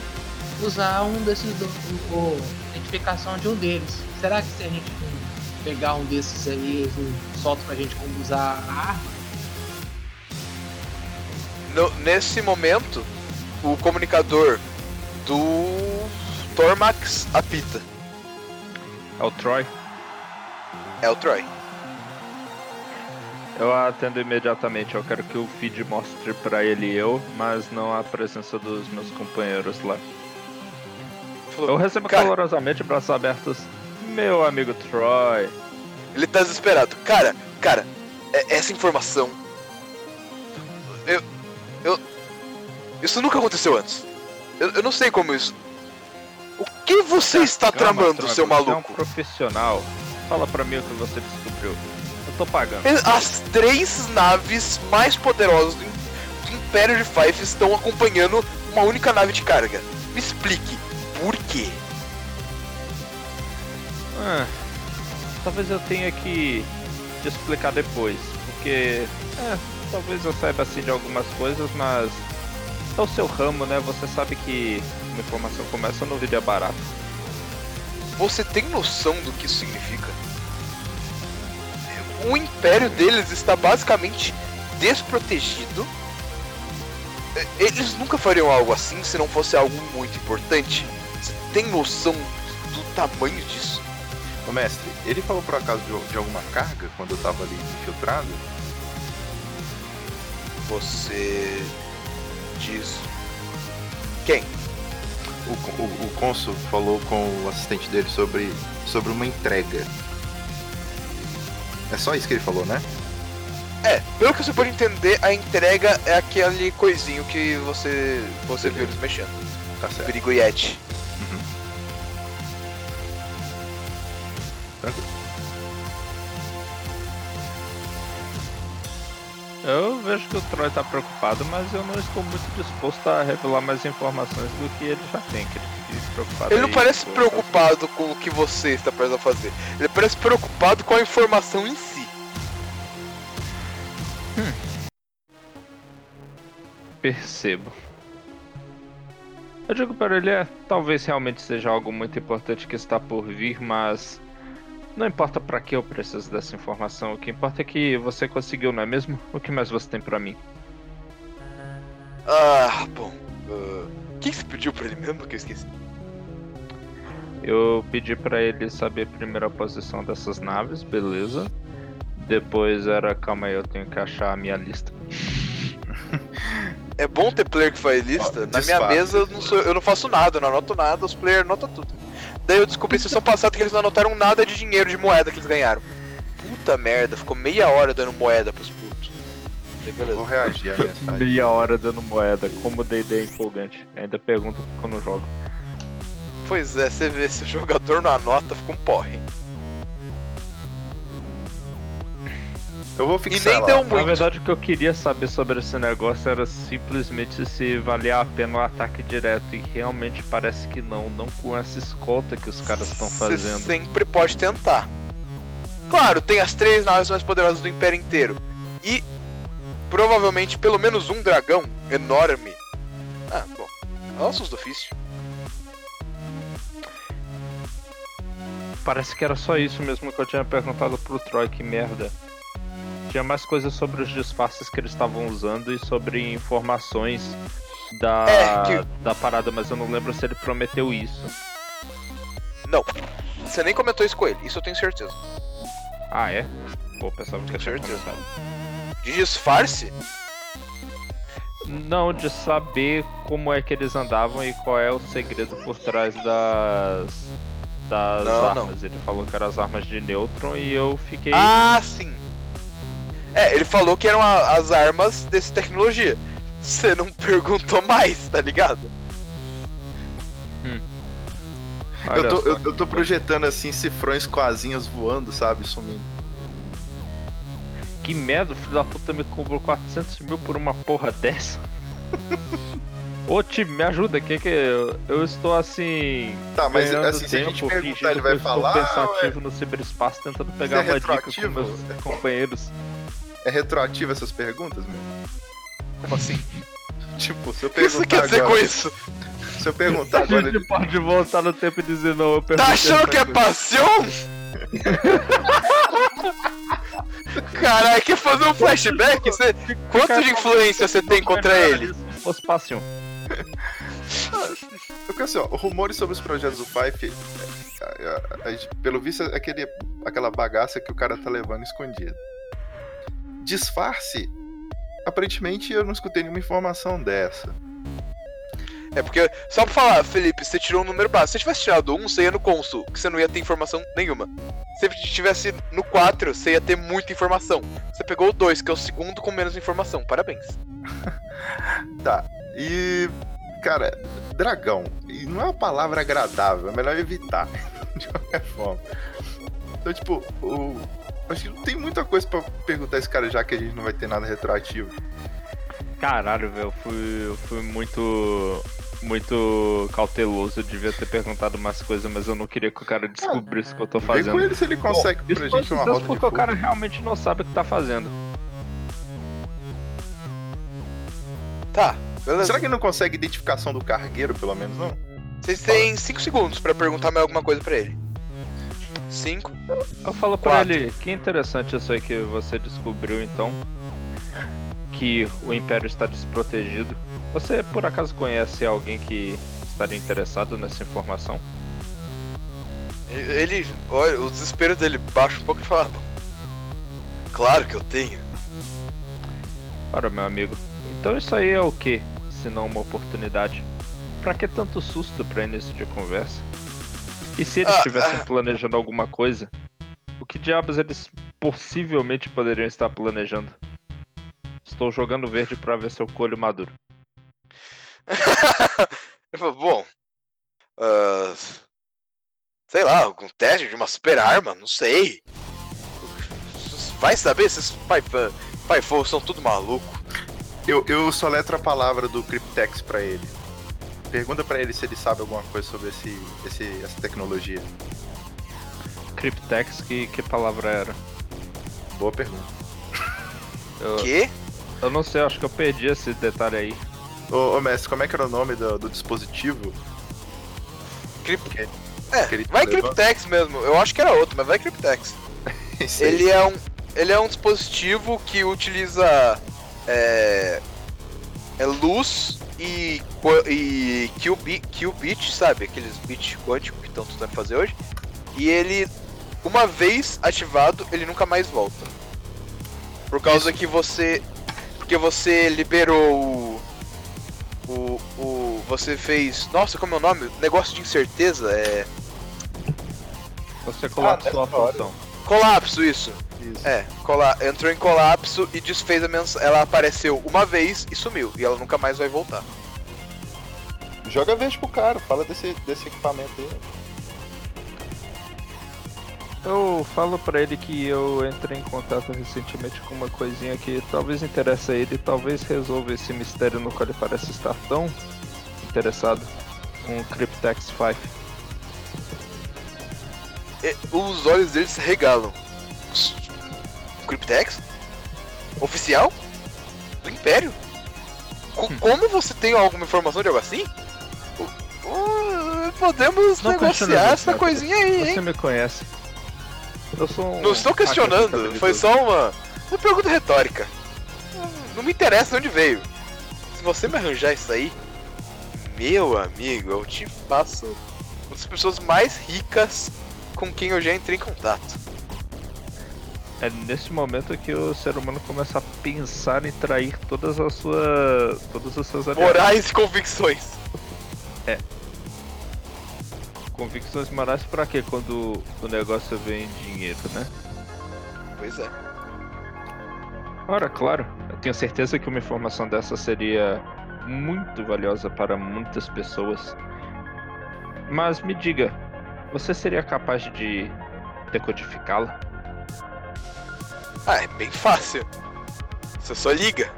usar um desses. Do, o, o- a identificação de um deles. Será que se a gente pegar um desses aí, eles soltam pra gente como usar a arma? No- nesse momento, o comunicador do Tormax apita. É o Troy? É o Troy. Eu atendo imediatamente. Eu quero que o feed mostre pra ele eu, mas não a presença dos meus companheiros lá. Eu recebo Cara. calorosamente braços abertos. Meu amigo Troy. Ele tá desesperado. Cara, cara, é- essa informação. Eu. Eu. Isso nunca aconteceu antes. Eu, eu não sei como isso. O que você está Calma, tramando, seu você é um maluco? profissional. Fala pra mim o que você descobriu. Eu tô pagando. As três naves mais poderosas do, do Império de Fife estão acompanhando uma única nave de carga. Me explique, por quê? Ah, talvez eu tenha que te explicar depois, porque é, talvez eu saiba assim de algumas coisas, mas é o seu ramo, né? Você sabe que uma informação começa no vídeo é barato. Você tem noção do que isso significa? O império deles está basicamente desprotegido. Eles nunca fariam algo assim se não fosse algo muito importante. Tem noção do tamanho disso? Ô mestre, ele falou por acaso de, de alguma carga quando eu tava ali infiltrado? Você diz. Quem? O, o, o cônsul falou com o assistente dele sobre, sobre uma entrega. É só isso que ele falou, né? É, pelo que você pode entender, a entrega é aquele coisinho que você você viu eles mexendo. Tá certo. Perigo Yeti. Tranquilo. Eu vejo que o Troy tá preocupado, mas eu não estou muito disposto a revelar mais informações do que ele já tem, que ele fique preocupado. Ele não parece com- preocupado com o que você está prestes a fazer. Ele parece preocupado com a informação em si. Percebo. Eu digo para ele, é, talvez realmente seja algo muito importante que está por vir, mas não importa para que eu preciso dessa informação, o que importa é que você conseguiu, não é mesmo? O que mais você tem para mim? Ah, bom. ah, quem você pediu pra ele mesmo que eu esqueci? Eu pedi para ele saber primeiro a posição dessas naves, beleza? Depois era, calma aí, eu tenho que achar a minha lista. É bom ter player que faz lista. Ó, Na minha mesa eu não, sou- eu não faço nada, eu não anoto nada, os players anotam tudo. Daí eu descobri sessão passada que eles não anotaram nada de dinheiro de moeda que eles ganharam. Puta merda, ficou meia hora dando moeda pros putos. Vou reagir mensagem. Meia hora dando moeda, como o D&D é empolgante. Ainda pergunto quando eu jogo. Pois é, você vê, se o jogador não anota, fica um porre. Eu vou E fixar nem lá. deu Na muito. verdade, o que eu queria saber sobre esse negócio era simplesmente se valia a pena o ataque direto. E realmente parece que não. Não com essa escolta que os caras estão Você fazendo. sempre pode tentar. Claro, tem as três naves mais poderosas do Império inteiro. E provavelmente pelo menos um dragão enorme. Ah, bom. Ossos do ofício. Parece que era só isso mesmo que eu tinha perguntado pro Troy, que merda. Tinha mais coisas sobre os disfarces que eles estavam usando e sobre informações da, É, que- da parada, mas eu não lembro se ele prometeu isso. Não. Você nem comentou isso com ele, isso eu tenho certeza. Ah, é? Pô, pensava que eu tinha certeza. comentado. De disfarce? Não, de saber como é que eles andavam e qual é o segredo por trás das. das Não, não. armas. Ele falou que eram as armas de nêutron e eu fiquei. Ah, sim. É, ele falou que eram a- as armas dessa tecnologia. Você não perguntou mais, tá ligado? olha Eu tô, eu, eu tô projetando assim cifrões com asinhas voando, sabe? Sumindo. Que merda, o filho da puta me cobrou 400 mil por uma porra dessa. Ô time, me ajuda, que que eu, eu estou assim. Tá, mas assim, se a tempo, gente perguntar, fingindo ele vai que eu falar, Estou pensativo no ciberespaço, tentando pegar é uma dica com meus companheiros. É retroativo essas perguntas, meu? Como assim? Tipo, se eu O que você perguntar quer dizer com isso? Se eu perguntar A agora. gente pode voltar no tempo e dizer não, eu Tá achando que é paixão? Caralho, quer fazer um flashback? Você... Quanto de influência você tem contra ele? Se fosse passion. Porque assim, ó, rumores sobre os projetos do Fife, é, é, é, pelo visto, é aquele, aquela bagaça que o cara tá levando escondida. Disfarce, aparentemente eu não escutei nenhuma informação dessa. É porque, só pra falar, Felipe, você tirou um número básico. Se você tivesse tirado um, você ia no cônsul, que você não ia ter informação nenhuma. Se você tivesse no 4, você ia ter muita informação. Você pegou o 2, que é o segundo com menos informação. Parabéns. Tá. E. Cara, dragão. E não é uma palavra agradável, é melhor evitar. De qualquer forma. Então, tipo, o. Acho que não tem muita coisa pra perguntar a esse cara já que a gente não vai ter nada retroativo. Caralho, velho, eu fui, eu fui muito. Muito cauteloso. Eu devia ter perguntado umas coisas, mas eu não queria que o cara descobrisse o que eu tô Vem com fazendo. ele se ele consegue pra Isso foi gente uma roda de porque o cara realmente não sabe o que tá fazendo. Tá, beleza. Será que ele não consegue identificação do cargueiro, pelo menos, não? Vocês têm 5 segundos pra perguntar mais alguma coisa pra ele. 5. Eu falo pra Quatro. ele, que interessante isso aí que você descobriu então. Que o Império está desprotegido. Você por acaso conhece alguém que estaria interessado nessa informação? Ele, olha, o desespero dele baixa um pouco e fala: Claro que eu tenho. Ora, meu amigo. Então isso aí é o que? Se não uma oportunidade? Pra que tanto susto pra início de conversa? E se eles Ah, estivessem ah. planejando alguma coisa? O que diabos eles possivelmente poderiam estar planejando? Estou jogando verde pra ver se eu colho maduro. Ele falou, bom. ah, sei lá, algum teste de uma super arma, não sei. Vai saber, esses pai, pai são tudo maluco. Eu, eu soletro a palavra do Cryptex pra ele. Pergunta pra ele se ele sabe alguma coisa sobre esse, esse, essa tecnologia. Cryptex, que, que palavra era? Boa pergunta. Eu, Que? eu não sei, acho que eu perdi esse detalhe aí. Ô, ô mestre, como é que era o nome do, do dispositivo? Crypt... Que- É, vai? Cryptex mesmo. Eu acho que era outro, mas vai Cryptex. Ele é um, ele é um dispositivo que utiliza é, é luz e, e qubit, qubit, sabe? Aqueles bits quânticos que estão tentando fazer hoje. E ele, uma vez ativado, ele nunca mais volta. Por causa que você. Porque você liberou o. O. o você fez. Nossa, como é o nome? Negócio de incerteza. É. Você colapsou Ah, a hora. função. Colapso, isso. Isso. É, cola- entrou em colapso e desfez a mensagem. Ela apareceu uma vez e sumiu. E ela nunca mais vai voltar. Joga verde pro cara, fala desse, desse equipamento aí. Eu falo pra ele que eu entrei em contato recentemente com uma coisinha que talvez interesse a ele, talvez resolva esse mistério no qual ele parece estar tão interessado. Um Cryptex 5. E os olhos dele se regalam. Cryptex? Oficial? Do Império? Co- como você tem alguma informação de algo assim? Podemos Não negociar essa coisinha aí, Você hein? me conhece. Eu sou um. Não estou questionando, foi só uma, uma pergunta retórica. Não- Não me interessa de onde veio. Se você me arranjar isso aí, meu amigo, eu te faço uma das pessoas mais ricas com quem eu já entrei em contato. É nesse momento que o ser humano começa a pensar em trair todas as suas. todas as suas aliadas. Morais e convicções. Convicções morais pra quê? Quando o negócio vem em dinheiro, né? Pois é. Ora, claro. Eu tenho certeza que uma informação dessa seria muito valiosa para muitas pessoas. Mas me diga, você seria capaz de decodificá-la? Ah, é bem fácil. Você só liga.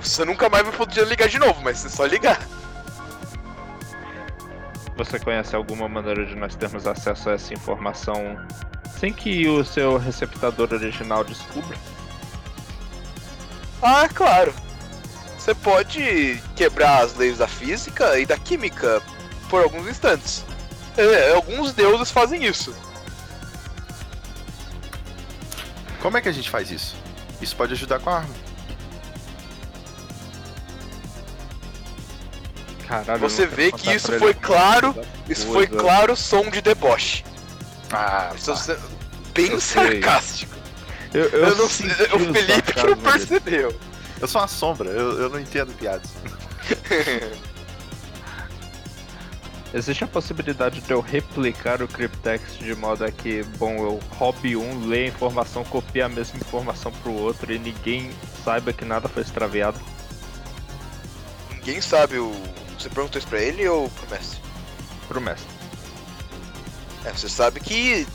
Você nunca mais vai poder ligar de novo, mas você só ligar. Você conhece alguma maneira de nós termos acesso a essa informação sem que o seu receptador original descubra? Ah, claro. Você pode quebrar as leis da física e da química por alguns instantes. É, alguns deuses fazem isso. Como é que a gente faz isso? Isso pode ajudar com a arma. Caralho, Você eu não vê que isso foi ele claro, Isso foi claro som de deboche. Ah, Isso é bem Eu sarcástico. Eu, Eu, não senti sei. O Felipe que não percebeu. Eu sou uma sombra, eu, eu não entendo piadas. Existe a possibilidade de eu replicar o Cryptex de modo a que, bom, eu hobby um, lê a informação, copie a mesma informação pro outro e ninguém saiba que nada foi extraviado? Ninguém sabe o. Você perguntou isso pra ele ou pro mestre? Pro mestre. É, você sabe que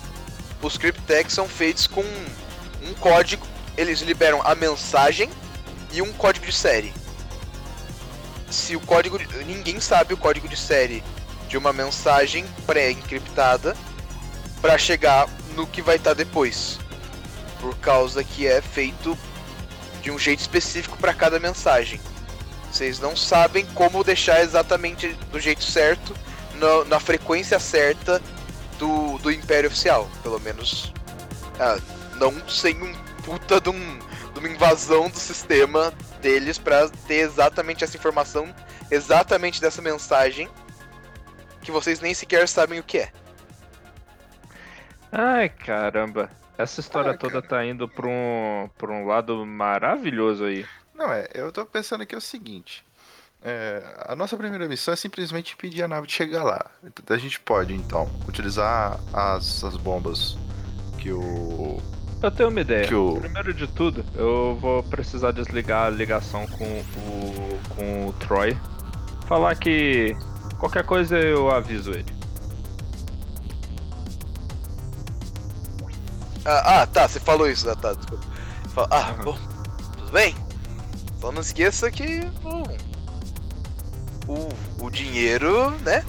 os cryptex são feitos com um código. Eles liberam a mensagem e um código de série. Se o código. de- Ninguém sabe o código de série de uma mensagem pré-encriptada para chegar no que vai estar depois. Por causa que é feito de um jeito específico para cada mensagem. Vocês não sabem como deixar exatamente do jeito certo, na, na frequência certa do, do Império Oficial. Pelo menos. ah, não sem um puta de, um, de uma invasão do sistema deles pra ter exatamente essa informação, exatamente dessa mensagem, que vocês nem sequer sabem o que é. Ai, caramba. Essa história Ah, toda cara. tá indo pra um, pra um lado maravilhoso aí. Não, é, eu tô pensando aqui o seguinte. é, a nossa primeira missão é simplesmente impedir a nave de chegar lá. A gente pode, então, utilizar as, as bombas que o. Eu tenho uma ideia. Que o- Primeiro de tudo, eu vou precisar desligar a ligação com o, com o Troy. Falar que qualquer coisa eu aviso ele. Ah, ah, tá, você falou isso, ah, tá, desculpa. Ah, bom, tudo bem. Só não esqueça que bom, o, o dinheiro, né?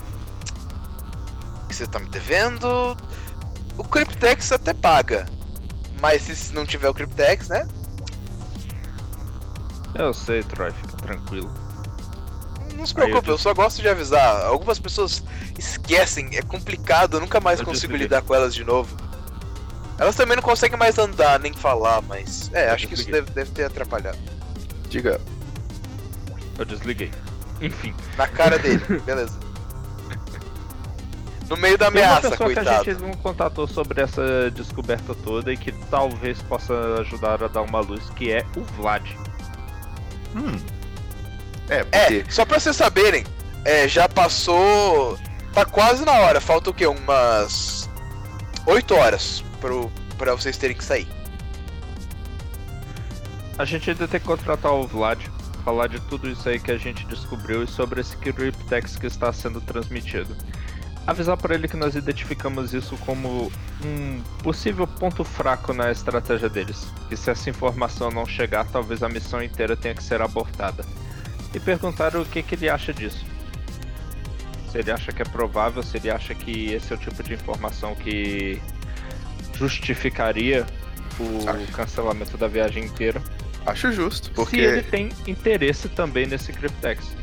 Que você tá me devendo. O Cryptex até paga. Mas se não tiver o Cryptex, né? Eu sei, Troy, fica tranquilo. Não se eu preocupe, eu disse- só gosto de avisar. Algumas pessoas esquecem, é complicado, eu nunca mais Eu consigo desliguei. lidar com elas de novo. Elas também não conseguem mais andar nem falar, mas. É, Eu acho que isso desliguei. deve, deve ter atrapalhado. Diga. Eu desliguei. Enfim. Na cara dele, beleza. No meio da Tem uma ameaça, pessoa coitado. que a gente não contatou sobre essa descoberta toda e que talvez possa ajudar a dar uma luz, que é o Vlad. Hum. É, porque. É, só pra vocês saberem, é, já passou. Tá quase na hora, falta o quê? Umas. 8 horas pro, pra vocês terem que sair. A gente ainda tem que contratar o Vlad, falar de tudo isso aí que a gente descobriu e sobre esse Cryptex que está sendo transmitido. Avisar para ele que nós identificamos isso como um possível ponto fraco na estratégia deles. Que se essa informação não chegar, talvez a missão inteira tenha que ser abortada. E perguntar o que, que ele acha disso. Se ele acha que é provável, se ele acha que esse é o tipo de informação que justificaria o Acho. cancelamento da viagem inteira. Acho justo, porque. Se ele tem interesse também nesse Cryptex.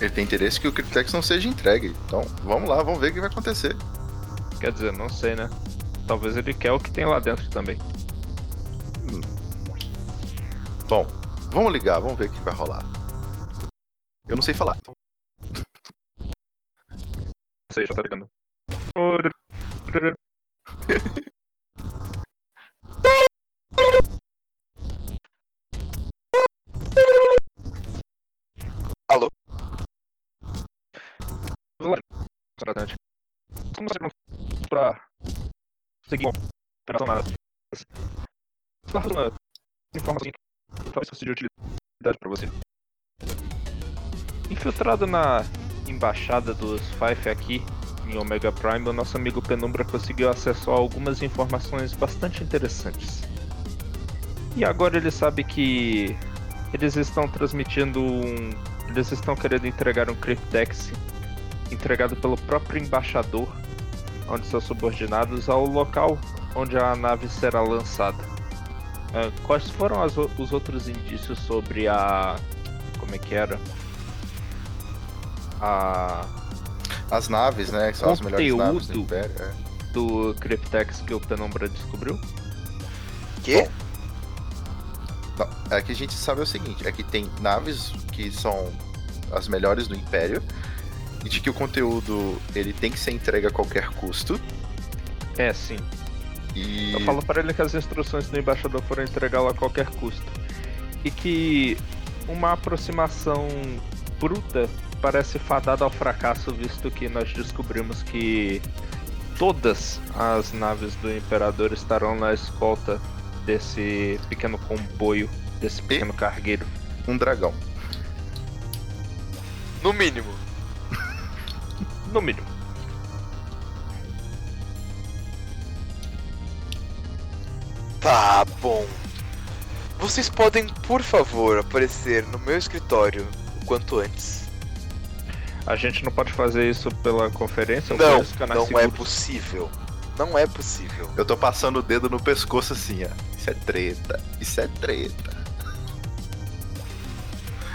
Ele tem interesse que o Cryptex não seja entregue. Então, vamos lá, vamos ver o que vai acontecer. Quer dizer, não sei, né? Talvez ele quer o que tem lá dentro também. Bom, vamos ligar, vamos ver o que vai rolar. Eu não sei falar. então- sei, já tá ligando. Alô? Tratante. Como você não pra seguir operação na. Que talvez fosse de utilidade pra você. Infiltrado na embaixada dos Fife aqui em Omega Prime, o nosso amigo Penumbra conseguiu acesso a algumas informações bastante interessantes. E agora ele sabe que eles estão transmitindo um. Eles estão querendo entregar um Cryptex entregado pelo próprio embaixador, onde seus subordinados, ao local onde a nave será lançada. Ah, quais foram as os outros indícios sobre a. Como é que era? A. As naves, né? Que são as melhores naves do. Império. é. do Cryptex que o Penumbra descobriu? Que? Não, é que a gente sabe o seguinte: é que tem naves que são as melhores do Império. E de que o conteúdo ele tem que ser entregue a qualquer custo. É, sim. E Eu falo para ele que as instruções do embaixador foram entregá-lo a qualquer custo. E que uma aproximação bruta parece fadada ao fracasso, visto que nós descobrimos que todas as naves do Imperador estarão na escolta desse pequeno comboio, desse pequeno cargueiro. um dragão. No mínimo. No mínimo. Tá bom. Vocês podem, por favor, aparecer no meu escritório o quanto antes. A gente não pode fazer isso pela conferência? ou Não, não é possível. Não é possível. Eu tô passando o dedo no pescoço assim, ó. Isso é treta. Isso é treta.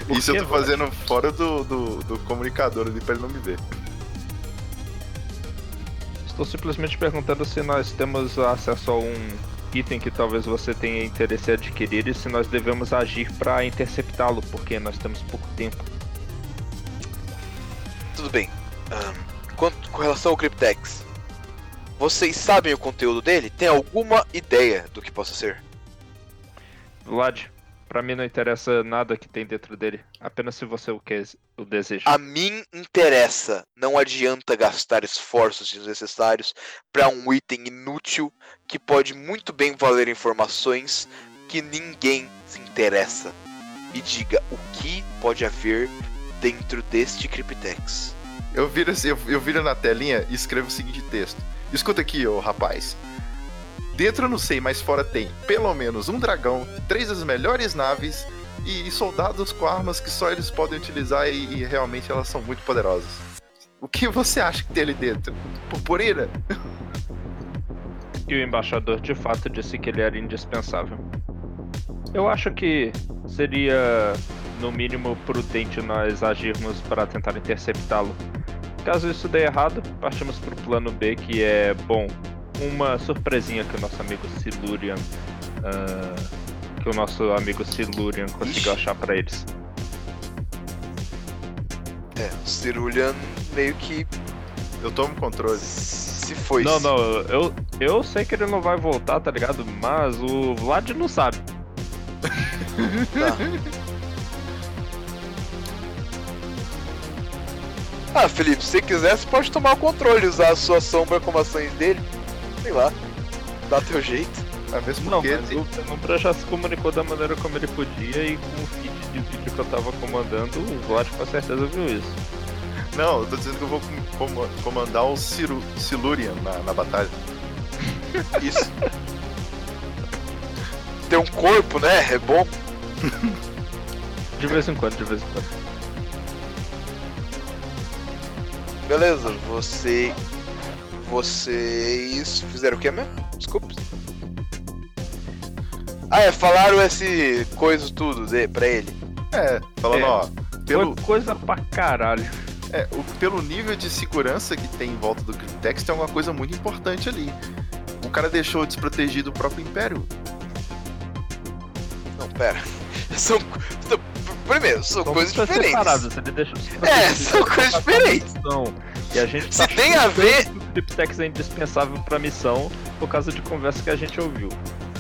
Por Isso eu tô fazendo fora do, do, do comunicador ali pra ele não me ver. Estou simplesmente perguntando se nós temos acesso a um item que talvez você tenha interesse em adquirir e se nós devemos agir para interceptá-lo, porque nós temos pouco tempo. Tudo bem. Ahn, quanto, com relação ao Cryptex, vocês sabem o conteúdo dele? Tem alguma ideia do que possa ser? Vlad, pra mim não interessa nada que tem dentro dele, apenas se você o, quer, o deseja. A mim interessa. Não adianta gastar esforços desnecessários para um item inútil que pode muito bem valer informações que ninguém se interessa. Me diga o que pode haver dentro deste Cryptex. Eu viro, assim, eu, eu viro na telinha e escrevo o seguinte texto. Escuta aqui, ô rapaz. Dentro eu não sei, mas fora tem pelo menos um dragão, três das melhores naves e soldados com armas que só eles podem utilizar e, e realmente elas são muito poderosas. O que você acha que tem ali dentro? Purpurina? E o embaixador de fato disse que ele era indispensável. Eu acho que seria, no mínimo, prudente nós agirmos para tentar interceptá-lo. Caso isso dê errado, partimos pro plano B, que é, bom, uma surpresinha que o nosso amigo Silurian. ah, que o nosso amigo Silurian conseguiu achar pra eles. É, o Cerulean meio que Eu tomo controle. Se foi. Não, não, eu, eu sei que ele não vai voltar, tá ligado? Mas o Vlad não sabe. Tá. Ah, Felipe, se quiser, você pode tomar o controle, usar a sua sombra como ações dele. Sei lá. Dá teu jeito. É mesmo Não, porque mas o Penumbra já se comunicou da maneira como ele podia e com o feed de vídeo que eu tava comandando, o Vlad com certeza viu isso. Não, eu tô dizendo que eu vou com- com- comandar o Ciru, Silurian na, na batalha. Isso. Ter um corpo, né? É bom. De vez em quando, de vez em quando. Beleza, você. Vocês fizeram o que mesmo? Desculpa. Ah, é, falaram esse coisa tudo de, pra ele. É, falando, É. ó, pelo, Foi coisa pra caralho. É, o- pelo nível de segurança que tem em volta do Cryptex, tem uma coisa muito importante ali. O cara deixou desprotegido o próprio Império. Não, pera. São. são- Primeiro, são São coisas diferentes. ele É, são coisas diferentes. E a gente Se tá tem a ver. O Cryptex é indispensável pra missão por causa de conversa que a gente ouviu.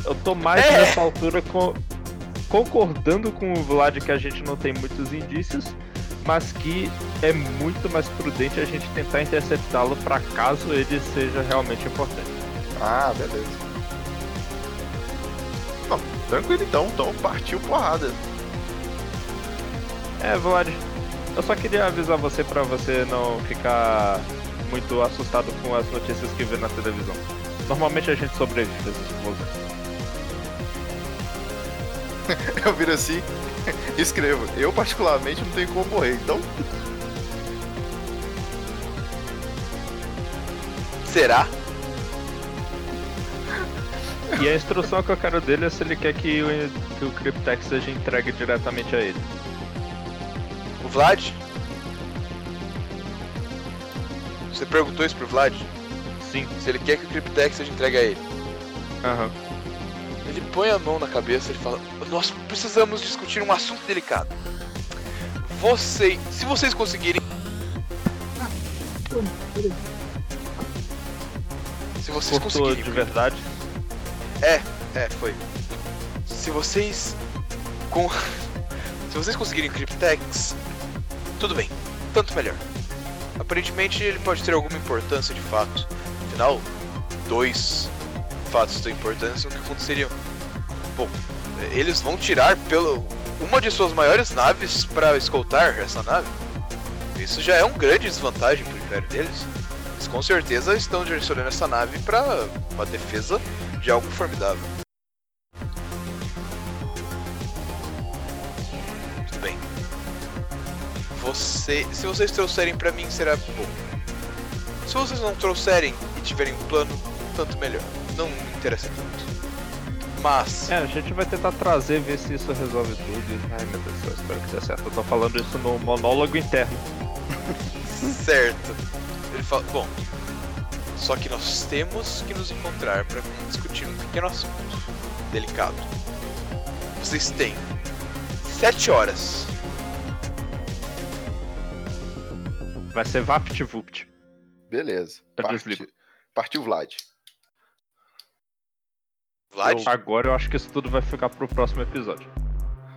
Eu tô mais É. nessa altura co- concordando com o Vlad que a gente não tem muitos indícios, mas que é muito mais prudente a gente tentar interceptá-lo pra caso ele seja realmente importante. Ah, beleza. Não, tranquilo então, então partiu porrada. É, Vlad, eu só queria avisar você pra você não ficar muito assustado com as notícias que vê na televisão. Normalmente a gente sobrevive às explosões. Eu viro assim escrevo. Eu, particularmente, não tenho como morrer, então. Será? E a instrução que eu quero dele é se ele quer que o, que o Cryptex seja entregue diretamente a ele. O Vlad? Você perguntou isso pro Vlad? Sim. Se ele quer que o Cryptex seja entregue a ele. Aham. Ele põe a mão na cabeça e fala: Nós precisamos discutir um assunto delicado. Vocês, se vocês conseguirem. Se vocês Cortou conseguirem. de verdade. É, foi. Se vocês. Com... Se vocês conseguirem Cryptex, tudo bem. Tanto melhor. Aparentemente ele pode ter alguma importância de fato. Afinal, dois fatos de importância no que aconteceriam. Bom, eles vão tirar pelo uma de suas maiores naves para escoltar essa nave. Isso já é um grande desvantagem para o império deles. Eles com certeza estão direcionando essa nave para uma defesa de algo formidável. Muito bem. Você, se vocês trouxerem para mim será bom. Se vocês não trouxerem e tiverem um plano, tanto melhor. Não me interessa tanto. Mas É, a gente vai tentar trazer, ver se isso resolve tudo. Ai meu Deus, eu espero que dê certo. Eu tô falando isso no monólogo interno. Certo. Ele fala, bom, só que nós temos que nos encontrar para discutir um pequeno assunto delicado. Vocês têm sete horas. Vai ser VaptVupt. Beleza. Eu Parti- desligo. Partiu Vlad. Vlad? Agora eu acho que isso tudo vai ficar pro próximo episódio.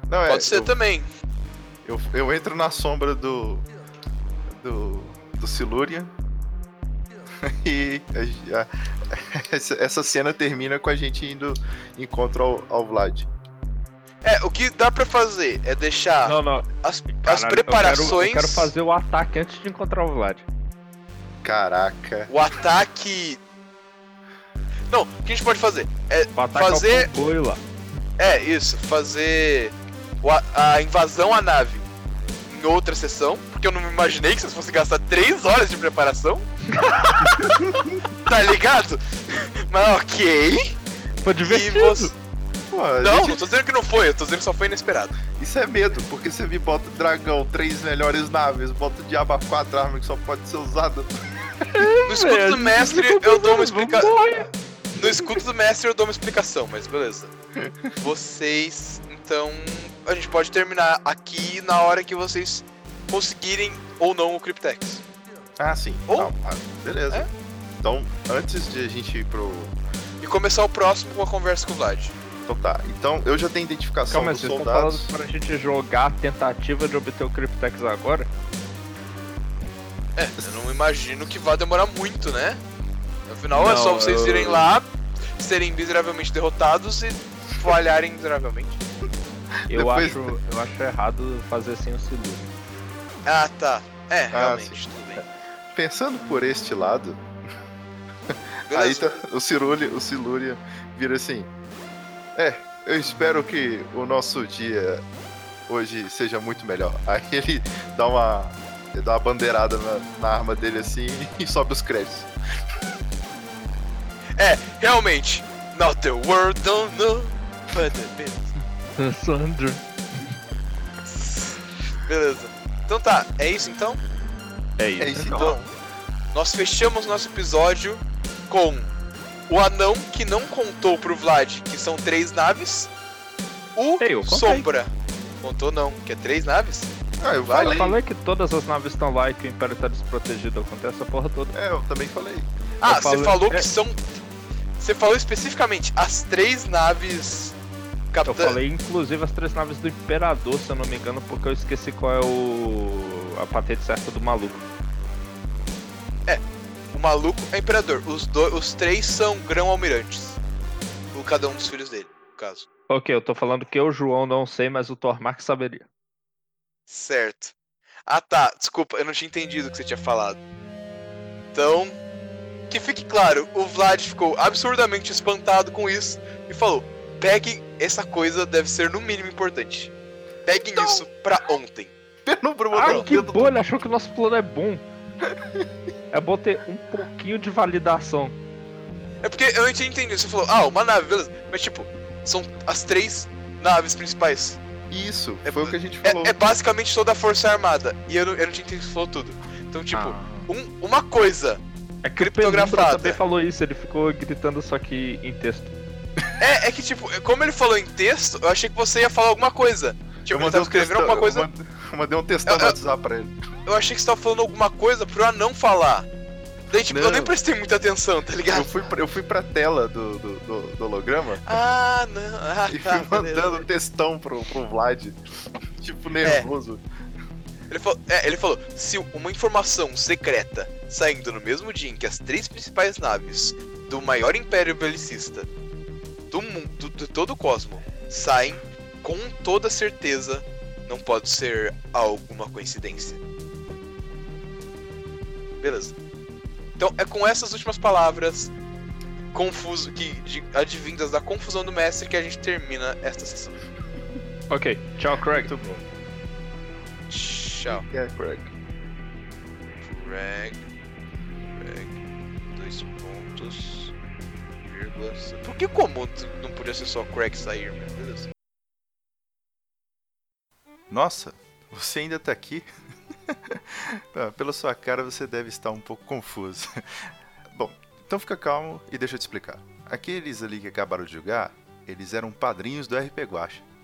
Não, é, Pode ser eu, também. eu, eu entro na sombra do. do. do Silurian. E a- a- essa, essa cena termina com a gente indo em contra ao, ao Vlad. É, o que dá pra fazer é deixar Não, não. as, as Caralho, eu preparações. quero- Eu quero, fazer o ataque antes de encontrar o Vlad. Caraca. O ataque. Não, o que a gente pode fazer? É fazer. É, isso, fazer a, a invasão à nave em outra sessão, porque eu não me imaginei que vocês fossem gastar 3 horas de preparação. tá ligado? Mas ok. Foi E divertido. você... Pô, a Não, gente- não tô dizendo que não foi, eu tô dizendo que só foi inesperado. Isso é medo, porque você me bota dragão, três melhores naves, bota diabo a quatro armas que só pode ser usada. No escudo do mestre eu dou uma explicação. No escudo do mestre eu dou uma explicação, mas beleza. Vocês, então, a gente pode terminar aqui na hora que vocês conseguirem ou não o Cryptex. Ah, sim. Ou- Não, ah, beleza. É? Então, antes de a gente ir pro. E começar o próximo com a conversa com o Vlad. Então tá. Então eu já tenho identificação Calma dos vocês estão falando soldados. pra gente jogar a tentativa de obter o Cryptex agora? É, eu não imagino que vá demorar muito, né? Afinal, é Não, só vocês eu- irem lá, serem miseravelmente derrotados e falharem miseravelmente. Eu, Depois- acho, eu acho errado fazer sem o Silur. Ah, tá. É, Ah, realmente, sim. tudo bem. Pensando por este lado, aí tá, o Silúria, o Silúria vira assim. É, eu espero que o nosso dia hoje seja muito melhor. Aí ele dá uma. Ele dá uma bandeirada na, na arma dele assim e sobe os créditos. É, realmente. Not the world don't know, but the best. Sandro. Beleza. Então tá, é isso então? É isso. É isso então. então. Nós fechamos nosso episódio com o anão que não contou pro Vlad que são três naves. O Ei. Sombra. Contou não, que é três naves? Ah, eu Vai, Eu falei. falei que todas as naves estão lá e que o Império tá desprotegido. Acontece essa porra toda. É, eu também falei. Ah, Eu você falei- falou é. que são. Você falou especificamente as três naves. Eu Capitã. falei inclusive as três naves do Imperador, se eu não me engano, porque eu esqueci qual é o. a patente certa do maluco. O maluco é imperador. Os, do... os três são grão-almirantes. O cada um dos filhos dele, no caso. Ok, eu tô falando que eu, João, não sei, mas o Tormac saberia. Certo. Ah tá, desculpa, eu não tinha entendido o que você tinha falado. Então, que fique claro, o Vlad ficou absurdamente espantado com isso e falou: peguem essa coisa, deve ser no mínimo importante. Peguem isso pra ontem. Penumbra Ah, o que bom, ele achou que o nosso plano é bom. É bom ter um pouquinho de validação. É porque eu não tinha entendido. Você falou, ah, uma nave, beleza. Mas tipo, são as três naves principais. Isso, É- foi o que a gente falou. É, é basicamente toda a Força Armada. E eu não, eu não tinha entendido que você falou tudo. Então, tipo, Ah. um- uma coisa. É que o criptografada. Penumbra também falou isso, ele ficou gritando só que em texto. É, é que, tipo, como ele falou em texto, eu achei que você ia falar alguma coisa. Tipo, ele tava escrevendo alguma coisa. Eu mandei, eu mandei um textão Eu- no eu- WhatsApp pra ele. Eu achei que você tava falando alguma coisa pro anão falar. Daí, tipo, eu Não. nem prestei muita atenção, tá Eu ligado? fui, pra- eu fui pra tela do, do, do- do holograma Ah, não. Ah, e tá, fui beleza. mandando textão pro, pro Vlad. Tipo, nervoso. Ele falou, é, ele falou: se uma informação secreta saindo no mesmo dia em que as três principais naves do maior império belicista do mundo, de todo o cosmo, saem, com toda certeza não pode ser alguma coincidência. Beleza. Então é com essas últimas palavras confuso que de- advindas da confusão do mestre que a gente termina esta sessão. Ok, tchau, Craig. Muito bom. Tchau. É, Craig. Craig. Craig. Dois pontos. Vírgula. Por que comum não podia ser só Craig sair, meu? Beleza. Nossa, você ainda tá aqui? Pela sua cara, você deve estar um pouco confuso. Bom, então fica calmo e deixa eu te explicar. Aqueles ali que acabaram de jogar, eles eram padrinhos do RP Guacha.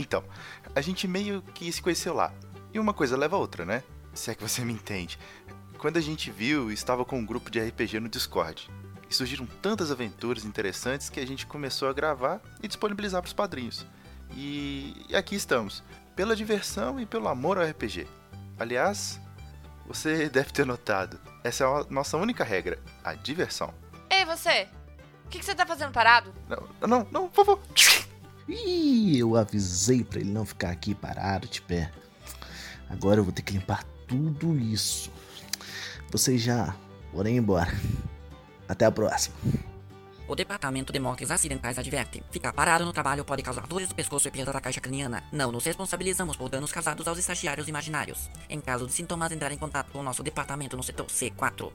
Então, a gente meio que se conheceu lá. E uma coisa leva a outra, né? Se é que você me entende. Quando a gente viu, estava com um grupo de RPG no Discord. E surgiram tantas aventuras interessantes que a gente começou a gravar e disponibilizar pros padrinhos. E, e aqui estamos, pela diversão e pelo amor ao RPG. Aliás, você deve ter notado, essa é a nossa única regra, a diversão. Ei, você! O que, que você tá fazendo parado? Não, não, não, por favor. Ih, eu avisei pra ele não ficar aqui parado de pé. Agora eu vou ter que limpar tudo isso. Vocês já podem embora. Até a próxima. O Departamento de Mortes Acidentais adverte: ficar parado no trabalho pode causar dores do pescoço e perda da caixa craniana. Não nos responsabilizamos por danos causados aos estagiários imaginários. Em caso de sintomas, entrar em contato com o nosso departamento no setor C4.